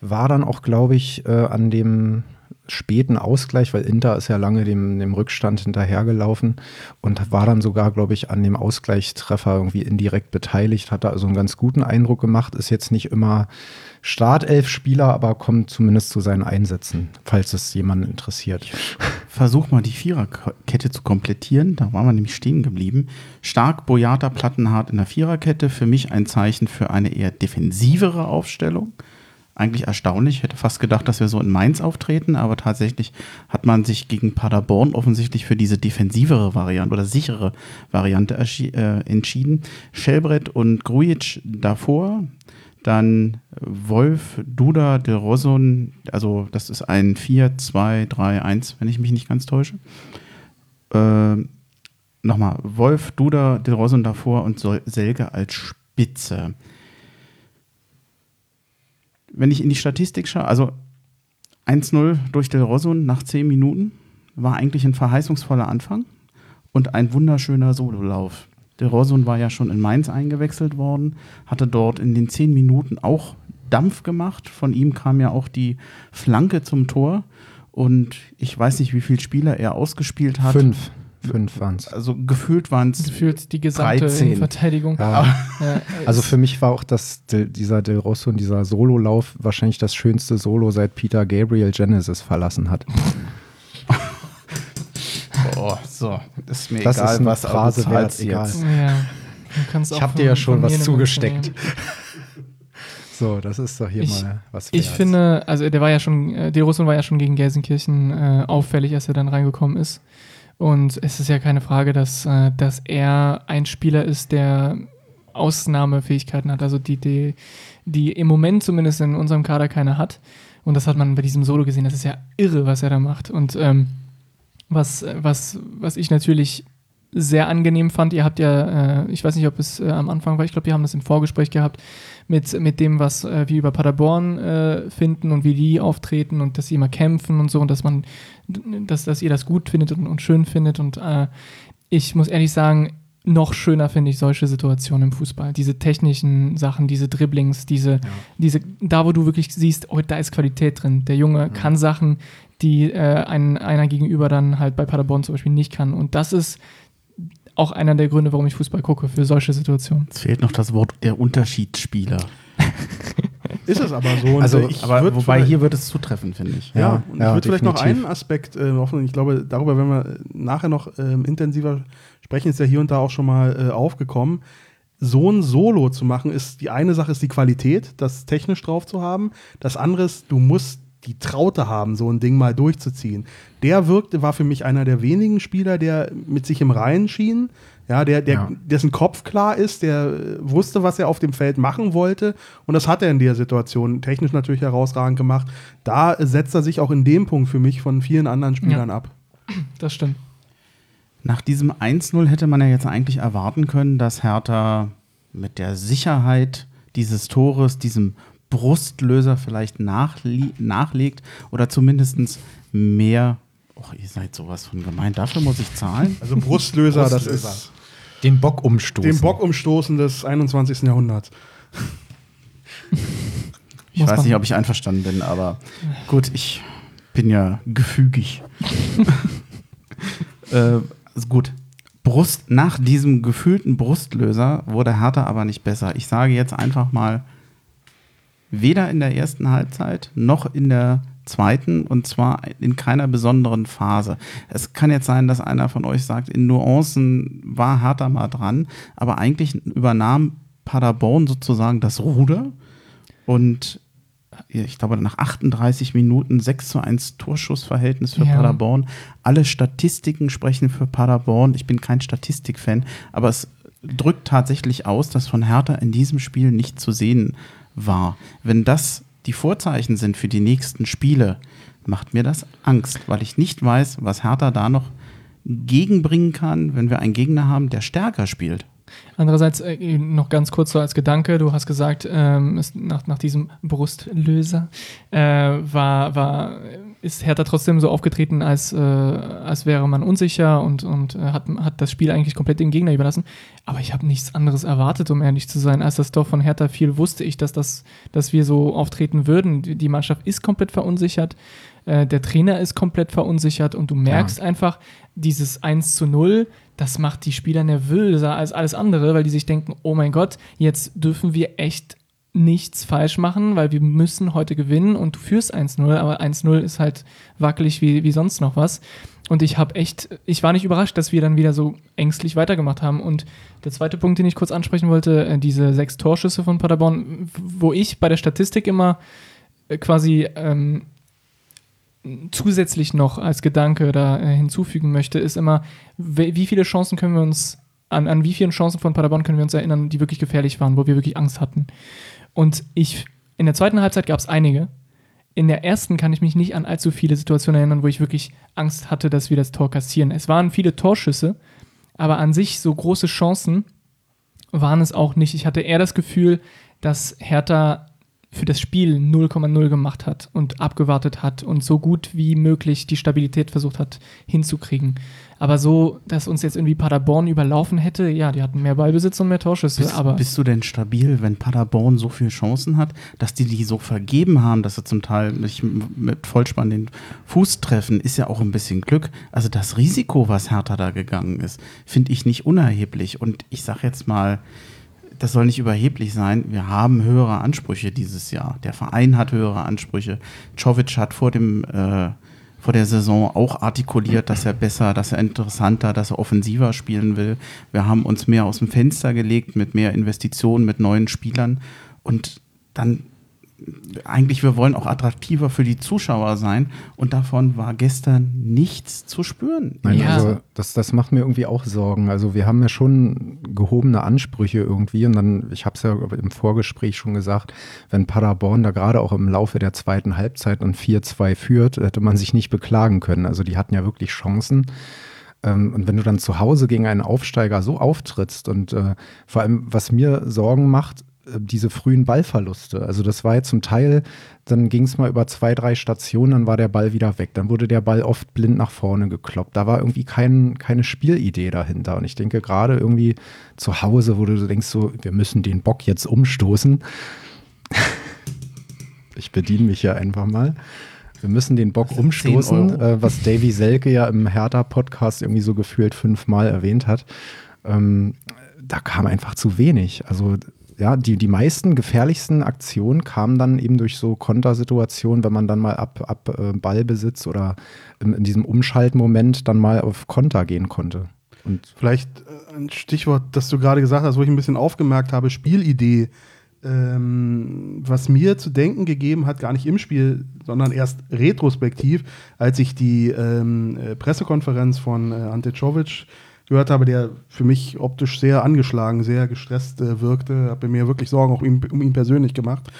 War dann auch, glaube ich, äh, an dem späten Ausgleich, weil Inter ist ja lange dem, dem Rückstand hinterhergelaufen und war dann sogar, glaube ich, an dem Ausgleichstreffer irgendwie indirekt beteiligt, hat da also einen ganz guten Eindruck gemacht, ist jetzt nicht immer Startelf-Spieler, aber kommt zumindest zu seinen Einsätzen, falls es jemanden interessiert. Versuch mal die Viererkette zu komplettieren, da waren wir nämlich stehen geblieben. Stark Boyata Plattenhart in der Viererkette, für mich ein Zeichen für eine eher defensivere Aufstellung eigentlich erstaunlich. Ich hätte fast gedacht, dass wir so in Mainz auftreten, aber tatsächlich hat man sich gegen Paderborn offensichtlich für diese defensivere Variante oder sichere Variante äh, entschieden. Schelbrett und Grujic davor, dann Wolf, Duda, De Rosun, also das ist ein 4-2-3-1, wenn ich mich nicht ganz täusche. Äh, Nochmal, Wolf, Duda, De Rosun davor und Selge als Spitze wenn ich in die Statistik schaue, also 1-0 durch Del Rosun nach 10 Minuten war eigentlich ein verheißungsvoller Anfang und ein wunderschöner Sololauf. Del Rosun war ja schon in Mainz eingewechselt worden, hatte dort in den 10 Minuten auch Dampf gemacht. Von ihm kam ja auch die Flanke zum Tor. Und ich weiß nicht, wie viele Spieler er ausgespielt hat. Fünf. Fünf waren es. Also gefühlt waren es. Gefühlt die gesamte 13. Verteidigung. Ja. [LAUGHS] also für mich war auch das, dieser Del Rosso und dieser Sololauf wahrscheinlich das schönste Solo, seit Peter Gabriel Genesis verlassen hat. [LAUGHS] oh, so. Das ist mir das egal, ist was Phrase wert, egal. Ja, ich habe dir ja schon was zugesteckt. [LAUGHS] So, das ist doch hier ich, mal was. Ich finde, also der war ja schon, äh, Del Rosso war ja schon gegen Gelsenkirchen äh, auffällig, als er dann reingekommen ist. Und es ist ja keine Frage, dass, äh, dass er ein Spieler ist, der Ausnahmefähigkeiten hat, also die, die, die im Moment zumindest in unserem Kader keine hat. Und das hat man bei diesem Solo gesehen. Das ist ja irre, was er da macht. Und ähm, was, was, was ich natürlich sehr angenehm fand, ihr habt ja, äh, ich weiß nicht, ob es äh, am Anfang war, ich glaube, wir haben das im Vorgespräch gehabt, mit, mit dem, was äh, wir über Paderborn äh, finden und wie die auftreten und dass sie immer kämpfen und so und dass man, dass, dass ihr das gut findet und, und schön findet. Und äh, ich muss ehrlich sagen, noch schöner finde ich solche Situationen im Fußball. Diese technischen Sachen, diese Dribblings, diese, ja. diese, da wo du wirklich siehst, oh, da ist Qualität drin. Der Junge ja. kann Sachen, die äh, ein, einer gegenüber dann halt bei Paderborn zum Beispiel nicht kann. Und das ist auch einer der Gründe, warum ich Fußball gucke, für solche Situationen. Es fehlt noch das Wort der Unterschiedsspieler. [LAUGHS] Ist es aber so. Und Also, äh, Aber wobei hier wird es zutreffen, finde ich. Ja, Ja, und ja, ich würde vielleicht noch einen Aspekt äh, offen, ich glaube, darüber werden wir nachher noch ähm, intensiver sprechen, ist ja hier und da auch schon mal äh, aufgekommen. So ein Solo zu machen, ist die eine Sache ist die Qualität, das technisch drauf zu haben. Das andere ist, du musst die Traute haben, so ein Ding mal durchzuziehen. Der wirkte, war für mich einer der wenigen Spieler, der mit sich im Reinen schien. Ja, der, der, Ja. dessen Kopf klar ist, der äh, wusste, was er auf dem Feld machen wollte. Und das hat er in der Situation technisch natürlich herausragend gemacht. Da setzt er sich auch in dem Punkt für mich von vielen anderen Spielern ab. [CLEARS THROAT] Das stimmt. Nach diesem 1-0 hätte man ja jetzt eigentlich erwarten können, dass Hertha mit der Sicherheit dieses Tores, diesem Brustlöser vielleicht nachlegt oder zumindest mehr. Och, ihr seid sowas von gemein. Dafür muss ich zahlen. [LAUGHS] Also Brustlöser, das ist Den Bock umstoßen. den Bock umstoßen des 21. Jahrhunderts. Ich Muss weiß man- nicht, ob ich einverstanden bin, aber gut, ich bin ja gefügig. [LAUGHS] äh, also gut. Brust, nach diesem gefühlten Brustlöser wurde Hertha aber nicht besser. Ich sage jetzt einfach mal, weder in der ersten Halbzeit noch in der zweiten und zwar in keiner besonderen Phase. Es kann jetzt sein, dass einer von euch sagt, in Nuancen war Hertha mal dran, aber eigentlich übernahm Paderborn sozusagen das Ruder und ich glaube, nach 38 Minuten 6 zu 1 Torschussverhältnis für Ja. Paderborn. Alle Statistiken sprechen für Paderborn. Ich bin kein Statistikfan, aber es drückt tatsächlich aus, dass von Hertha in diesem Spiel nicht zu sehen war. Wenn das die Vorzeichen sind für die nächsten Spiele, macht mir das Angst, weil ich nicht weiß, was Hertha da noch gegenbringen kann, wenn wir einen Gegner haben, der stärker spielt. Andererseits äh, noch ganz kurz so als Gedanke, du hast gesagt, ähm, nach, nach diesem Brustlöser äh, war, war, ist Hertha trotzdem so aufgetreten, als, äh, als wäre man unsicher und, und äh, hat, hat das Spiel eigentlich komplett den Gegner überlassen. Aber ich habe nichts anderes erwartet, um ehrlich zu sein. Als das Tor von Hertha fiel, wusste ich, dass, das, dass wir so auftreten würden. Die Mannschaft ist komplett verunsichert. Äh, der Trainer ist komplett verunsichert und du merkst einfach, dieses 1 zu 0, das macht die Spieler nervöser als alles andere, weil die sich denken, oh mein Gott, jetzt dürfen wir echt nichts falsch machen, weil wir müssen heute gewinnen und du führst 1-0, aber 1-0 ist halt wackelig wie, wie sonst noch was. Und ich habe echt, ich war nicht überrascht, dass wir dann wieder so ängstlich weitergemacht haben. Und der zweite Punkt, den ich kurz ansprechen wollte, äh, diese sechs Torschüsse von Paderborn, wo ich bei der Statistik immer äh, quasi ähm, zusätzlich noch als Gedanke da äh, hinzufügen möchte, ist immer, wie viele Chancen können wir uns, an, an wie vielen Chancen von Paderborn können wir uns erinnern, die wirklich gefährlich waren, wo wir wirklich Angst hatten. Und ich, in der zweiten Halbzeit gab es einige. In der ersten kann ich mich nicht an allzu viele Situationen erinnern, wo ich wirklich Angst hatte, dass wir das Tor kassieren. Es waren viele Torschüsse, aber an sich so große Chancen waren es auch nicht. Ich hatte eher das Gefühl, dass Hertha für das Spiel 0,0 gemacht hat und abgewartet hat und so gut wie möglich die Stabilität versucht hat hinzukriegen. Aber so, dass uns jetzt irgendwie Paderborn überlaufen hätte, ja, die hatten mehr Ballbesitz und mehr Torschüsse, Bist, aber bist du denn stabil, wenn Paderborn so viele Chancen hat, dass die die so vergeben haben, dass sie zum Teil mit, mit Vollspann den Fuß treffen, ist ja auch ein bisschen Glück. Also das Risiko, was Hertha da gegangen ist, finde ich nicht unerheblich. Und ich sage jetzt mal, das soll nicht überheblich sein. Wir haben höhere Ansprüche dieses Jahr. Der Verein hat höhere Ansprüche. Czovic hat vor dem äh, vor der Saison auch artikuliert, dass er besser, dass er interessanter, dass er offensiver spielen will. Wir haben uns mehr aus dem Fenster gelegt mit mehr Investitionen, mit neuen Spielern und dann eigentlich, wir wollen auch attraktiver für die Zuschauer sein und davon war gestern nichts zu spüren. Nein, Ja. also das, das macht mir irgendwie auch Sorgen. Also wir haben ja schon gehobene Ansprüche irgendwie und dann, ich habe es ja im Vorgespräch schon gesagt, wenn Paderborn da gerade auch im Laufe der zweiten Halbzeit und 4-2 führt, hätte man sich nicht beklagen können. Also die hatten ja wirklich Chancen. Ähm, Und wenn du dann zu Hause gegen einen Aufsteiger so auftrittst und äh, vor allem, was mir Sorgen macht, diese frühen Ballverluste. Also das war jetzt zum Teil, dann ging es mal über zwei, drei Stationen, dann war der Ball wieder weg. Dann wurde der Ball oft blind nach vorne gekloppt. Da war irgendwie kein, keine Spielidee dahinter. Und ich denke gerade irgendwie zu Hause, wo du denkst so, wir müssen den Bock jetzt umstoßen. [LAUGHS] ich bediene mich ja einfach mal. Wir müssen den Bock sind 10 umstoßen, äh, was Davy Selke ja im Hertha-Podcast irgendwie so gefühlt fünfmal erwähnt hat. Ähm, da kam einfach zu wenig. Also ja, die, die meisten gefährlichsten Aktionen kamen dann eben durch so Kontersituationen, wenn man dann mal ab, ab äh, Ballbesitz oder in, in diesem Umschaltmoment dann mal auf Konter gehen konnte. Und vielleicht äh, ein Stichwort, das du gerade gesagt hast, wo ich ein bisschen aufgemerkt habe, Spielidee. Ähm, was mir zu denken gegeben hat, gar nicht im Spiel, sondern erst retrospektiv, als ich die ähm, äh, Pressekonferenz von äh, Ante Czovic gehört habe, der für mich optisch sehr angeschlagen, sehr gestresst äh, wirkte, habe mir wirklich Sorgen auch um, um ihn persönlich gemacht.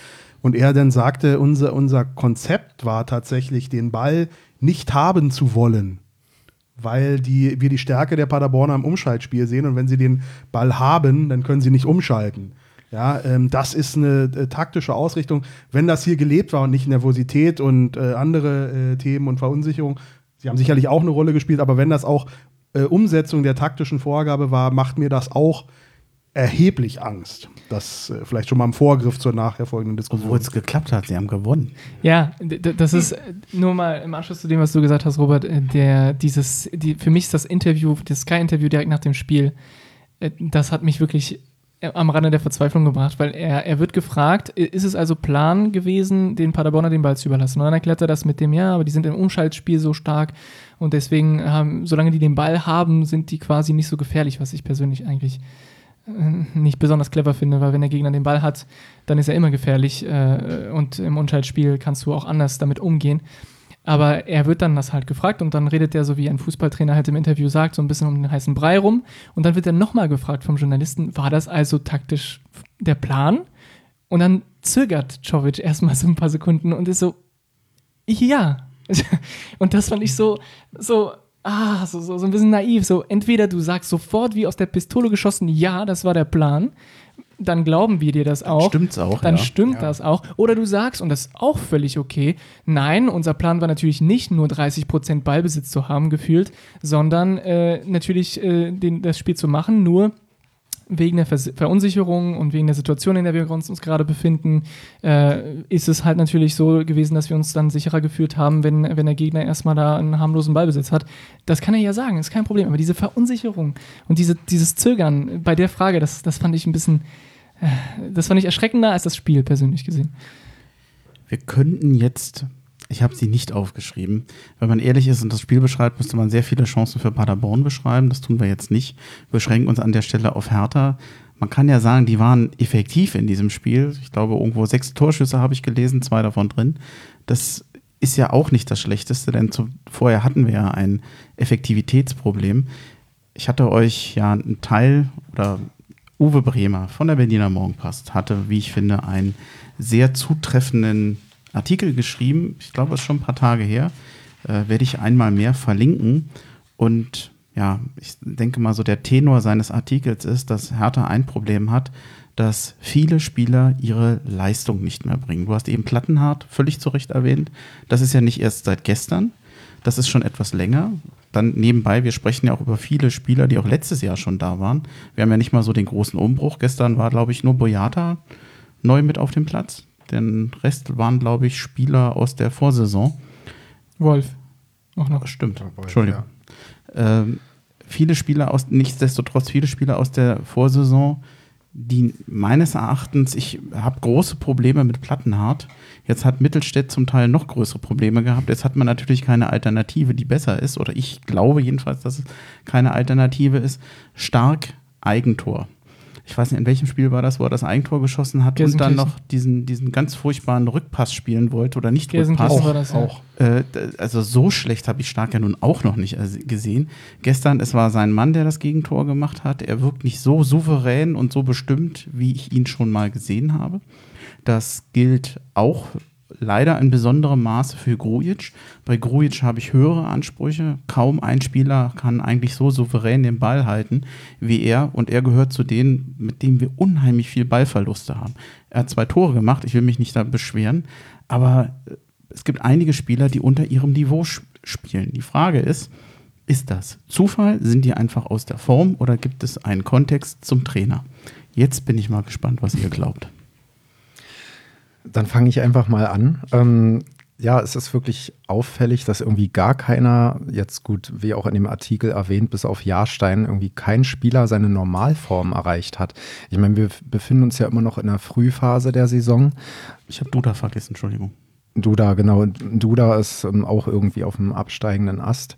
Und er dann sagte, unser, unser Konzept war tatsächlich, den Ball nicht haben zu wollen weil die, wir die Stärke der Paderborner im Umschaltspiel sehen und wenn sie den Ball haben, dann können sie nicht umschalten. Ja, ähm, das ist eine äh, taktische Ausrichtung. Wenn das hier gelebt war und nicht Nervosität und äh, andere äh, Themen und Verunsicherung, sie haben sicherlich auch eine Rolle gespielt, aber wenn das auch äh, Umsetzung der taktischen Vorgabe war, macht mir das auch erheblich Angst. Das äh, vielleicht schon mal im Vorgriff zur nachher folgenden Diskussion. Obwohl es geklappt hat, sie haben gewonnen. Ja, das ist äh, nur mal im Anschluss zu dem, was du gesagt hast, Robert, äh, der dieses, die, für mich ist das Interview, das Sky-Interview direkt nach dem Spiel, äh, das hat mich wirklich am Rande der Verzweiflung gebracht, weil er, er wird gefragt, ist es also Plan gewesen, den Paderborner den Ball zu überlassen? Und dann erklärt er das mit dem, ja, aber die sind im Umschaltspiel so stark und deswegen, haben, solange die den Ball haben, sind die quasi nicht so gefährlich, was ich persönlich eigentlich äh, nicht besonders clever finde, weil wenn der Gegner den Ball hat, dann ist er immer gefährlich äh, und im Unschaltspiel kannst du auch anders damit umgehen. Aber er wird dann das halt gefragt und dann redet er so wie ein Fußballtrainer halt im Interview sagt, so ein bisschen um den heißen Brei rum. Und dann wird er nochmal gefragt vom Journalisten, war das also taktisch der Plan? Und dann zögert Czovic erstmal so ein paar Sekunden und ist so, ja. [LAUGHS] und das fand ich so, so, ah, so, so, so ein bisschen naiv. So, entweder du sagst sofort wie aus der Pistole geschossen, ja, das war der Plan, dann glauben wir dir das auch. Dann stimmt's auch. Dann ja. stimmt ja. das auch. Oder du sagst, und das ist auch völlig okay, nein, unser Plan war natürlich nicht nur 30% Ballbesitz zu haben, gefühlt, sondern äh, natürlich äh, den, das Spiel zu machen, nur wegen der Verunsicherung und wegen der Situation, in der wir uns, uns gerade befinden, äh, ist es halt natürlich so gewesen, dass wir uns dann sicherer gefühlt haben, wenn, wenn der Gegner erstmal da einen harmlosen Ballbesitz hat. Das kann er ja sagen, ist kein Problem. Aber diese Verunsicherung und diese, dieses Zögern bei der Frage, das, das fand ich ein bisschen, äh, das fand ich erschreckender als das Spiel persönlich gesehen. Wir könnten jetzt ich habe sie nicht aufgeschrieben. Wenn man ehrlich ist und das Spiel beschreibt, müsste man sehr viele Chancen für Paderborn beschreiben. Das tun wir jetzt nicht. Wir beschränken uns an der Stelle auf Hertha. Man kann ja sagen, die waren effektiv in diesem Spiel. Ich glaube, irgendwo sechs Torschüsse habe ich gelesen, zwei davon drin. Das ist ja auch nicht das Schlechteste, denn zu, vorher hatten wir ja ein Effektivitätsproblem. Ich hatte euch ja einen Teil oder Uwe Bremer von der Berliner Morgenpost hatte, wie ich finde, einen sehr zutreffenden Artikel geschrieben, ich glaube, es ist schon ein paar Tage her, äh, werde ich einmal mehr verlinken. Und ja, ich denke mal, so der Tenor seines Artikels ist, dass Hertha ein Problem hat, dass viele Spieler ihre Leistung nicht mehr bringen. Du hast eben Plattenhardt völlig zu Recht erwähnt. Das ist ja nicht erst seit gestern, das ist schon etwas länger. Dann nebenbei, wir sprechen ja auch über viele Spieler, die auch letztes Jahr schon da waren. Wir haben ja nicht mal so den großen Umbruch. Gestern war, glaube ich, nur Boyata neu mit auf dem Platz. Den Rest waren, glaube ich, Spieler aus der Vorsaison. Wolf. Auch noch. Stimmt. Wolf, Entschuldigung. Ja. Ähm, viele Spieler aus, nichtsdestotrotz viele Spieler aus der Vorsaison, die meines Erachtens, ich habe große Probleme mit Plattenhardt. Jetzt hat Mittelstädt zum Teil noch größere Probleme gehabt. Jetzt hat man natürlich keine Alternative, die besser ist. Oder ich glaube jedenfalls, dass es keine Alternative ist. Stark Eigentor ich weiß nicht, in welchem Spiel war das, wo er das Eigentor geschossen hat und dann noch diesen, diesen ganz furchtbaren Rückpass spielen wollte oder nicht Rückpass. Auch, war das, ja. auch. Äh, also so schlecht habe ich Stark ja nun auch noch nicht äh, gesehen. Gestern, es war sein Mann, der das Gegentor gemacht hat. Er wirkt nicht so souverän und so bestimmt, wie ich ihn schon mal gesehen habe. Das gilt auch leider in besonderem Maße für Grujic. Bei Grujic habe ich höhere Ansprüche. Kaum ein Spieler kann eigentlich so souverän den Ball halten wie er. Und er gehört zu denen, mit denen wir unheimlich viel Ballverluste haben. Er hat zwei Tore gemacht, ich will mich nicht da beschweren. Aber äh, es gibt einige Spieler, die unter ihrem Niveau spielen. Die Frage ist, ist das Zufall? Sind die einfach aus der Form oder gibt es einen Kontext zum Trainer? Jetzt bin ich mal gespannt, was ihr glaubt. Dann fange ich einfach mal an. Ähm, ja, es ist wirklich auffällig, dass irgendwie gar keiner, jetzt gut, wie auch in dem Artikel erwähnt, bis auf Jahrstein, irgendwie kein Spieler seine Normalform erreicht hat. Ich meine, wir befinden uns ja immer noch in der Frühphase der Saison. Ich habe Duda vergessen, Entschuldigung. Duda, genau. Duda ist ähm, auch irgendwie auf dem absteigenden Ast.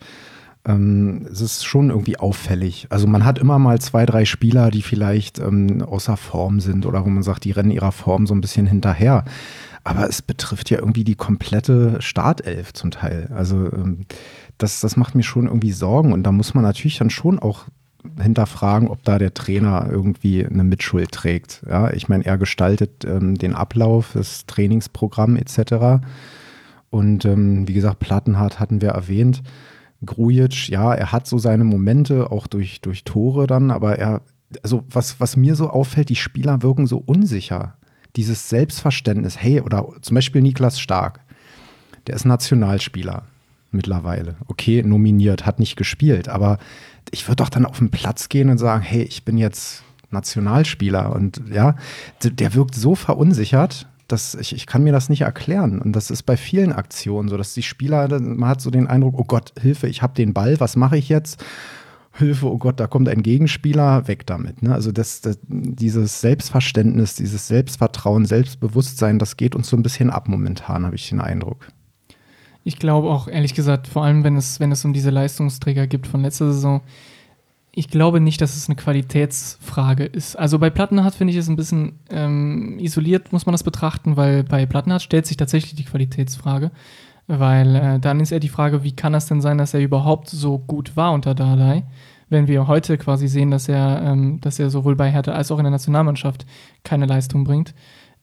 Ähm, es ist schon irgendwie auffällig. Also man hat immer mal zwei, drei Spieler, die vielleicht ähm, außer Form sind oder wo man sagt, die rennen ihrer Form so ein bisschen hinterher. Aber es betrifft ja irgendwie die komplette Startelf zum Teil. Also ähm, das, das macht mir schon irgendwie Sorgen. Und da muss man natürlich dann schon auch hinterfragen, ob da der Trainer irgendwie eine Mitschuld trägt. Ja, ich meine, er gestaltet ähm, den Ablauf, das Trainingsprogramm etc. Und ähm, wie gesagt, Plattenhardt hatten wir erwähnt. Grujic, ja, er hat so seine Momente, auch durch, durch Tore dann, aber er, also was, was mir so auffällt, die Spieler wirken so unsicher dieses Selbstverständnis, hey, oder zum Beispiel Niklas Stark, der ist Nationalspieler mittlerweile. Okay, nominiert, hat nicht gespielt, aber ich würde doch dann auf den Platz gehen und sagen, hey, ich bin jetzt Nationalspieler und ja, der wirkt so verunsichert, dass ich, ich kann mir das nicht erklären. Und das ist bei vielen Aktionen so, dass die Spieler, man hat so den Eindruck, oh Gott, Hilfe, ich habe den Ball, was mache ich jetzt? Hilfe, oh Gott, da kommt ein Gegenspieler, weg damit. Ne? Also das, das, dieses Selbstverständnis, dieses Selbstvertrauen, Selbstbewusstsein, das geht uns so ein bisschen ab momentan, habe ich den Eindruck. Ich glaube auch, ehrlich gesagt, vor allem wenn es, wenn es um diese Leistungsträger gibt von letzter Saison, ich glaube nicht, dass es eine Qualitätsfrage ist. Also bei Plattenhardt finde ich es ein bisschen ähm, isoliert, muss man das betrachten, weil bei Plattenhardt stellt sich tatsächlich die Qualitätsfrage. Weil äh, dann ist eher die Frage, wie kann das denn sein, dass er überhaupt so gut war unter Dardai? Wenn wir heute quasi sehen, dass er, ähm, dass er sowohl bei Hertha als auch in der Nationalmannschaft keine Leistung bringt.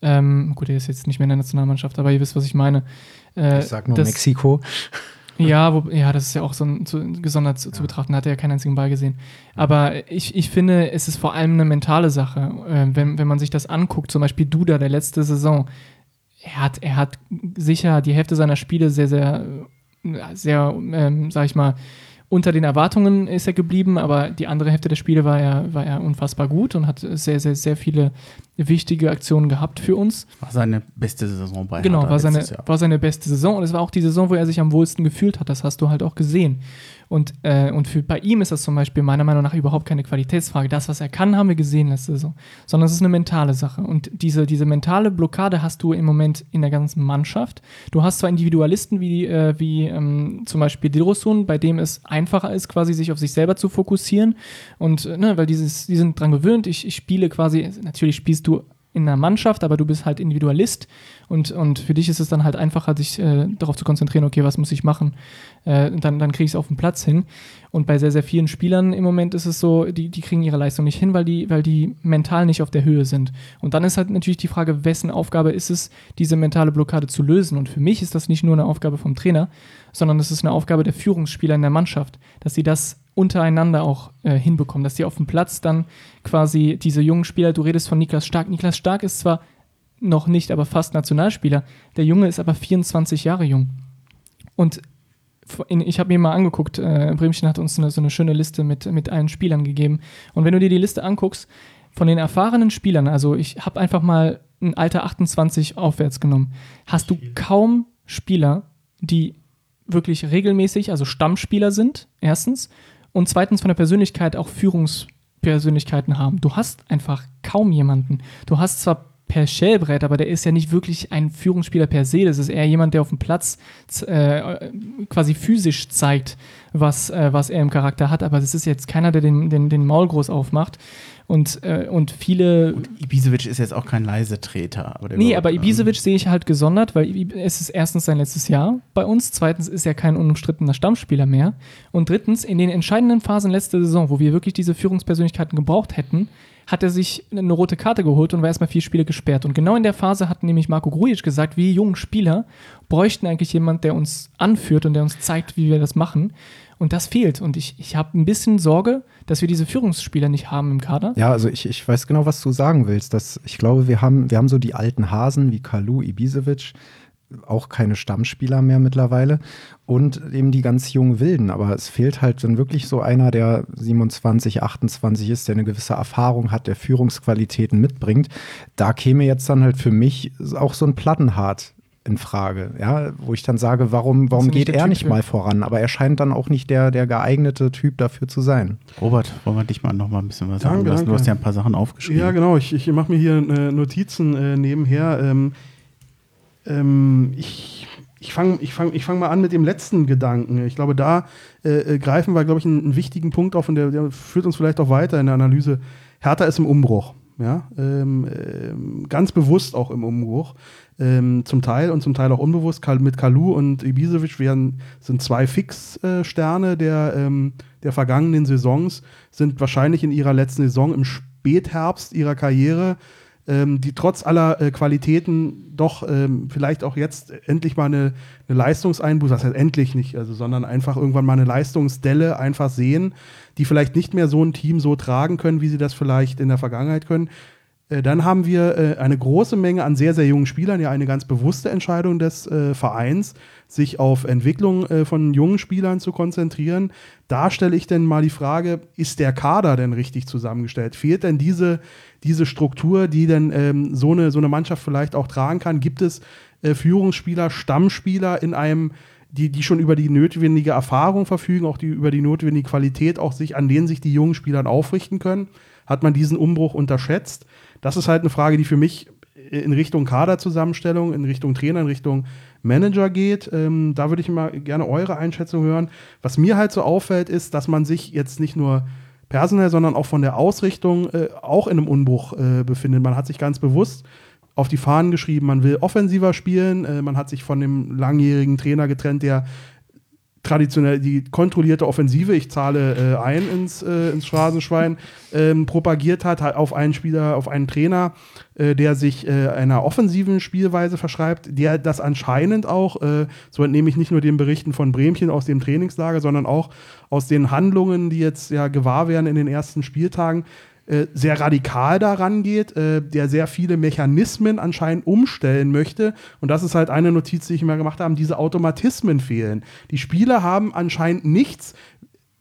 Ähm, gut, er ist jetzt nicht mehr in der Nationalmannschaft, aber ihr wisst, was ich meine. Äh, ich sag nur das, Mexiko. Ja, wo, ja, das ist ja auch so ein, zu, gesondert zu, ja. zu, betrachten. Da hat er ja keinen einzigen Ball gesehen. Aber ich, ich finde, es ist vor allem eine mentale Sache. Äh, wenn, wenn man sich das anguckt, zum Beispiel Duda, der letzte Saison, er hat, er hat sicher die Hälfte seiner Spiele sehr, sehr, sehr, ähm, sag ich mal, unter den Erwartungen ist er geblieben, aber die andere Hälfte der Spiele war er, war er unfassbar gut und hat sehr, sehr, sehr viele wichtige Aktionen gehabt für uns. War seine beste Saison bei Genau, war seine, war seine beste Saison und es war auch die Saison, wo er sich am wohlsten gefühlt hat. Das hast du halt auch gesehen. Und, äh, und für, bei ihm ist das zum Beispiel meiner Meinung nach überhaupt keine Qualitätsfrage. Das, was er kann, haben wir gesehen letzte Saison. Sondern es ist eine mentale Sache. Und diese, diese mentale Blockade hast du im Moment in der ganzen Mannschaft. Du hast zwar Individualisten wie, äh, wie ähm, zum Beispiel Dilrosun, bei dem es einfacher ist, quasi sich auf sich selber zu fokussieren. Und äh, ne, weil dieses, die sind dran gewöhnt, ich, ich spiele quasi, natürlich spielst du in einer Mannschaft, aber du bist halt Individualist und, und für dich ist es dann halt einfacher, sich äh, darauf zu konzentrieren, okay, was muss ich machen? Äh, dann dann kriege ich es auf den Platz hin. Und bei sehr, sehr vielen Spielern im Moment ist es so, die, die kriegen ihre Leistung nicht hin, weil die, weil die mental nicht auf der Höhe sind. Und dann ist halt natürlich die Frage, wessen Aufgabe ist es, diese mentale Blockade zu lösen? Und für mich ist das nicht nur eine Aufgabe vom Trainer, sondern das ist eine Aufgabe der Führungsspieler in der Mannschaft, dass sie das untereinander auch äh, hinbekommen, dass die auf dem Platz dann quasi diese jungen Spieler, du redest von Niklas Stark, Niklas Stark ist zwar noch nicht, aber fast Nationalspieler, der Junge ist aber 24 Jahre jung. Und in, ich habe mir mal angeguckt, äh, Bremchen hat uns eine, so eine schöne Liste mit, mit allen Spielern gegeben. Und wenn du dir die Liste anguckst, von den erfahrenen Spielern, also ich habe einfach mal ein Alter 28 aufwärts genommen, hast du kaum Spieler, die wirklich regelmäßig, also Stammspieler sind, erstens, und zweitens von der Persönlichkeit auch Führungspersönlichkeiten haben. Du hast einfach kaum jemanden. Du hast zwar Per Schellbrett, aber der ist ja nicht wirklich ein Führungsspieler per se. Das ist eher jemand, der auf dem Platz äh, quasi physisch zeigt, was, äh, was er im Charakter hat. Aber das ist jetzt keiner, der den, den, den Maul groß aufmacht. Und, äh, und viele. Und Ibisevic ist jetzt auch kein Leisetreter. Aber nee, aber Ibisevic sehe ich halt gesondert, weil es ist erstens sein letztes Jahr bei uns, zweitens ist er kein unumstrittener Stammspieler mehr. Und drittens, in den entscheidenden Phasen letzter Saison, wo wir wirklich diese Führungspersönlichkeiten gebraucht hätten, hat er sich eine rote Karte geholt und war erstmal vier Spiele gesperrt. Und genau in der Phase hat nämlich Marco Grujic gesagt, wir jungen Spieler bräuchten eigentlich jemand, der uns anführt und der uns zeigt, wie wir das machen. Und das fehlt. Und ich, ich habe ein bisschen Sorge, dass wir diese Führungsspieler nicht haben im Kader. Ja, also ich, ich weiß genau, was du sagen willst. Dass ich glaube, wir haben, wir haben so die alten Hasen wie Kalu, Ibisevic, auch keine Stammspieler mehr mittlerweile und eben die ganz jungen Wilden. Aber es fehlt halt dann wirklich so einer, der 27, 28 ist, der eine gewisse Erfahrung hat, der Führungsqualitäten mitbringt. Da käme jetzt dann halt für mich auch so ein Plattenhart in Frage, ja, wo ich dann sage, warum, warum geht er nicht mal voran? Aber er scheint dann auch nicht der, der geeignete Typ dafür zu sein. Robert, wollen wir dich mal noch mal ein bisschen was danke, sagen lassen? Du hast ja ein paar Sachen aufgeschrieben. Ja, genau. Ich, ich mache mir hier äh, Notizen äh, nebenher. Ähm, ähm, ich ich fange ich fang, ich fang mal an mit dem letzten Gedanken. Ich glaube, da äh, äh greifen wir, glaube ich, einen, einen, wichtigen Punkt auf und der, der, führt uns vielleicht auch weiter in der Analyse. Hertha ist im Umbruch. Ja, ähm, ähm, ganz bewusst auch im Umbruch. Ähm, zum Teil und zum Teil auch unbewusst. Mit Kalu und Ibisevic werden, sind zwei Fixsterne der, ähm, der vergangenen Saisons, sind wahrscheinlich in ihrer letzten Saison im Spätherbst ihrer Karriere ähm, die trotz aller äh, Qualitäten doch ähm, vielleicht auch jetzt endlich mal eine, eine Leistungseinbuße, das heißt endlich nicht, also, sondern einfach irgendwann mal eine Leistungsdelle einfach sehen, die vielleicht nicht mehr so ein Team so tragen können, wie sie das vielleicht in der Vergangenheit können. Äh, dann haben wir äh, eine große Menge an sehr, sehr jungen Spielern, ja eine ganz bewusste Entscheidung des äh, Vereins, sich auf Entwicklung äh, von jungen Spielern zu konzentrieren. Da stelle ich denn mal die Frage, ist der Kader denn richtig zusammengestellt? Fehlt denn diese, diese Struktur, die denn ähm, so, eine, so eine Mannschaft vielleicht auch tragen kann? Gibt es äh, Führungsspieler, Stammspieler in einem die, die schon über die notwendige Erfahrung verfügen, auch die über die notwendige Qualität, auch sich, an denen sich die jungen Spieler aufrichten können. Hat man diesen Umbruch unterschätzt? Das ist halt eine Frage, die für mich in Richtung Kaderzusammenstellung, in Richtung Trainer, in Richtung Manager geht. Ähm, da würde ich mal gerne eure Einschätzung hören. Was mir halt so auffällt, ist, dass man sich jetzt nicht nur personell, sondern auch von der Ausrichtung äh, auch in einem Unbruch äh, befindet. Man hat sich ganz bewusst auf die Fahnen geschrieben, man will offensiver spielen, äh, man hat sich von dem langjährigen Trainer getrennt, der traditionell die kontrollierte Offensive, ich zahle äh, ein ins, äh, ins Straßenschwein, ähm, propagiert hat, auf einen Spieler, auf einen Trainer, äh, der sich äh, einer offensiven Spielweise verschreibt, der das anscheinend auch, äh, so entnehme ich nicht nur den Berichten von Bremchen aus dem Trainingslager, sondern auch aus den Handlungen, die jetzt ja gewahr werden in den ersten Spieltagen, äh, sehr radikal daran geht, äh, der sehr viele Mechanismen anscheinend umstellen möchte. Und das ist halt eine Notiz, die ich mir gemacht habe, diese Automatismen fehlen. Die Spieler haben anscheinend nichts,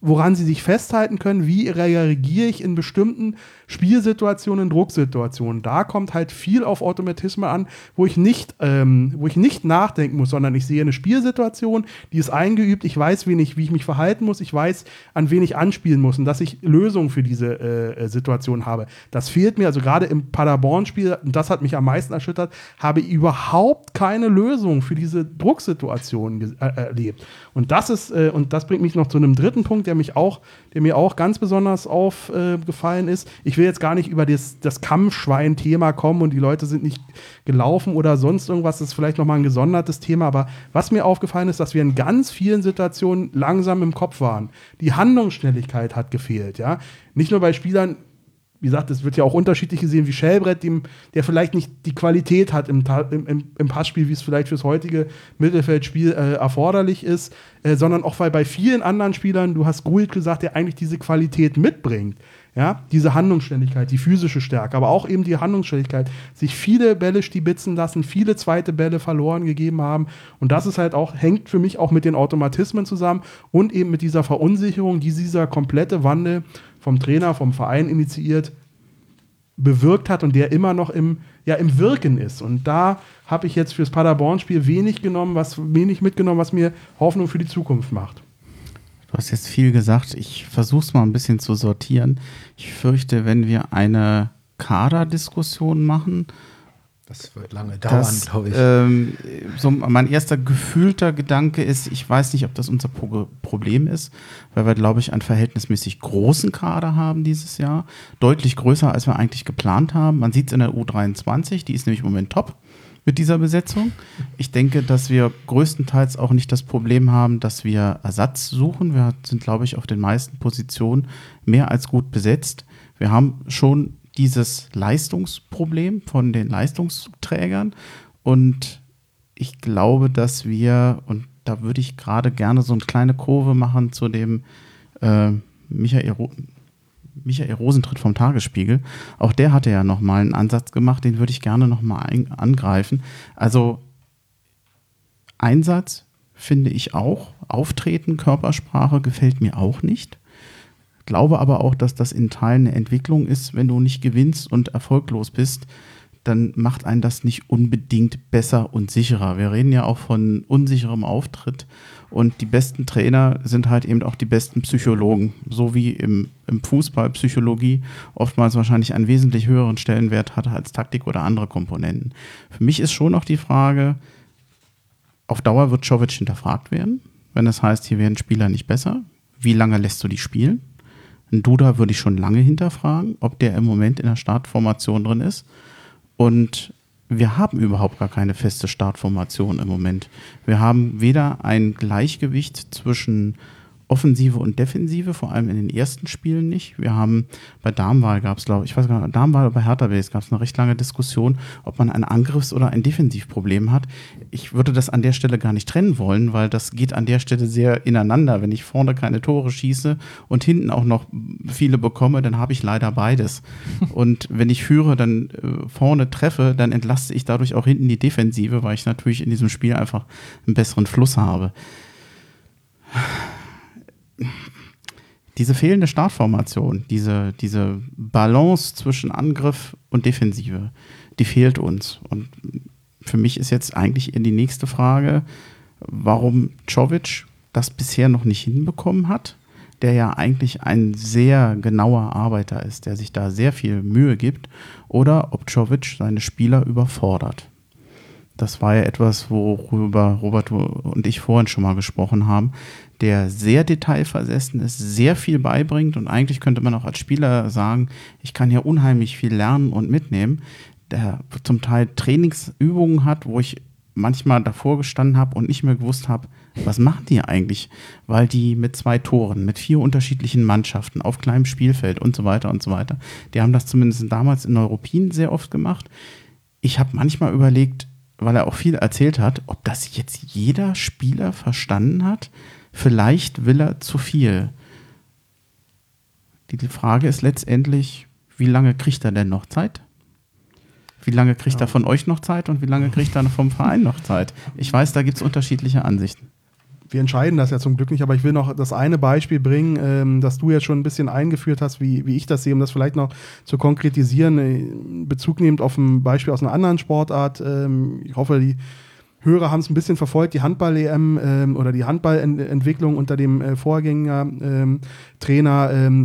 woran sie sich festhalten können, wie reagiere ich in bestimmten Spielsituationen, Drucksituationen. Da kommt halt viel auf Automatismen an, wo ich nicht, ähm, wo ich nicht nachdenken muss, sondern ich sehe eine Spielsituation, die ist eingeübt, ich weiß, wen ich, wie ich mich verhalten muss, ich weiß, an wen ich anspielen muss und dass ich Lösungen für diese äh, Situation habe. Das fehlt mir, also gerade im Paderborn-Spiel, das hat mich am meisten erschüttert, habe ich überhaupt keine Lösung für diese Drucksituation äh, erlebt. Und das ist, äh, und das bringt mich noch zu einem dritten Punkt, der mich auch, der mir auch ganz besonders aufgefallen ist. Ich will jetzt gar nicht über das, das Kampfschwein-Thema kommen und die Leute sind nicht gelaufen oder sonst irgendwas. Das ist vielleicht nochmal ein gesondertes Thema. Aber was mir aufgefallen ist, dass wir in ganz vielen Situationen langsam im Kopf waren. Die Handlungsschnelligkeit hat gefehlt. Ja? Nicht nur bei Spielern, wie gesagt, es wird ja auch unterschiedlich gesehen, wie Schellbrett, dem, der vielleicht nicht die Qualität hat im, im, im Passspiel, wie es vielleicht fürs heutige Mittelfeldspiel äh, erforderlich ist, äh, sondern auch weil bei vielen anderen Spielern, du hast Guld gesagt, der eigentlich diese Qualität mitbringt. Ja, diese Handlungsständigkeit, die physische Stärke, aber auch eben die Handlungsständigkeit, sich viele Bälle stibitzen lassen, viele zweite Bälle verloren gegeben haben. Und das ist halt auch, hängt für mich auch mit den Automatismen zusammen und eben mit dieser Verunsicherung, die dieser komplette Wandel vom Trainer, vom Verein initiiert, bewirkt hat und der immer noch im, ja, im Wirken ist. Und da habe ich jetzt fürs Paderborn-Spiel wenig genommen, was wenig mitgenommen, was mir Hoffnung für die Zukunft macht. Du hast jetzt viel gesagt. Ich versuche es mal ein bisschen zu sortieren. Ich fürchte, wenn wir eine Kaderdiskussion machen, das wird lange dauern, glaube ich. Ähm, so mein erster gefühlter Gedanke ist, ich weiß nicht, ob das unser Pro Problem ist, weil wir, glaube ich, einen verhältnismäßig großen Kader haben dieses Jahr. Deutlich größer, als wir eigentlich geplant haben. Man sieht es in der U23, die ist nämlich im Moment top mit dieser Besetzung. Ich denke, dass wir größtenteils auch nicht das Problem haben, dass wir Ersatz suchen. Wir sind, glaube ich, auf den meisten Positionen mehr als gut besetzt. Wir haben schon dieses Leistungsproblem von den Leistungsträgern und ich glaube, dass wir, und da würde ich gerade gerne so eine kleine Kurve machen zu dem äh, Michael Michael Rosentritt vom Tagesspiegel. Auch der hatte ja nochmal einen Ansatz gemacht, den würde ich gerne nochmal angreifen. Also Einsatz finde ich auch. Auftreten, Körpersprache gefällt mir auch nicht. Glaube aber auch, dass das in Teilen eine Entwicklung ist, wenn du nicht gewinnst und erfolglos bist, dann macht einen das nicht unbedingt besser und sicherer. Wir reden ja auch von unsicherem Auftritt und die besten Trainer sind halt eben auch die besten Psychologen, so wie im, im Fußball Psychologie oftmals wahrscheinlich einen wesentlich höheren Stellenwert hat als Taktik oder andere Komponenten. Für mich ist schon noch die Frage, auf Dauer wird Czovic hinterfragt werden, wenn das heißt, hier werden Spieler nicht besser. Wie lange lässt du die spielen? Ein Duda würde ich schon lange hinterfragen, ob der im Moment in der Startformation drin ist. Und wir haben überhaupt gar keine feste Startformation im Moment. Wir haben weder ein Gleichgewicht zwischen Offensive und Defensive, vor allem in den ersten Spielen nicht. Wir haben bei Darmwahl gab es, glaube ich, ich weiß gar nicht, Darmwahl oder bei Hertha Base gab es eine recht lange Diskussion, ob man ein Angriffs- oder ein Defensivproblem hat. Ich würde das an der Stelle gar nicht trennen wollen, weil das geht an der Stelle sehr ineinander. Wenn ich vorne keine Tore schieße und hinten auch noch viele bekomme, dann habe ich leider beides. [LAUGHS] Und wenn ich führe, dann äh, vorne treffe, dann entlaste ich dadurch auch hinten die Defensive, weil ich natürlich in diesem Spiel einfach einen besseren Fluss habe diese fehlende Startformation, diese, diese Balance zwischen Angriff und Defensive, die fehlt uns. Und für mich ist jetzt eigentlich in die nächste Frage, warum Czovic das bisher noch nicht hinbekommen hat, der ja eigentlich ein sehr genauer Arbeiter ist, der sich da sehr viel Mühe gibt, oder ob Czovic seine Spieler überfordert. Das war ja etwas, worüber Robert und ich vorhin schon mal gesprochen haben, der sehr detailversessen ist, sehr viel beibringt und eigentlich könnte man auch als Spieler sagen, ich kann hier unheimlich viel lernen und mitnehmen, der zum Teil Trainingsübungen hat, wo ich manchmal davor gestanden habe und nicht mehr gewusst habe, was machen die eigentlich? Weil die mit zwei Toren, mit vier unterschiedlichen Mannschaften auf kleinem Spielfeld und so weiter und so weiter, die haben das zumindest damals in Europien sehr oft gemacht. Ich habe manchmal überlegt, weil er auch viel erzählt hat, ob das jetzt jeder Spieler verstanden hat. Vielleicht will er zu viel. Die Frage ist letztendlich, wie lange kriegt er denn noch Zeit? Wie lange kriegt ja. er von euch noch Zeit und wie lange kriegt er vom Verein noch Zeit? Ich weiß, da gibt es unterschiedliche Ansichten wir entscheiden das ja zum Glück nicht, aber ich will noch das eine Beispiel bringen, ähm, das du jetzt schon ein bisschen eingeführt hast, wie, wie ich das sehe, um das vielleicht noch zu konkretisieren. Äh, Bezug nehmend auf ein Beispiel aus einer anderen Sportart. Ähm, ich hoffe, die Hörer haben es ein bisschen verfolgt, die Handball-EM ähm, oder die Handballentwicklung unter dem äh, Vorgängertrainer. Ähm,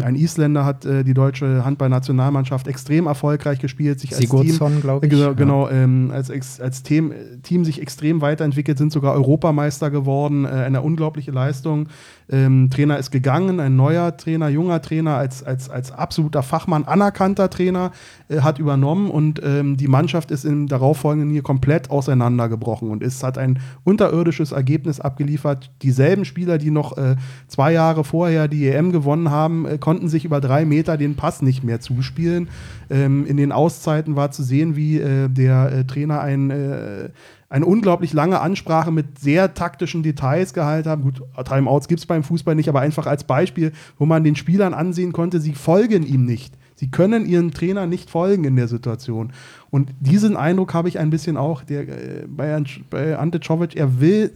ein Isländer hat äh, die deutsche Handballnationalmannschaft extrem erfolgreich gespielt, sich als Sigurdsson, Team, glaube ich. Äh, genau, ja. ähm, als, als Team, Team sich extrem weiterentwickelt, sind sogar Europameister geworden, äh, eine unglaubliche Leistung. Ähm, Trainer ist gegangen, ein neuer Trainer, junger Trainer, als, als, als absoluter Fachmann, anerkannter Trainer, äh, hat übernommen und ähm, die Mannschaft ist im darauffolgenden Jahr komplett auseinandergebrochen und ist, hat ein unterirdisches Ergebnis abgeliefert. Dieselben Spieler, die noch äh, zwei Jahre vorher die EM gewonnen haben, äh, konnten sich über drei Meter den Pass nicht mehr zuspielen. Ähm, in den Auszeiten war zu sehen, wie äh, der äh, Trainer ein äh, eine unglaublich lange Ansprache mit sehr taktischen Details gehalten haben. Gut, Timeouts gibt es beim Fußball nicht, aber einfach als Beispiel, wo man den Spielern ansehen konnte, sie folgen ihm nicht. Sie können ihren Trainer nicht folgen in der Situation. Und diesen Eindruck habe ich ein bisschen auch der, bei, bei Ante Czovic. Er will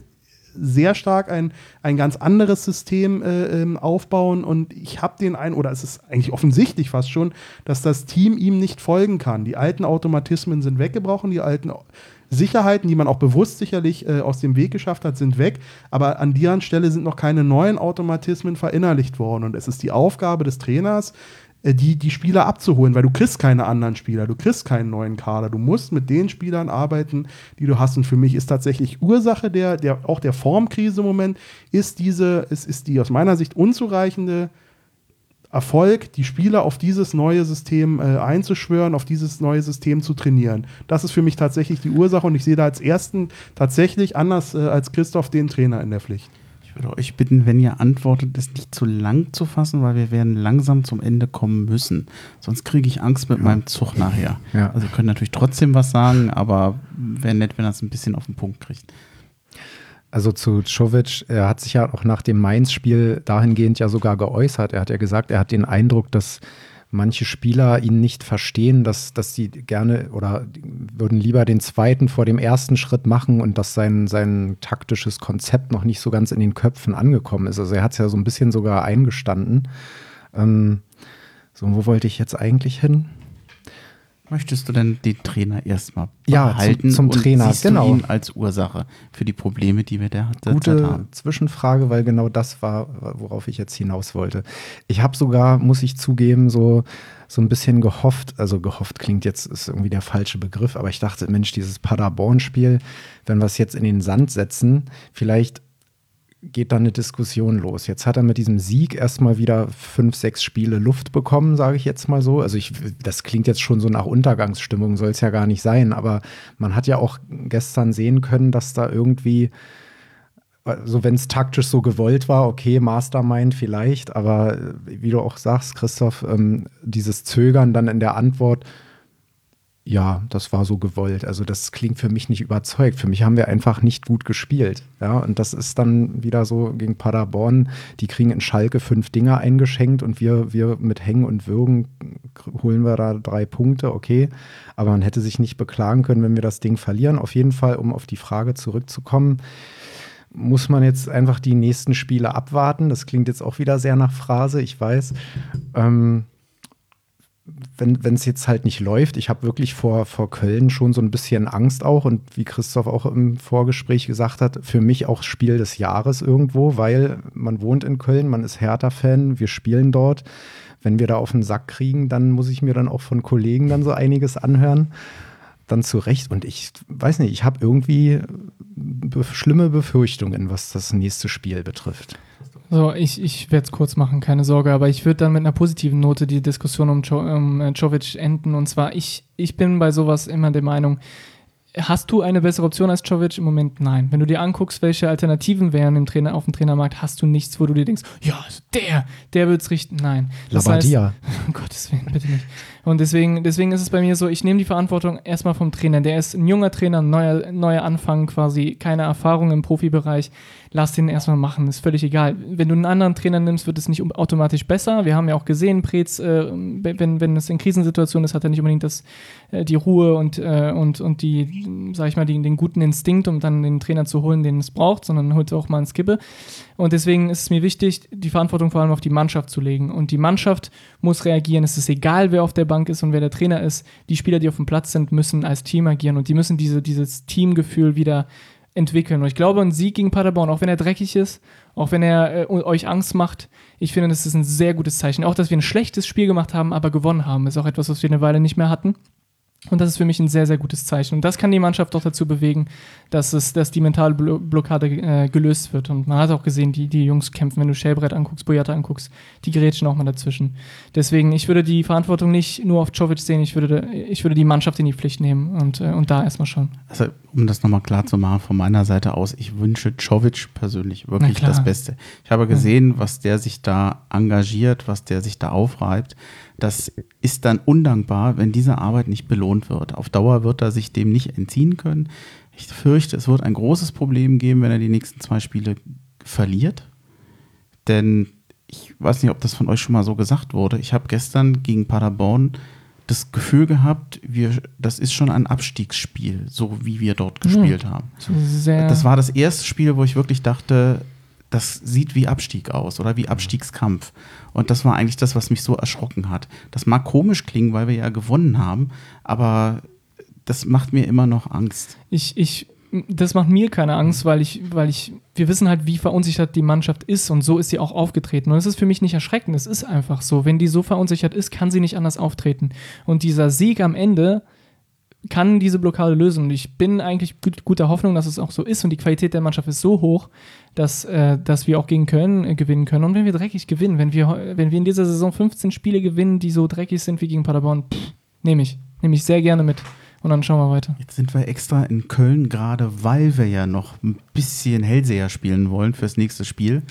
sehr stark ein, ein ganz anderes System äh, ähm, aufbauen und ich habe den einen, oder es ist eigentlich offensichtlich fast schon, dass das Team ihm nicht folgen kann. Die alten Automatismen sind weggebrochen, die alten Sicherheiten, die man auch bewusst sicherlich äh, aus dem Weg geschafft hat, sind weg. Aber an deren Stelle sind noch keine neuen Automatismen verinnerlicht worden. Und es ist die Aufgabe des Trainers, die, die Spieler abzuholen, weil du kriegst keine anderen Spieler, du kriegst keinen neuen Kader. Du musst mit den Spielern arbeiten, die du hast. Und für mich ist tatsächlich Ursache der, der auch der Formkrise im Moment, ist diese, ist, ist die aus meiner Sicht unzureichende Erfolg, die Spieler auf dieses neue System äh, einzuschwören, auf dieses neue System zu trainieren. Das ist für mich tatsächlich die Ursache und ich sehe da als ersten tatsächlich anders äh, als Christoph den Trainer in der Pflicht. Ich würde euch bitten, wenn ihr antwortet, es nicht zu lang zu fassen, weil wir werden langsam zum Ende kommen müssen. Sonst kriege ich Angst mit ja. meinem Zug nachher. Ja. Also ihr könnt natürlich trotzdem was sagen, aber wäre nett, wenn er es ein bisschen auf den Punkt kriegt. Also zu Czovic, er hat sich ja auch nach dem Mainz-Spiel dahingehend ja sogar geäußert. Er hat ja gesagt, er hat den Eindruck, dass manche Spieler ihn nicht verstehen, dass, dass sie gerne oder würden lieber den zweiten vor dem ersten Schritt machen und dass sein, sein taktisches Konzept noch nicht so ganz in den Köpfen angekommen ist. Also er hat es ja so ein bisschen sogar eingestanden. Ähm, so, wo wollte ich jetzt eigentlich hin? Möchtest du denn den Trainer erstmal Ja, behalten zum- zum und Trainer, siehst genau. du ihn als Ursache für die Probleme, die wir der derzeit Gute haben? Zwischenfrage, weil genau das war, worauf ich jetzt hinaus wollte. Ich habe sogar, muss ich zugeben, so, so ein bisschen gehofft, also gehofft klingt jetzt, ist irgendwie der falsche Begriff, aber ich dachte, Mensch, dieses Paderborn-Spiel, wenn wir es jetzt in den Sand setzen, vielleicht geht da eine Diskussion los. Jetzt hat er mit diesem Sieg erstmal wieder fünf, sechs Spiele Luft bekommen, sage ich jetzt mal so. Also ich, das klingt jetzt schon so nach Untergangsstimmung, soll es ja gar nicht sein, aber man hat ja auch gestern sehen können, dass da irgendwie, also wenn es taktisch so gewollt war, okay, Mastermind vielleicht, aber wie du auch sagst, Christoph, ähm, dieses Zögern dann in der Antwort, ja, das war so gewollt. Also das klingt für mich nicht überzeugt. Für mich haben wir einfach nicht gut gespielt. Ja, und das ist dann wieder so gegen Paderborn. Die kriegen in Schalke fünf Dinger eingeschenkt und wir, wir mit Hängen und Würgen holen wir da drei Punkte, okay. Aber man hätte sich nicht beklagen können, wenn wir das Ding verlieren. Auf jeden Fall, um auf die Frage zurückzukommen, muss man jetzt einfach die nächsten Spiele abwarten. Das klingt jetzt auch wieder sehr nach Phrase, ich weiß. Ähm, wenn es jetzt halt nicht läuft, ich habe wirklich vor, vor Köln schon so ein bisschen Angst auch und wie Christoph auch im Vorgespräch gesagt hat, für mich auch Spiel des Jahres irgendwo, weil man wohnt in Köln, man ist Hertha-Fan, wir spielen dort. Wenn wir da auf den Sack kriegen, dann muss ich mir dann auch von Kollegen dann so einiges anhören. Dann zu Recht. Und ich weiß nicht, ich habe irgendwie schlimme Befürchtungen, was das nächste Spiel betrifft. So, ich, ich werde es kurz machen, keine Sorge, aber ich würde dann mit einer positiven Note die Diskussion um, jo um äh, Jovic enden. Und zwar, ich, ich bin bei sowas immer der Meinung, hast du eine bessere Option als Jovic? Im Moment nein. Wenn du dir anguckst, welche Alternativen wären im Trainer, auf dem Trainermarkt, hast du nichts, wo du dir denkst, ja, also der, der wird's richten. Nein. Das heißt, [LAUGHS] um Gottes Willen, bitte nicht. Und deswegen, deswegen ist es bei mir so, ich nehme die Verantwortung erstmal vom Trainer. Der ist ein junger Trainer, neuer, neuer Anfang quasi, keine Erfahrung im Profibereich. Lass den erstmal machen, ist völlig egal. Wenn du einen anderen Trainer nimmst, wird es nicht automatisch besser. Wir haben ja auch gesehen, Preetz, äh, wenn, wenn es in Krisensituationen ist, hat er nicht unbedingt das, äh, die Ruhe und, äh, und, und die, sag ich mal, die, den guten Instinkt, um dann den Trainer zu holen, den es braucht, sondern holt auch mal einen Skippe. Und deswegen ist es mir wichtig, die Verantwortung vor allem auf die Mannschaft zu legen. Und die Mannschaft muss reagieren. Es ist egal, wer auf der Bank ist und wer der Trainer ist. Die Spieler, die auf dem Platz sind, müssen als Team agieren und die müssen diese, dieses Teamgefühl wieder entwickeln. Und ich glaube, ein Sieg gegen Paderborn, auch wenn er dreckig ist, auch wenn er äh, euch Angst macht, ich finde, das ist ein sehr gutes Zeichen. Auch, dass wir ein schlechtes Spiel gemacht haben, aber gewonnen haben, ist auch etwas, was wir eine Weile nicht mehr hatten. Und das ist für mich ein sehr, sehr gutes Zeichen. Und das kann die Mannschaft auch dazu bewegen, dass, es, dass die mentale Blo- Blockade äh, gelöst wird. Und man hat auch gesehen, die, die Jungs kämpfen, wenn du Schellbrett anguckst, Boyata anguckst, die gerätschen auch mal dazwischen. Deswegen, ich würde die Verantwortung nicht nur auf Jovic sehen, ich würde, ich würde die Mannschaft in die Pflicht nehmen und, äh, und da erstmal schauen. Also, um das nochmal klar zu machen, von meiner Seite aus, ich wünsche Jovic persönlich wirklich das Beste. Ich habe gesehen, was der sich da engagiert, was der sich da aufreibt. Das ist dann undankbar, wenn diese Arbeit nicht belohnt wird. Auf Dauer wird er sich dem nicht entziehen können. Ich fürchte, es wird ein großes Problem geben, wenn er die nächsten zwei Spiele verliert. Denn ich weiß nicht, ob das von euch schon mal so gesagt wurde. Ich habe gestern gegen Paderborn das Gefühl gehabt, wir, das ist schon ein Abstiegsspiel, so wie wir dort gespielt haben. So sehr, Das war das erste Spiel, wo ich wirklich dachte, das sieht wie Abstieg aus oder wie Abstiegskampf. Und das war eigentlich das, was mich so erschrocken hat. Das mag komisch klingen, weil wir ja gewonnen haben, aber das macht mir immer noch Angst. ich, ich, das macht mir keine Angst, weil ich, weil ich, wir wissen halt, wie verunsichert die Mannschaft ist und so ist sie auch aufgetreten. Und es ist für mich nicht erschreckend, es ist einfach so. Wenn die so verunsichert ist, kann sie nicht anders auftreten. Und dieser Sieg am Ende kann diese Blockade lösen. Und ich bin eigentlich gut, guter Hoffnung, dass es auch so ist. Und die Qualität der Mannschaft ist so hoch, dass, äh, dass wir auch gegen Köln äh, gewinnen können. Und wenn wir dreckig gewinnen, wenn wir, wenn wir in dieser Saison 15 Spiele gewinnen, die so dreckig sind wie gegen Paderborn, nehme ich. Nehme ich sehr gerne mit. Und dann schauen wir weiter. Jetzt sind wir extra in Köln, gerade weil wir ja noch ein bisschen Hellseher spielen wollen fürs nächste Spiel.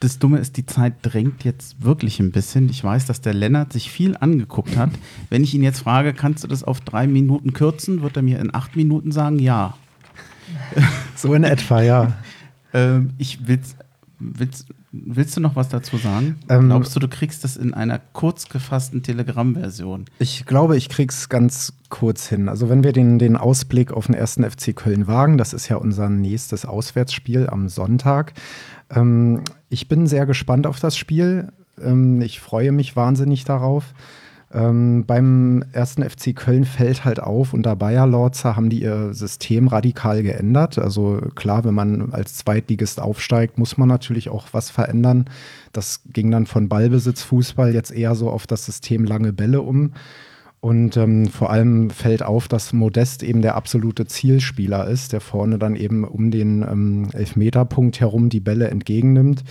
Das Dumme ist, die Zeit drängt jetzt wirklich ein bisschen. Ich weiß, dass der Lennart sich viel angeguckt hat. Wenn ich ihn jetzt frage, kannst du das auf drei Minuten kürzen, wird er mir in acht Minuten sagen, ja. So in etwa, ja. [LAUGHS] Ähm, ich will's, willst, willst du noch was dazu sagen? Ähm, Glaubst du, du kriegst das in einer kurz gefassten Telegram-Version? Ich glaube, ich krieg's ganz kurz hin. Also wenn wir den, den Ausblick auf den ersten FC Köln wagen, das ist ja unser nächstes Auswärtsspiel am Sonntag. Ähm, ich bin sehr gespannt auf das Spiel. Ähm, ich freue mich wahnsinnig darauf. Ähm, beim ersten FC Köln fällt halt auf, unter Bayer Lorzer haben die ihr System radikal geändert. Also klar, wenn man als Zweitligist aufsteigt, muss man natürlich auch was verändern. Das ging dann von Ballbesitzfußball jetzt eher so auf das System lange Bälle um. Und ähm, vor allem fällt auf, dass Modest eben der absolute Zielspieler ist, der vorne dann eben um den ähm, Elfmeterpunkt herum die Bälle entgegennimmt.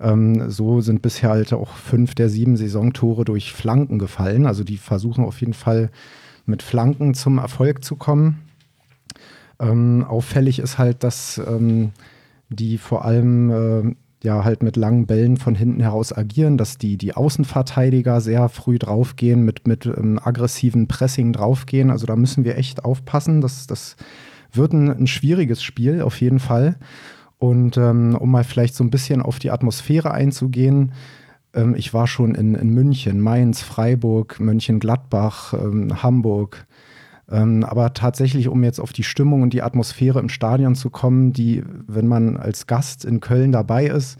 Ähm, so sind bisher halt auch fünf der sieben Saisontore durch Flanken gefallen. Also die versuchen auf jeden Fall mit Flanken zum Erfolg zu kommen. Ähm, auffällig ist halt, dass ähm, die vor allem äh, ja halt mit langen Bällen von hinten heraus agieren, dass die, die Außenverteidiger sehr früh draufgehen, mit, mit ähm, aggressiven Pressing draufgehen. Also da müssen wir echt aufpassen. Das, das wird ein, ein schwieriges Spiel, auf jeden Fall. Und ähm, um mal vielleicht so ein bisschen auf die Atmosphäre einzugehen, ähm, ich war schon in, in München, Mainz, Freiburg, Mönchengladbach, ähm, Hamburg, ähm, aber tatsächlich, um jetzt auf die Stimmung und die Atmosphäre im Stadion zu kommen, die, wenn man als Gast in Köln dabei ist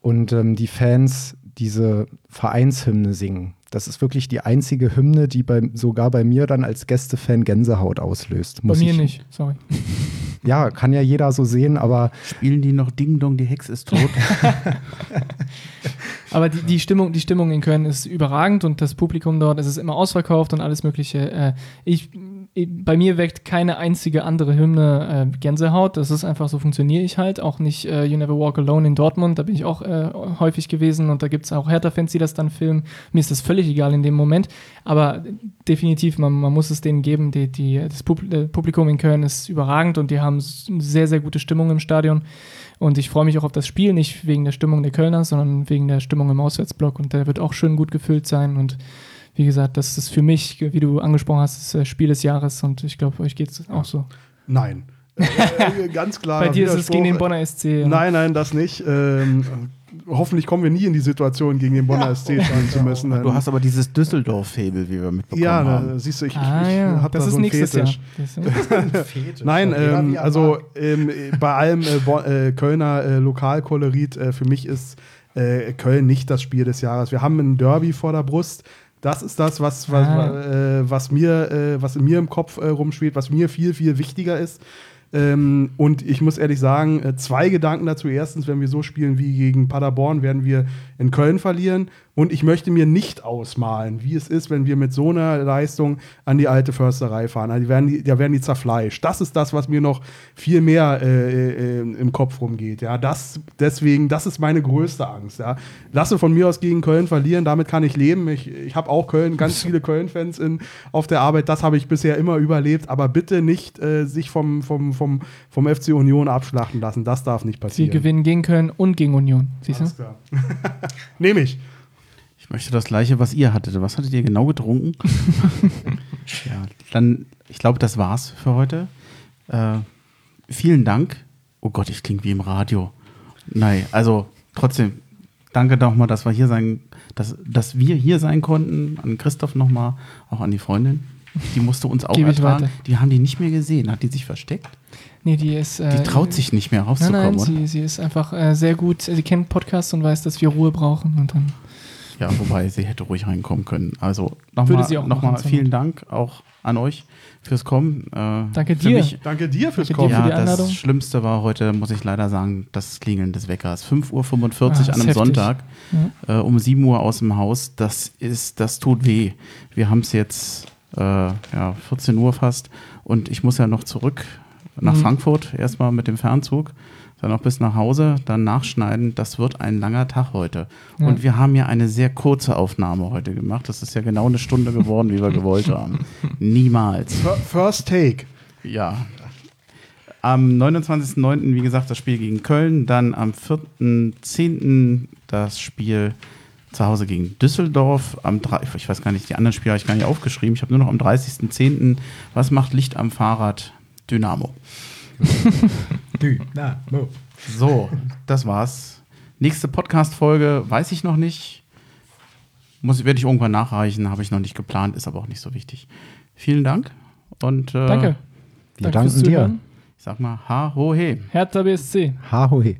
und ähm, die Fans diese Vereinshymne singen, das ist wirklich die einzige Hymne, die bei, sogar bei mir dann als Gästefan Gänsehaut auslöst. Bei mir ich, nicht, sorry. [LAUGHS] Ja, kann ja jeder so sehen, aber. Spielen die noch Ding Dong, die Hex ist tot? [LAUGHS] Aber die, die, Stimmung, die Stimmung in Köln ist überragend und das Publikum dort, es ist immer ausverkauft und alles Mögliche. Äh, ich, bei mir weckt keine einzige andere Hymne äh, Gänsehaut. Das ist einfach so, funktioniere ich halt. Auch nicht äh, You Never Walk Alone in Dortmund, da bin ich auch äh, häufig gewesen und da gibt es auch Hertha-Fans, die das dann filmen. Mir ist das völlig egal in dem Moment. Aber definitiv, man, man muss es denen geben. Die, die, das Publikum in Köln ist überragend und die haben sehr, sehr gute Stimmung im Stadion. Und ich freue mich auch auf das Spiel, nicht wegen der Stimmung der Kölner, sondern wegen der Stimmung im Auswärtsblock. Und der wird auch schön gut gefüllt sein. Und wie gesagt, das ist für mich, wie du angesprochen hast, das Spiel des Jahres. Und ich glaube, euch geht es auch so. Nein. [LAUGHS] Äh, ganz klar. Bei dir ist es gegen den Bonner SC. Nein, nein, das nicht. Ähm, hoffentlich kommen wir nie in die Situation, gegen den Bonner ja. SC spielen zu müssen. Du hast aber dieses Düsseldorf-Fabel, wie wir mitbekommen ja, haben. Ja, siehst du, ich, ah, ich, ja. habe das da ist so einen nächstes Fetisch. Jahr. [LAUGHS] Nein, ähm, also ähm, bei allem äh, äh, Kölner äh, Lokalkolorit, äh, für mich ist äh, Köln nicht das Spiel des Jahres. Wir haben ein Derby vor der Brust. Das ist das, was, was, Ah. äh, was, mir, äh, was in mir im Kopf äh, rumspielt, was mir viel, viel wichtiger ist. Ähm, und ich muss ehrlich sagen, äh, zwei Gedanken dazu. Erstens, wenn wir so spielen wie gegen Paderborn, werden wir in Köln verlieren. Und ich möchte mir nicht ausmalen, wie es ist, wenn wir mit so einer Leistung an die alte Försterei fahren. Also die werden die, da werden die zerfleischt. Das ist das, was mir noch viel mehr äh, äh, im Kopf rumgeht. Ja, das, deswegen, das ist meine größte Angst. Ja. Lasse von mir aus gegen Köln verlieren, damit kann ich leben. Ich, ich habe auch Köln, ganz viele Köln-Fans auf der Arbeit. Das habe ich bisher immer überlebt. Aber bitte nicht äh, sich vom, vom, vom, vom FC Union abschlachten lassen. Das darf nicht Sie passieren. gewinnen gegen Köln und gegen Union. Siehst du? Alles klar. [LAUGHS] [LAUGHS] Nehme ich. Ich möchte das gleiche, was ihr hattet. Was hattet ihr genau getrunken? [LAUGHS] ja, dann, ich glaube, das war's für heute. Äh, vielen Dank. Oh Gott, ich klinge wie im Radio. Nein, also trotzdem, danke nochmal, dass wir hier sein, dass, dass wir hier sein konnten. An Christoph nochmal, auch an die Freundin. Die musste uns auch ertragen. Die haben die nicht mehr gesehen. Hat die sich versteckt? Nee, die ist. Die äh, traut sich nicht mehr Nein, rauszukommen, nein, oder? sie, sie ist einfach äh, sehr gut. Sie kennt Podcasts und weiß, dass wir Ruhe brauchen. Und dann Ja, wobei sie hätte ruhig reinkommen können. Also Würde nochmal sie auch noch vielen Dank auch an euch fürs Kommen. Äh, Danke dir. Mich, Danke dir fürs Danke dir Kommen. für ja, die das. Schlimmste war heute, muss ich leider sagen, das Klingeln des Weckers. 5.45 Uhr Ah, an einem heftig. Sonntag, Ja. äh, um 7 Uhr aus dem Haus. Das ist, das tut weh. Wir haben es jetzt äh, ja, 14 Uhr fast und ich muss ja noch zurück nach Mhm. Frankfurt, erstmal mit dem Fernzug, dann noch bis nach Hause, dann nachschneiden. Das wird ein langer Tag heute. Ja. Und wir haben ja eine sehr kurze Aufnahme heute gemacht. Das ist ja genau eine Stunde geworden, wie wir [LAUGHS] gewollt haben. Niemals. Fir- First Take. Ja. Am 29.09. wie gesagt das Spiel gegen Köln, dann am 4.10. das Spiel zu Hause gegen Düsseldorf. Am drei- ich weiß gar nicht, die anderen Spiele habe ich gar nicht aufgeschrieben. Ich habe nur noch am 30.10. Was macht Licht am Fahrrad? Dynamo. [LAUGHS] Dynamo. So, das war's. Nächste Podcast-Folge weiß ich noch nicht. Muss, werde ich irgendwann nachreichen, habe ich noch nicht geplant, ist aber auch nicht so wichtig. Vielen Dank und äh, Danke. Wir Danke danken dir. Ich sag mal, ha, ho, he. Hertha BSC. Ha, ho, he.